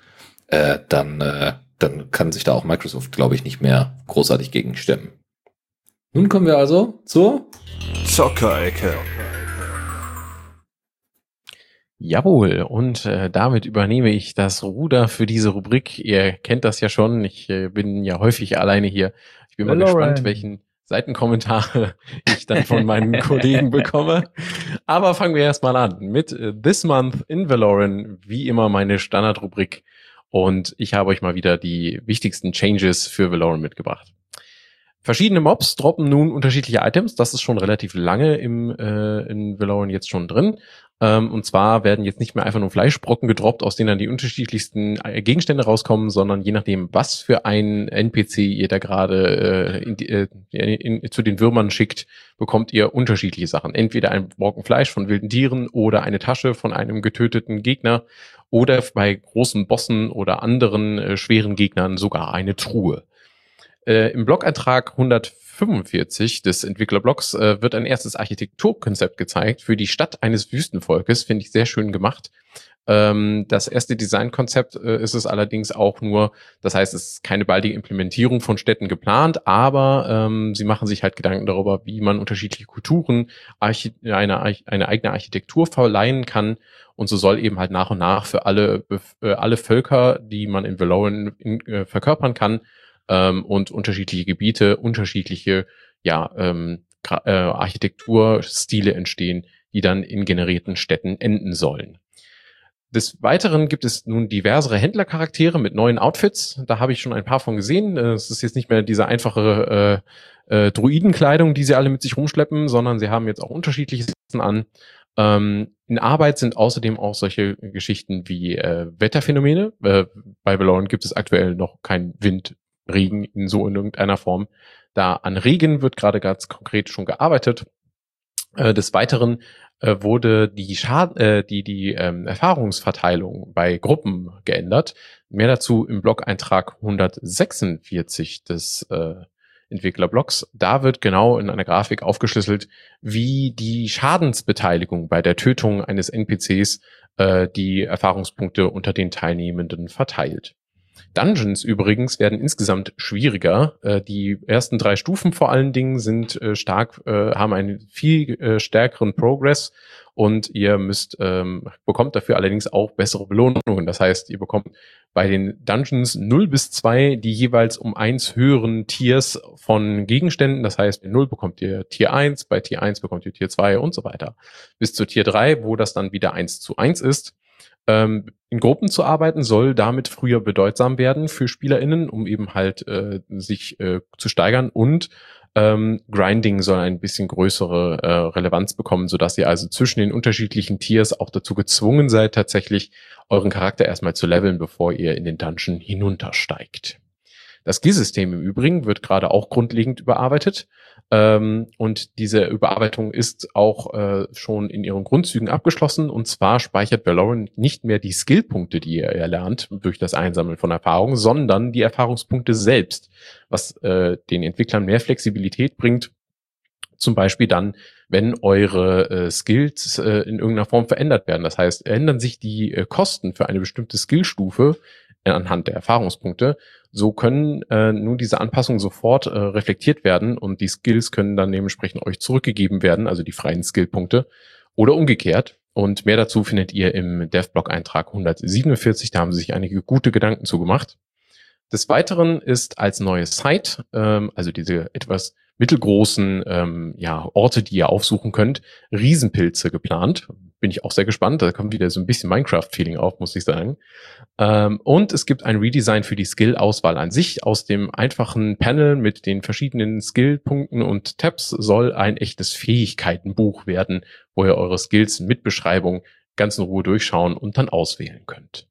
[SPEAKER 4] äh, dann, äh, dann kann sich da auch Microsoft, glaube ich, nicht mehr großartig gegenstemmen. Nun kommen wir also zur
[SPEAKER 1] Zockerecke.
[SPEAKER 3] Jawohl, und äh, damit übernehme ich das Ruder für diese Rubrik. Ihr kennt das ja schon, ich äh, bin ja häufig alleine hier. Ich bin Hello, mal gespannt, Ryan. welchen Seitenkommentare ich dann von meinen Kollegen bekomme. Aber fangen wir erstmal an mit äh, This Month in Valoran, wie immer meine Standardrubrik. Und ich habe euch mal wieder die wichtigsten Changes für Valoran mitgebracht. Verschiedene Mobs droppen nun unterschiedliche Items. Das ist schon relativ lange im, äh, in Valoran jetzt schon drin. Ähm, und zwar werden jetzt nicht mehr einfach nur Fleischbrocken gedroppt, aus denen dann die unterschiedlichsten äh, Gegenstände rauskommen, sondern je nachdem, was für ein NPC ihr da gerade äh, äh zu den Würmern schickt, bekommt ihr unterschiedliche Sachen. Entweder ein Brocken Fleisch von wilden Tieren oder eine Tasche von einem getöteten Gegner oder bei großen Bossen oder anderen äh, schweren Gegnern sogar eine Truhe. Äh, Im Blogantrag 100 45 des Entwicklerblogs äh, wird ein erstes Architekturkonzept gezeigt für die Stadt eines Wüstenvolkes. Finde ich sehr schön gemacht. Ähm, das erste Designkonzept äh, ist es allerdings auch nur, das heißt, es ist keine baldige Implementierung von Städten geplant, aber ähm, sie machen sich halt Gedanken darüber, wie man unterschiedliche Kulturen Archi eine, eine eigene Architektur verleihen kann. Und so soll eben halt nach und nach für alle, äh, alle Völker, die man in Valoran äh, verkörpern kann, ähm, und unterschiedliche Gebiete, unterschiedliche ja, ähm, äh, Architekturstile entstehen, die dann in generierten Städten enden sollen. Des Weiteren gibt es nun diversere Händlercharaktere mit neuen Outfits. Da habe ich schon ein paar von gesehen. Äh, es ist jetzt nicht mehr diese einfache äh, äh, Druidenkleidung, die sie alle mit sich rumschleppen, sondern sie haben jetzt auch unterschiedliche Sachen an. Ähm, in Arbeit sind außerdem auch solche Geschichten wie äh, Wetterphänomene. Äh, bei Valorant gibt es aktuell noch kein Wind, Regen in so in irgendeiner Form. Da an Regen wird gerade ganz konkret schon gearbeitet. Äh, des Weiteren äh, wurde die, Schad äh, die, die ähm, Erfahrungsverteilung bei Gruppen geändert. Mehr dazu im Blog-Eintrag 146 des äh, Entwicklerblocks. Da wird genau in einer Grafik aufgeschlüsselt, wie die Schadensbeteiligung bei der Tötung eines NPCs äh, die Erfahrungspunkte unter den Teilnehmenden verteilt. Dungeons übrigens werden insgesamt schwieriger. Äh, die ersten drei Stufen vor allen Dingen sind äh, stark, äh, haben einen viel äh, stärkeren Progress und ihr müsst ähm, bekommt dafür allerdings auch bessere Belohnungen. Das heißt, ihr bekommt bei den Dungeons 0 bis 2 die jeweils um eins höheren Tiers von Gegenständen. Das heißt, in 0 bekommt ihr Tier 1, bei Tier 1 bekommt ihr Tier 2 und so weiter. Bis zu Tier 3, wo das dann wieder 1 zu 1 ist. Ähm, in Gruppen zu arbeiten soll damit früher bedeutsam werden für SpielerInnen, um eben halt äh, sich äh, zu steigern und ähm, Grinding soll ein bisschen größere äh, Relevanz bekommen, sodass ihr also zwischen den unterschiedlichen Tiers auch dazu gezwungen seid, tatsächlich euren Charakter erstmal zu leveln, bevor ihr in den Dungeon hinuntersteigt. Das Skill-System im Übrigen wird gerade auch grundlegend überarbeitet. Ähm, und diese Überarbeitung ist auch äh, schon in ihren Grundzügen abgeschlossen. Und zwar speichert Valorant nicht mehr die Skillpunkte, die ihr erlernt durch das Einsammeln von Erfahrungen, sondern die Erfahrungspunkte selbst, was äh, den Entwicklern mehr Flexibilität bringt. Zum Beispiel dann, wenn eure äh, Skills äh, in irgendeiner Form verändert werden. Das heißt, ändern sich die äh, Kosten für eine bestimmte Skillstufe anhand der Erfahrungspunkte. So können äh, nun diese Anpassungen sofort äh, reflektiert werden und die Skills können dann dementsprechend euch zurückgegeben werden, also die freien Skillpunkte oder umgekehrt. Und mehr dazu findet ihr im DevBlog-Eintrag 147. Da haben sich einige gute Gedanken zugemacht. Des Weiteren ist als neue Site, ähm, also diese etwas mittelgroßen ähm, ja, Orte, die ihr aufsuchen könnt, Riesenpilze geplant. Bin ich auch sehr gespannt. Da kommt wieder so ein bisschen Minecraft-Feeling auf, muss ich sagen. Ähm, und es gibt ein Redesign für die Skill-Auswahl an sich. Aus dem einfachen Panel mit den verschiedenen Skill-Punkten und Tabs soll ein echtes Fähigkeitenbuch werden, wo ihr eure Skills mit Beschreibung ganz in Ruhe durchschauen und dann auswählen könnt.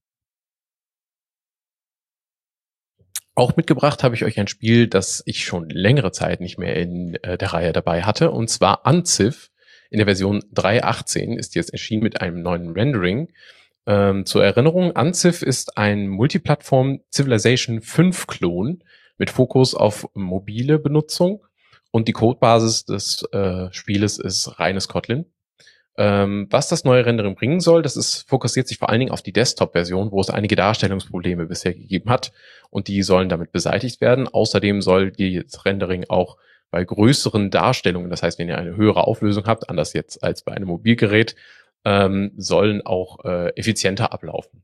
[SPEAKER 3] Auch mitgebracht habe ich euch ein Spiel, das ich schon längere Zeit nicht mehr in äh, der Reihe dabei hatte, und zwar Anziv. In der Version 3.18 ist jetzt erschienen mit einem neuen Rendering. Ähm, zur Erinnerung, Anziv ist ein Multiplattform Civilization 5 Klon mit Fokus auf mobile Benutzung und die Codebasis des äh, Spieles ist reines Kotlin. Ähm, was das neue Rendering bringen soll, das ist, fokussiert sich vor allen Dingen auf die Desktop-Version, wo es einige Darstellungsprobleme bisher gegeben hat und die sollen damit beseitigt werden. Außerdem soll das Rendering auch bei größeren Darstellungen, das heißt, wenn ihr eine höhere Auflösung habt, anders jetzt als bei einem Mobilgerät, ähm, sollen auch äh, effizienter ablaufen.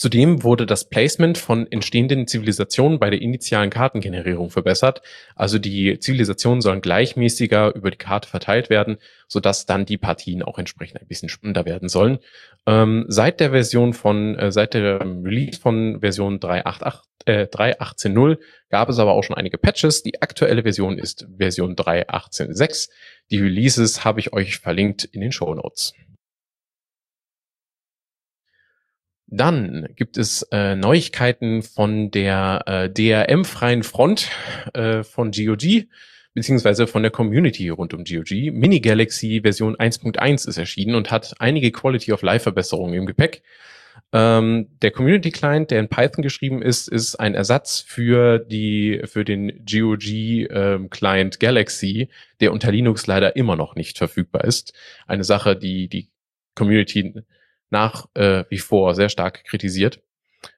[SPEAKER 3] Zudem wurde das Placement von entstehenden Zivilisationen bei der initialen Kartengenerierung verbessert. Also die Zivilisationen sollen gleichmäßiger über die Karte verteilt werden, sodass dann die Partien auch entsprechend ein bisschen spannender werden sollen. Ähm, seit der Version von, äh, seit der Release von Version 3.8.8 äh, 3.18.0 gab es aber auch schon einige Patches. Die aktuelle Version ist Version 3.18.6. Die Releases habe ich euch verlinkt in den Show Notes. Dann gibt es äh, Neuigkeiten von der äh, DRM-freien Front äh, von GOG, beziehungsweise von der Community rund um GOG. Mini Galaxy Version 1.1 ist erschienen und hat einige Quality of Life Verbesserungen im Gepäck. Ähm, der Community Client, der in Python geschrieben ist, ist ein Ersatz für die für den GOG ähm, Client Galaxy, der unter Linux leider immer noch nicht verfügbar ist. Eine Sache, die die Community nach äh, wie vor sehr stark kritisiert.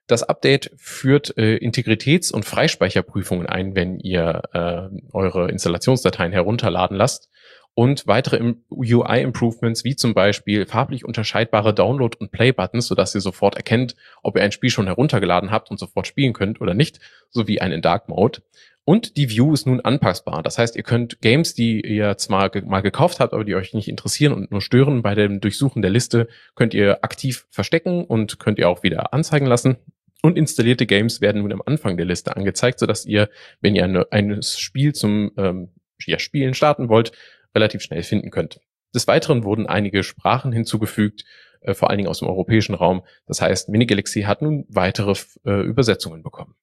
[SPEAKER 3] Das Update führt äh, Integritäts- und Freispeicherprüfungen ein, wenn ihr äh, eure Installationsdateien herunterladen lasst und weitere UI-Improvements wie zum Beispiel farblich unterscheidbare Download- und Play-Buttons, sodass ihr sofort erkennt, ob ihr ein Spiel schon heruntergeladen habt und sofort spielen könnt oder nicht, sowie ein in Dark Mode. Und die View ist nun anpassbar. Das heißt, ihr könnt Games, die ihr zwar ge mal gekauft habt, aber die euch nicht interessieren und nur stören, bei dem Durchsuchen der Liste könnt ihr aktiv verstecken und könnt ihr auch wieder anzeigen lassen. Und installierte Games werden nun am Anfang der Liste angezeigt, sodass ihr, wenn ihr eine, ein Spiel zum ähm, ja, Spielen starten wollt, relativ schnell finden könnt. Des Weiteren wurden einige Sprachen hinzugefügt, äh, vor allen Dingen aus dem europäischen Raum. Das heißt, Minigalaxy hat nun weitere äh, Übersetzungen bekommen.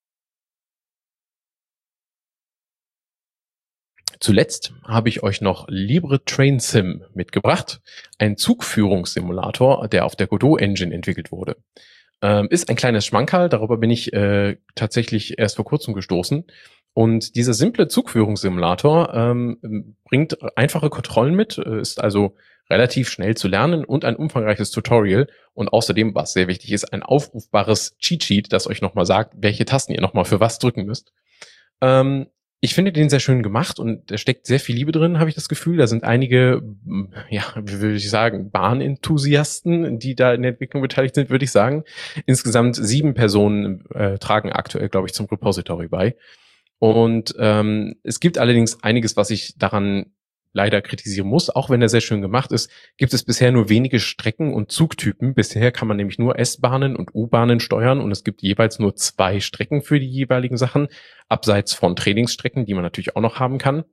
[SPEAKER 3] Zuletzt habe ich euch noch Libre Train Sim mitgebracht, ein Zugführungssimulator, der auf der Godot Engine entwickelt wurde. Ähm, ist ein kleines Schmankerl, darüber bin ich äh, tatsächlich erst vor kurzem gestoßen. Und dieser simple Zugführungssimulator ähm, bringt einfache Kontrollen mit, äh, ist also relativ schnell zu lernen und ein umfangreiches Tutorial und außerdem, was sehr wichtig ist, ein aufrufbares Cheat Sheet, das euch nochmal sagt, welche Tasten ihr nochmal für was drücken müsst. Ähm, ich finde den sehr schön gemacht und da steckt sehr viel Liebe drin, habe ich das Gefühl. Da sind einige, ja, wie würde ich sagen, Bahnenthusiasten, die da in der Entwicklung beteiligt sind, würde ich sagen. Insgesamt sieben Personen äh, tragen aktuell, glaube ich, zum Repository bei. Und ähm, es gibt allerdings einiges, was ich daran leider kritisieren muss. Auch wenn er sehr schön gemacht ist, gibt es bisher nur wenige Strecken und Zugtypen. Bisher kann man nämlich nur S-Bahnen und U-Bahnen steuern und es gibt jeweils nur zwei Strecken für die jeweiligen Sachen, abseits von Trainingsstrecken, die man natürlich auch noch haben kann.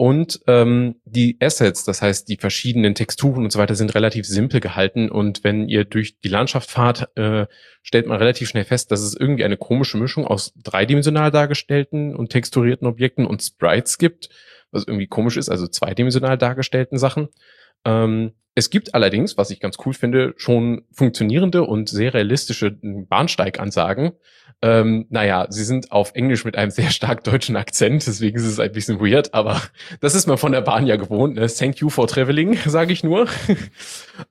[SPEAKER 3] Und ähm, die Assets, das heißt die verschiedenen Texturen und so weiter, sind relativ simpel gehalten. Und wenn ihr durch die Landschaft fahrt, äh, stellt man relativ schnell fest, dass es irgendwie eine komische Mischung aus dreidimensional dargestellten und texturierten Objekten und Sprites gibt, was irgendwie komisch ist, also zweidimensional dargestellten Sachen. Ähm, es gibt allerdings, was ich ganz cool finde, schon funktionierende und sehr realistische Bahnsteigansagen, ähm, naja, sie sind auf Englisch mit einem sehr stark deutschen Akzent, deswegen ist es ein bisschen weird, aber das ist man von der Bahn ja gewohnt. Ne? Thank you for traveling, sage ich nur.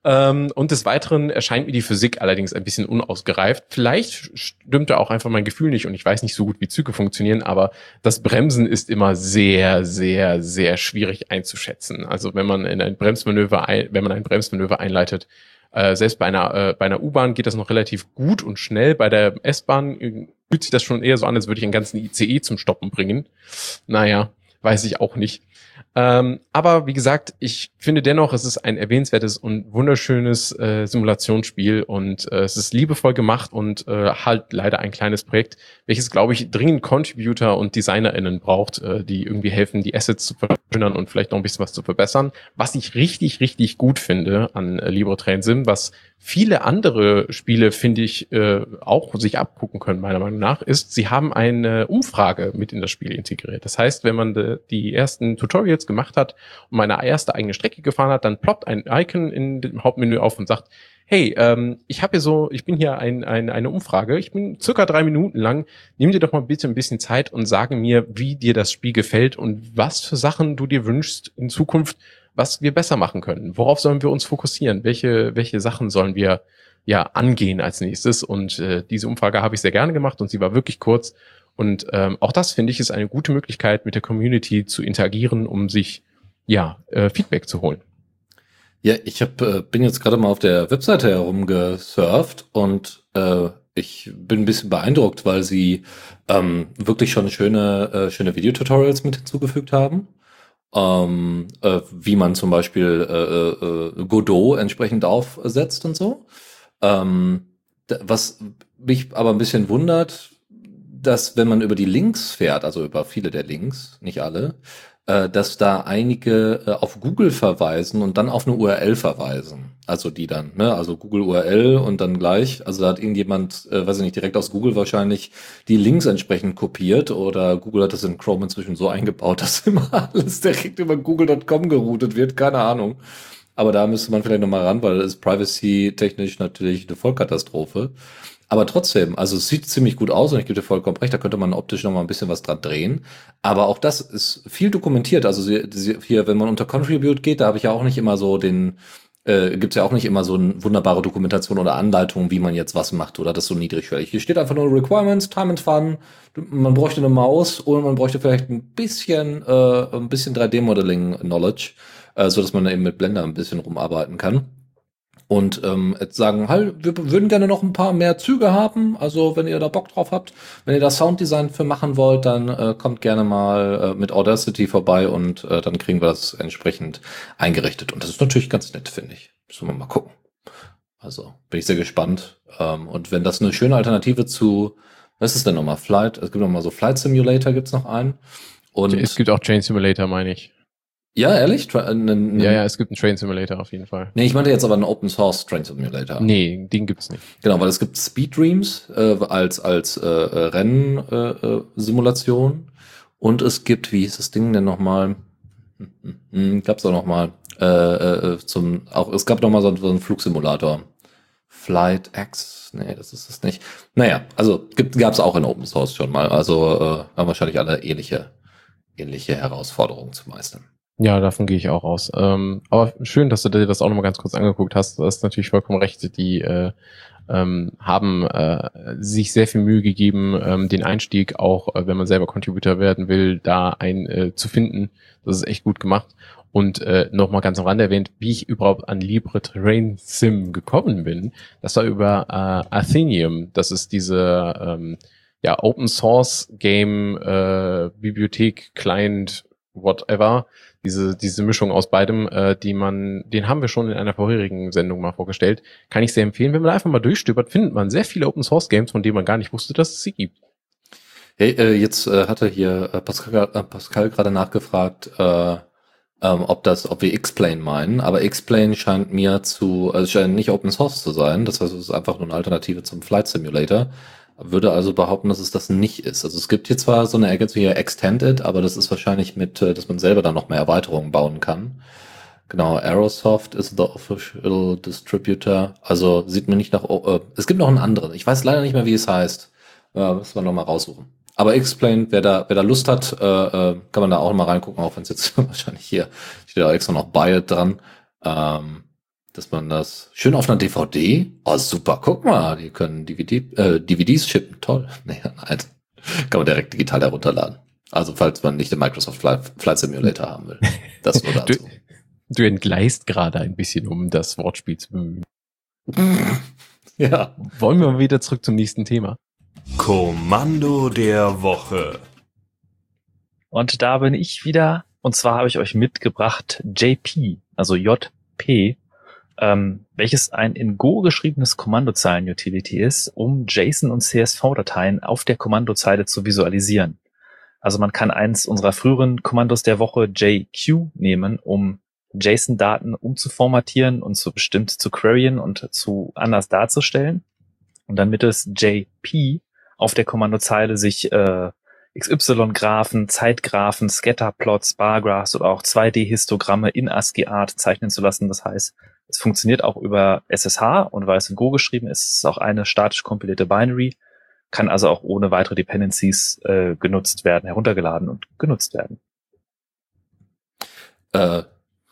[SPEAKER 3] ähm, und des Weiteren erscheint mir die Physik allerdings ein bisschen unausgereift. Vielleicht stimmte auch einfach mein Gefühl nicht und ich weiß nicht so gut, wie Züge funktionieren, aber das Bremsen ist immer sehr, sehr, sehr schwierig einzuschätzen. Also wenn man in ein Bremsmanöver, ein, wenn man ein Bremsmanöver einleitet, äh, selbst bei einer, äh, bei einer U-Bahn geht das noch relativ gut und schnell. Bei der S-Bahn äh, fühlt sich das schon eher so an, als würde ich einen ganzen ICE zum Stoppen bringen. Naja, weiß ich auch nicht. Ähm, aber wie gesagt, ich finde dennoch, es ist ein erwähnenswertes und wunderschönes äh, Simulationsspiel und äh, es ist liebevoll gemacht und äh, halt leider ein kleines Projekt, welches, glaube ich, dringend Contributor und DesignerInnen braucht, äh, die irgendwie helfen, die Assets zu verschönern und vielleicht noch ein bisschen was zu verbessern. Was ich richtig, richtig gut finde an äh, LibreTrain Sim, was viele andere Spiele, finde ich, äh, auch sich abgucken können, meiner Meinung nach, ist, sie haben eine Umfrage mit in das Spiel integriert. Das heißt, wenn man de, die ersten Tutorials gemacht hat und meine erste eigene Strecke gefahren hat, dann ploppt ein Icon in dem Hauptmenü auf und sagt, hey, ähm, ich habe hier so, ich bin hier ein, ein, eine Umfrage, ich bin circa drei Minuten lang, nimm dir doch mal bitte ein bisschen Zeit und sage mir, wie dir das Spiel gefällt und was für Sachen du dir wünschst in Zukunft, was wir besser machen können. Worauf sollen wir uns fokussieren? Welche, welche Sachen sollen wir ja angehen als nächstes? Und äh, diese Umfrage habe ich sehr gerne gemacht und sie war wirklich kurz. Und ähm, auch das finde ich ist eine gute Möglichkeit, mit der Community zu interagieren, um sich ja äh, Feedback zu holen.
[SPEAKER 4] Ja, ich hab, äh, bin jetzt gerade mal auf der Webseite herumgesurft und äh, ich bin ein bisschen beeindruckt, weil sie ähm, wirklich schon schöne, äh, schöne Videotutorials mit hinzugefügt haben ähm, äh, wie man zum Beispiel äh, äh, Godot entsprechend aufsetzt und so. Ähm, was mich aber ein bisschen wundert, dass wenn man über die Links fährt, also über viele der Links, nicht alle, dass da einige äh, auf Google verweisen und dann auf eine URL verweisen. Also die dann, ne, also Google URL und dann gleich, also da hat irgendjemand, äh, weiß ich nicht, direkt aus Google wahrscheinlich die Links entsprechend kopiert oder Google hat das in Chrome inzwischen so eingebaut, dass immer alles direkt über google.com geroutet wird, keine Ahnung. aber da müsste man vielleicht nochmal ran, weil ist privacy-technisch natürlich eine Vollkatastrophe. Aber trotzdem, also es sieht ziemlich gut aus und ich gebe dir vollkommen recht, da könnte man optisch noch mal ein bisschen was dran drehen. Aber auch das ist viel dokumentiert. Also hier, wenn man unter Contribute geht, da habe ich ja auch nicht immer so den, äh, gibt es ja auch nicht immer so eine wunderbare Dokumentation oder Anleitung, wie man jetzt was macht oder das so niedrigschwellig. Hier steht einfach nur Requirements, Time and Fun. Man bräuchte eine Maus und man bräuchte vielleicht ein bisschen, äh, ein bisschen 3D-Modeling-Knowledge, äh, so dass man eben mit Blender ein bisschen rumarbeiten kann und ähm, jetzt sagen, halt, wir würden gerne noch ein paar mehr Züge haben. Also wenn ihr da Bock drauf habt, wenn ihr da Sounddesign für machen wollt, dann äh, kommt gerne mal äh, mit Audacity vorbei und äh, dann kriegen wir das entsprechend eingerichtet. Und das ist natürlich ganz nett, finde ich. Müssen wir mal gucken. Also bin ich sehr gespannt. Ähm, und wenn das eine schöne Alternative zu, was ist denn nochmal? Flight, es gibt nochmal so Flight Simulator, gibt's noch einen.
[SPEAKER 3] Und es gibt auch Chain Simulator, meine ich.
[SPEAKER 4] Ja, ehrlich? Tra
[SPEAKER 3] äh, ne, ja, ja, es gibt einen Train Simulator auf jeden Fall.
[SPEAKER 4] Nee, ich meinte jetzt aber einen Open Source Train Simulator.
[SPEAKER 3] Nee, den gibt's nicht.
[SPEAKER 4] Genau, weil es gibt Speed Dreams äh, als als äh, äh Rennsimulation äh, und es gibt, wie hieß das Ding denn nochmal? Hm, hm, gab's auch nochmal äh, äh, zum auch es gab noch mal so, so einen Flugsimulator. Flight X, nee, das ist es nicht. Naja, also gibt, gab's auch in Open Source schon mal. Also äh, haben wahrscheinlich alle ähnliche ähnliche Herausforderungen zu meistern.
[SPEAKER 3] Ja, davon gehe ich auch aus. Ähm, aber schön, dass du dir das auch nochmal ganz kurz angeguckt hast. Du hast natürlich vollkommen recht. Die äh, ähm, haben äh, sich sehr viel Mühe gegeben, ähm, den Einstieg auch, äh, wenn man selber Contributor werden will, da ein äh, zu finden. Das ist echt gut gemacht. Und äh, nochmal ganz am Rande erwähnt, wie ich überhaupt an Libre Terrain Sim gekommen bin. Das war über äh, Athenium. Das ist diese ähm, ja, Open Source Game äh, Bibliothek Client whatever diese, diese Mischung aus beidem, äh, die man, den haben wir schon in einer vorherigen Sendung mal vorgestellt, kann ich sehr empfehlen. Wenn man einfach mal durchstöbert, findet man sehr viele Open Source Games, von denen man gar nicht wusste, dass es sie gibt.
[SPEAKER 4] Hey, äh, jetzt äh, hatte hier äh, Pascal, äh, Pascal gerade nachgefragt, äh, ähm, ob das, ob wir X-Plane meinen, aber X-Plane scheint mir zu, also scheint nicht Open Source zu sein. Das heißt, es ist einfach nur eine Alternative zum Flight Simulator würde also behaupten, dass es das nicht ist. Also es gibt hier zwar so eine Ergänzung hier Extended, aber das ist wahrscheinlich mit, äh, dass man selber dann noch mehr Erweiterungen bauen kann. Genau, Aerosoft ist the official distributor. Also sieht mir nicht nach. Äh, es gibt noch einen anderen. Ich weiß leider nicht mehr, wie es heißt. Äh, müssen wir noch mal raussuchen. Aber Explain, wer da, wer da Lust hat, äh, äh, kann man da auch mal reingucken, auch wenn es jetzt wahrscheinlich hier steht da extra noch Buy dran. Ähm, dass man das schön auf einer DVD, oh super, guck mal, die können DVD, äh, DVDs shippen, toll. Nee, nein, kann man direkt digital herunterladen. Also falls man nicht den Microsoft Flight, Flight Simulator haben will. Das nur
[SPEAKER 3] dazu. du, du entgleist gerade ein bisschen, um das Wortspiel zu bemühen. ja. Wollen wir mal wieder zurück zum nächsten Thema?
[SPEAKER 1] Kommando der Woche.
[SPEAKER 2] Und da bin ich wieder. Und zwar habe ich euch mitgebracht JP, also JP ähm, welches ein in Go geschriebenes Kommandozeilen-Utility ist, um JSON- und CSV-Dateien auf der Kommandozeile zu visualisieren. Also man kann eins unserer früheren Kommandos der Woche JQ nehmen, um JSON-Daten umzuformatieren und zu bestimmt zu queryen und zu anders darzustellen. Und dann mittels JP auf der Kommandozeile sich äh, XY-Graphen, Zeitgraphen, Scatterplots, Bargraphs oder auch 2D-Histogramme in ASCII-Art zeichnen zu lassen. Das heißt, es funktioniert auch über SSH und weil es in Go geschrieben ist, ist es auch eine statisch kompilierte Binary, kann also auch ohne weitere Dependencies äh, genutzt werden, heruntergeladen und genutzt werden.
[SPEAKER 4] Äh,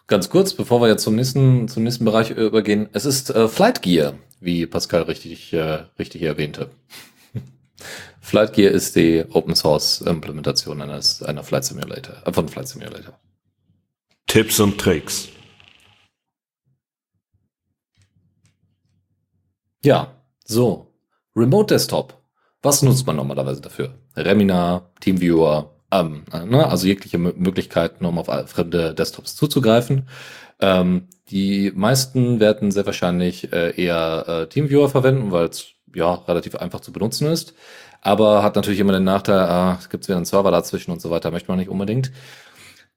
[SPEAKER 4] ganz kurz, bevor wir jetzt zum nächsten, zum nächsten Bereich übergehen. Es ist äh, Flight Gear, wie Pascal richtig, äh, richtig erwähnte. Flight Gear ist die Open Source Implementation eines, einer Flight Simulator, äh, von Flight Simulator.
[SPEAKER 1] Tipps und Tricks.
[SPEAKER 4] Ja, so. Remote Desktop. Was nutzt man normalerweise dafür? Remina, Teamviewer, ähm, ne? also jegliche Möglichkeiten, um auf fremde Desktops zuzugreifen. Ähm, die meisten werden sehr wahrscheinlich äh, eher äh, Teamviewer verwenden, weil es ja relativ einfach zu benutzen ist. Aber hat natürlich immer den Nachteil, ah, es gibt wieder einen Server dazwischen und so weiter, möchte man nicht unbedingt.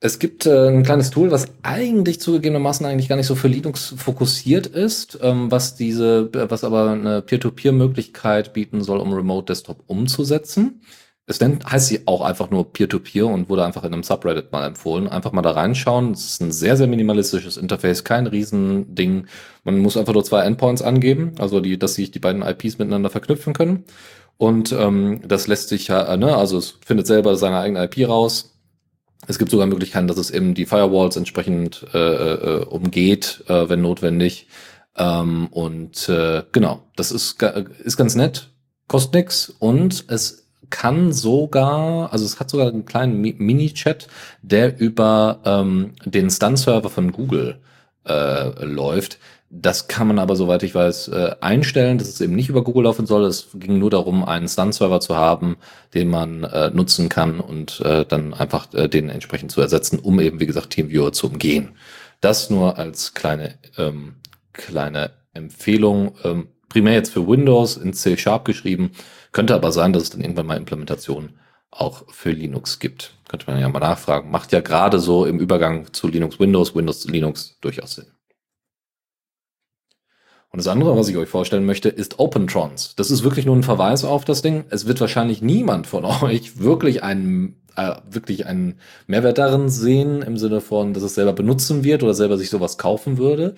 [SPEAKER 4] Es gibt äh, ein kleines Tool, was eigentlich zugegebenermaßen eigentlich gar nicht so für Linux fokussiert ist, ähm, was diese, was aber eine Peer-to-Peer-Möglichkeit bieten soll, um Remote Desktop umzusetzen. Es nennt, heißt sie auch einfach nur Peer-to-Peer -Peer und wurde einfach in einem Subreddit mal empfohlen. Einfach mal da reinschauen. Es ist ein sehr, sehr minimalistisches Interface, kein Riesending. Man muss einfach nur zwei Endpoints angeben, also die, dass sich die beiden IPs miteinander verknüpfen können. Und ähm, das lässt sich ja, ne, also es findet selber seine eigene IP raus. Es gibt sogar Möglichkeiten, dass es eben die Firewalls entsprechend äh, äh, umgeht, äh, wenn notwendig. Ähm, und äh, genau, das ist, ist ganz nett, kostet nix und es kann sogar, also es hat sogar einen kleinen Mini-Chat, der über ähm, den Stun-Server von Google äh, läuft. Das kann man aber, soweit ich weiß, äh, einstellen, dass es eben nicht über Google laufen soll. Es ging nur darum, einen Stun-Server zu haben, den man äh, nutzen kann und äh, dann einfach äh, den entsprechend zu ersetzen, um eben, wie gesagt, TeamViewer zu umgehen. Das nur als kleine, ähm, kleine Empfehlung. Ähm, primär jetzt für Windows in C-Sharp geschrieben. Könnte aber sein, dass es dann irgendwann mal Implementationen auch für Linux gibt. Könnte man ja mal nachfragen. Macht ja gerade so im Übergang zu Linux Windows, Windows zu Linux durchaus Sinn. Und das andere, was ich euch vorstellen möchte, ist OpenTrons. Das ist wirklich nur ein Verweis auf das Ding. Es wird wahrscheinlich niemand von euch wirklich einen, äh, wirklich einen Mehrwert darin sehen, im Sinne von, dass es selber benutzen wird oder selber sich sowas kaufen würde.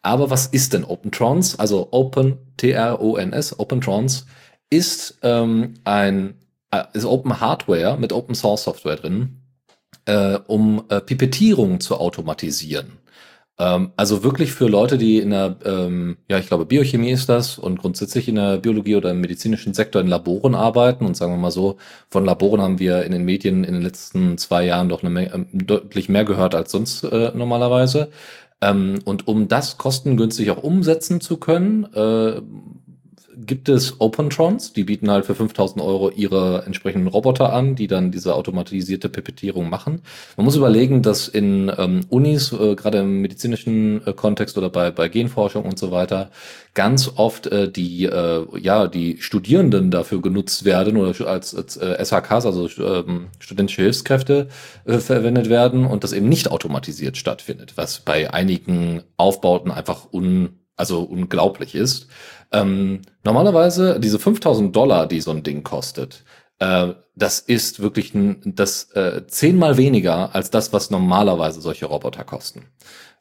[SPEAKER 4] Aber was ist denn OpenTrons? Also Open, T-R-O-N-S, OpenTrons ist ähm, ein äh, ist Open Hardware mit Open Source Software drin, äh, um äh, Pipettierung zu automatisieren. Ähm, also wirklich für Leute, die in der, ähm, ja, ich glaube, Biochemie ist das und grundsätzlich in der Biologie oder im medizinischen Sektor in Laboren arbeiten. Und sagen wir mal so, von Laboren haben wir in den Medien in den letzten zwei Jahren doch eine äh, deutlich mehr gehört als sonst äh, normalerweise. Ähm, und um das kostengünstig auch umsetzen zu können, äh, gibt es OpenTrons, die bieten halt für 5000 Euro ihre entsprechenden Roboter an, die dann diese automatisierte Pipettierung machen. Man muss überlegen, dass in ähm, Unis, äh, gerade im medizinischen äh, Kontext oder bei, bei Genforschung und so weiter, ganz oft äh, die, äh, ja, die Studierenden dafür genutzt werden oder als, als äh, SHKs, also ähm, studentische Hilfskräfte, äh, verwendet werden und das eben nicht automatisiert stattfindet, was bei einigen Aufbauten einfach un also unglaublich ist. Ähm, normalerweise diese 5000 Dollar, die so ein Ding kostet, äh, das ist wirklich ein, das äh, zehnmal weniger als das, was normalerweise solche Roboter kosten.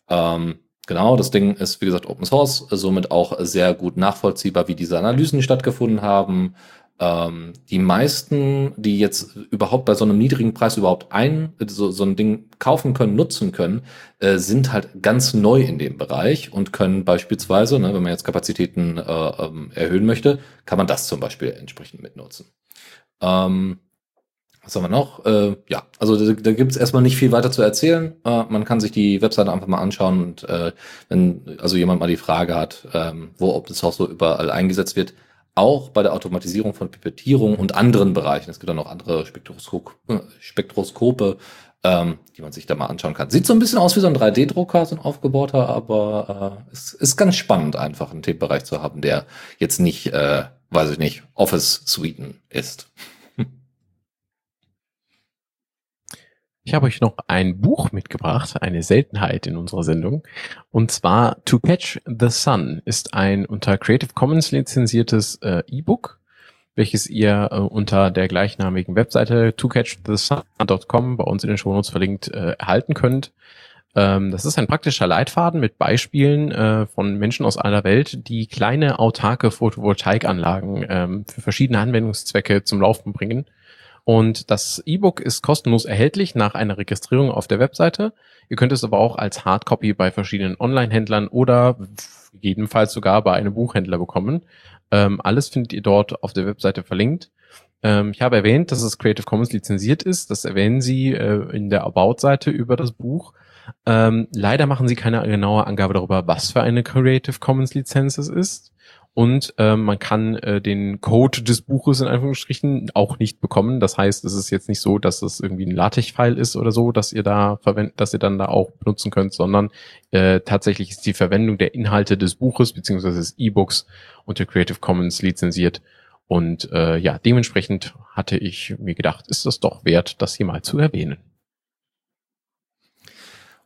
[SPEAKER 4] Ähm, genau, das Ding ist wie gesagt Open Source, somit auch sehr gut nachvollziehbar, wie diese Analysen stattgefunden haben. Ähm, die meisten, die jetzt überhaupt bei so einem niedrigen Preis überhaupt ein, so, so ein Ding kaufen können, nutzen können, äh, sind halt ganz neu in dem Bereich und können beispielsweise, ne, wenn man jetzt Kapazitäten äh, ähm, erhöhen möchte, kann man das zum Beispiel entsprechend mitnutzen. Ähm, was haben wir noch? Äh, ja, also da, da gibt es erstmal nicht viel weiter zu erzählen. Äh, man kann sich die Webseite einfach mal anschauen und äh, wenn also jemand mal die Frage hat, ähm, wo Open Source so überall eingesetzt wird, auch bei der Automatisierung von Pipettierung und anderen Bereichen. Es gibt dann noch andere Spektroskop äh, Spektroskope, ähm, die man sich da mal anschauen kann. Sieht so ein bisschen aus wie so ein 3D-Drucker, so ein aufgebauter, aber äh, es ist ganz spannend, einfach einen Themenbereich zu haben, der jetzt nicht, äh, weiß ich nicht, Office-Suiten ist.
[SPEAKER 3] Ich habe euch noch ein Buch mitgebracht, eine Seltenheit in unserer Sendung. Und zwar To Catch the Sun ist ein unter Creative Commons lizenziertes äh, E-Book, welches ihr äh, unter der gleichnamigen Webseite tocatchthesun.com bei uns in den Shownotes verlinkt äh, erhalten könnt. Ähm, das ist ein praktischer Leitfaden mit Beispielen äh, von Menschen aus aller Welt, die kleine autarke Photovoltaikanlagen ähm, für verschiedene Anwendungszwecke zum Laufen bringen und das E-Book ist kostenlos erhältlich nach einer Registrierung auf der Webseite. Ihr könnt es aber auch als Hardcopy bei verschiedenen Online-Händlern oder jedenfalls sogar bei einem Buchhändler bekommen. Ähm, alles findet ihr dort auf der Webseite verlinkt. Ähm, ich habe erwähnt, dass es Creative Commons lizenziert ist. Das erwähnen Sie äh, in der About-Seite über das Buch. Ähm, leider machen Sie keine genaue Angabe darüber, was für eine Creative Commons Lizenz es ist und äh, man kann äh, den Code des Buches in Anführungsstrichen auch nicht bekommen. Das heißt, es ist jetzt nicht so, dass es irgendwie ein LaTeX-File ist oder so, dass ihr da verwendet, dass ihr dann da auch benutzen könnt, sondern äh, tatsächlich ist die Verwendung der Inhalte des Buches beziehungsweise des E-Books unter Creative Commons lizenziert. Und äh, ja, dementsprechend hatte ich mir gedacht, ist das doch wert, das hier mal zu erwähnen.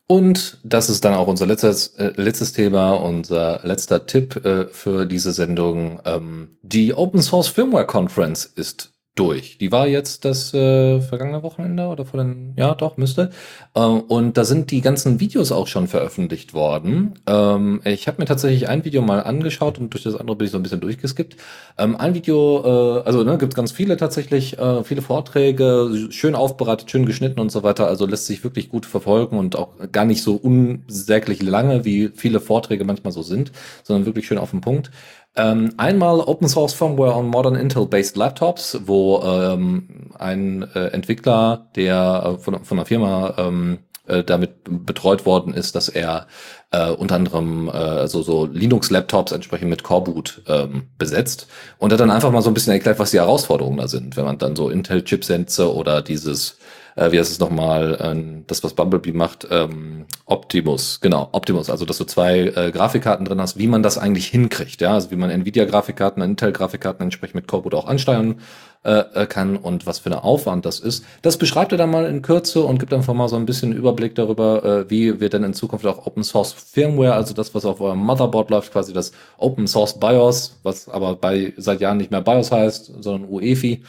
[SPEAKER 4] Und das ist dann auch unser letztes, äh, letztes Thema, unser letzter Tipp äh, für diese Sendung. Ähm, die Open Source Firmware Conference ist durch. Die war jetzt das äh, vergangene Wochenende oder vor den, ja doch, müsste. Äh, und da sind die ganzen Videos auch schon veröffentlicht worden. Ähm, ich habe mir tatsächlich ein Video mal angeschaut und durch das andere bin ich so ein bisschen durchgeskippt. Ähm, ein Video, äh, also ne, gibt ganz viele tatsächlich, äh, viele Vorträge, schön aufbereitet, schön geschnitten und so weiter. Also lässt sich wirklich gut verfolgen und auch gar nicht so unsäglich lange, wie viele Vorträge manchmal so sind, sondern wirklich schön auf den Punkt. Ähm, einmal Open Source Firmware on Modern Intel-based Laptops, wo ähm, ein äh, Entwickler, der äh, von, von einer Firma ähm, äh, damit betreut worden ist, dass er äh, unter anderem äh, so, so Linux-Laptops entsprechend mit Coreboot ähm, besetzt. Und hat dann einfach mal so ein bisschen erklärt, was die Herausforderungen da sind, wenn man dann so Intel-Chipsätze oder dieses äh, wie heißt es nochmal, äh, das, was Bumblebee macht, ähm, Optimus, genau, Optimus, also dass du zwei äh, Grafikkarten drin hast, wie man das eigentlich hinkriegt, ja, also wie man Nvidia-Grafikkarten, Intel-Grafikkarten entsprechend mit Coreboot auch ansteuern äh, äh, kann und was für eine Aufwand das ist. Das beschreibt er dann mal in Kürze und gibt einfach mal so ein bisschen Überblick darüber, äh, wie wir denn in Zukunft auch Open Source Firmware, also das, was auf eurem Motherboard läuft, quasi das Open Source BIOS, was aber bei seit Jahren nicht mehr BIOS heißt, sondern UEFI,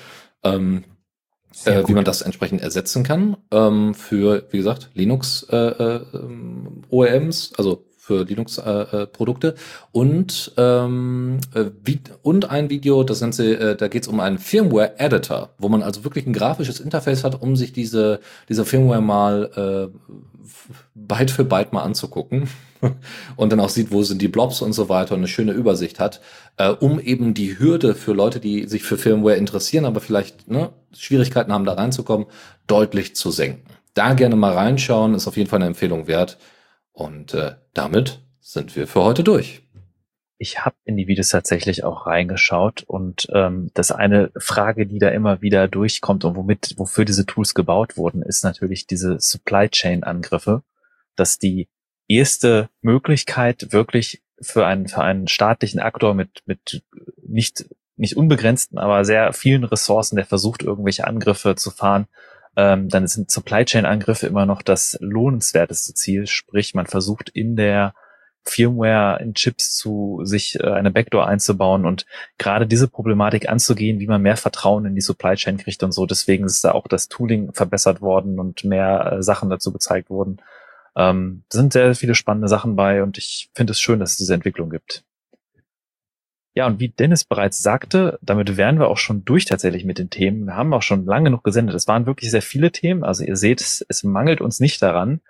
[SPEAKER 4] ähm, äh, wie man das entsprechend ersetzen kann ähm, für, wie gesagt, Linux äh, äh, OEMs, also für Linux-Produkte äh, und ähm, äh, und ein Video, das nennt sie, äh, da geht es um einen Firmware-Editor, wo man also wirklich ein grafisches Interface hat, um sich diese diese Firmware mal äh, Byte für Byte mal anzugucken und dann auch sieht, wo sind die Blobs und so weiter und eine schöne Übersicht hat, äh, um eben die Hürde für Leute, die sich für Firmware interessieren, aber vielleicht ne, Schwierigkeiten haben, da reinzukommen, deutlich zu senken. Da gerne mal reinschauen, ist auf jeden Fall eine Empfehlung wert. Und äh, damit sind wir für heute durch.
[SPEAKER 2] Ich habe in die Videos tatsächlich auch reingeschaut und ähm, das eine Frage, die da immer wieder durchkommt und womit, wofür diese Tools gebaut wurden, ist natürlich diese Supply Chain Angriffe, dass die erste Möglichkeit wirklich für einen, für einen staatlichen Aktor mit, mit nicht, nicht unbegrenzten, aber sehr vielen Ressourcen, der versucht, irgendwelche Angriffe zu fahren, ähm, dann sind Supply Chain Angriffe immer noch das lohnenswerteste Ziel. Sprich, man versucht in der Firmware in Chips zu sich äh, eine Backdoor einzubauen und gerade diese Problematik anzugehen, wie man mehr Vertrauen in die Supply Chain kriegt und so. Deswegen ist da auch das Tooling verbessert worden und mehr äh, Sachen dazu gezeigt wurden. Ähm, sind sehr viele spannende Sachen bei und ich finde es schön, dass es diese Entwicklung gibt. Ja, und wie Dennis bereits sagte, damit wären wir auch schon durch tatsächlich mit den Themen. Wir haben auch schon lange genug gesendet. Es waren wirklich sehr viele Themen. Also ihr seht, es, es mangelt uns nicht daran.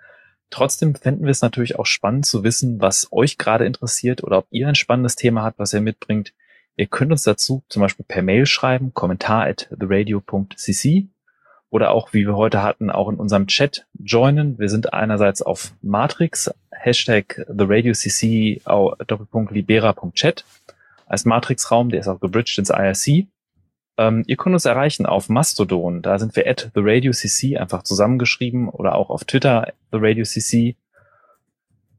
[SPEAKER 2] Trotzdem fänden wir es natürlich auch spannend zu wissen, was euch gerade interessiert oder ob ihr ein spannendes Thema habt, was ihr mitbringt. Ihr könnt uns dazu zum Beispiel per Mail schreiben, kommentar at theradio.cc oder auch, wie wir heute hatten, auch in unserem Chat joinen. Wir sind einerseits auf Matrix, Hashtag theradiocc, Doppelpunkt libera.chat als Matrix-Raum, der ist auch gebridged ins IRC. Ähm, ihr könnt uns erreichen auf Mastodon, da sind wir at the Radio CC einfach zusammengeschrieben oder auch auf Twitter the Radio CC.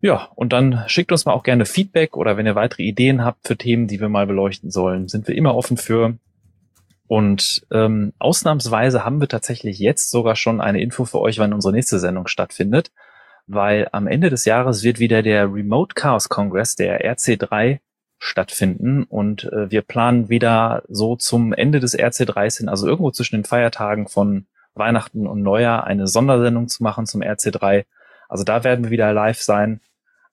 [SPEAKER 2] Ja, und dann schickt uns mal auch gerne Feedback oder wenn ihr weitere Ideen habt für Themen, die wir mal beleuchten sollen, sind wir immer offen für. Und ähm, ausnahmsweise haben wir tatsächlich jetzt sogar schon eine Info für euch, wann unsere nächste Sendung stattfindet, weil am Ende des Jahres wird wieder der Remote Chaos Congress, der RC3, stattfinden. Und äh, wir planen wieder so zum Ende des RC3 hin, also irgendwo zwischen den Feiertagen von Weihnachten und Neujahr, eine Sondersendung zu machen zum RC3. Also da werden wir wieder live sein.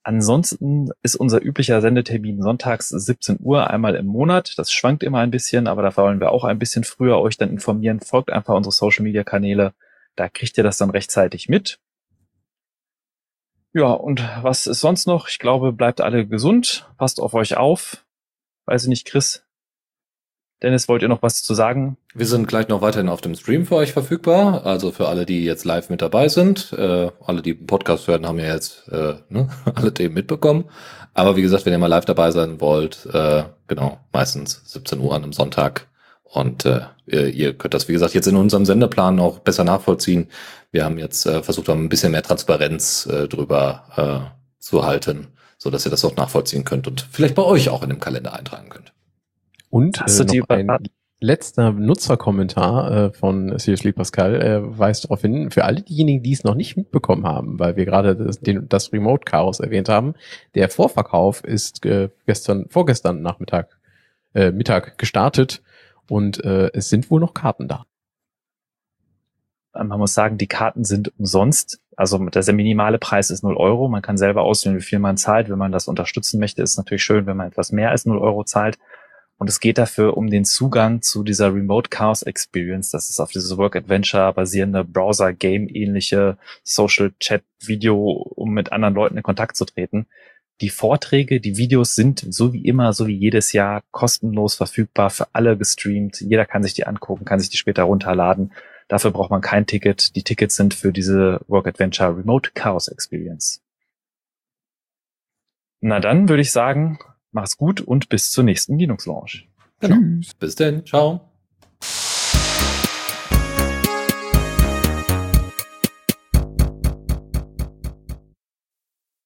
[SPEAKER 2] Ansonsten ist unser üblicher Sendetermin sonntags 17 Uhr einmal im Monat. Das schwankt immer ein bisschen, aber da wollen wir auch ein bisschen früher euch dann informieren. Folgt einfach unsere Social Media Kanäle. Da kriegt ihr das dann rechtzeitig mit. Ja, und was ist sonst noch? Ich glaube, bleibt alle gesund, passt auf euch auf. Weiß ich nicht, Chris. Dennis, wollt ihr noch was zu sagen?
[SPEAKER 4] Wir sind gleich noch weiterhin auf dem Stream für euch verfügbar. Also für alle, die jetzt live mit dabei sind. Äh, alle, die Podcast hören, haben ja jetzt äh, ne, alle Themen mitbekommen. Aber wie gesagt, wenn ihr mal live dabei sein wollt, äh, genau, meistens 17 Uhr an einem Sonntag und äh, ihr könnt das, wie gesagt, jetzt in unserem Sendeplan auch besser nachvollziehen. Wir haben jetzt äh, versucht, ein bisschen mehr Transparenz äh, drüber äh, zu halten, so dass ihr das auch nachvollziehen könnt und vielleicht bei euch auch in dem Kalender eintragen könnt.
[SPEAKER 3] Und Hast äh, du noch ein letzter Nutzerkommentar äh, von Seriously Pascal äh, weist darauf hin, für alle diejenigen, die es noch nicht mitbekommen haben, weil wir gerade das, den, das Remote Chaos erwähnt haben, der Vorverkauf ist äh, gestern, vorgestern Nachmittag, äh, Mittag gestartet Und äh, es sind wohl noch Karten da.
[SPEAKER 2] Man muss sagen, die Karten sind umsonst. Also der minimale Preis ist 0 Euro. Man kann selber auswählen, wie viel man zahlt. Wenn man das unterstützen möchte, ist natürlich schön, wenn man etwas mehr als 0 Euro zahlt. Und es geht dafür um den Zugang zu dieser Remote Chaos Experience. Das ist auf dieses Work Adventure basierende Browser-Game-ähnliche Social Chat Video, um mit anderen Leuten in Kontakt zu treten. Die Vorträge, die Videos sind so wie immer, so wie jedes Jahr kostenlos verfügbar für alle gestreamt. Jeder kann sich die angucken, kann sich die später runterladen. Dafür braucht man kein Ticket. Die Tickets sind für diese Work Adventure Remote Chaos Experience. Na dann würde ich sagen, mach's gut und bis zur nächsten Linux Launch.
[SPEAKER 4] Genau. Bis denn. Ciao.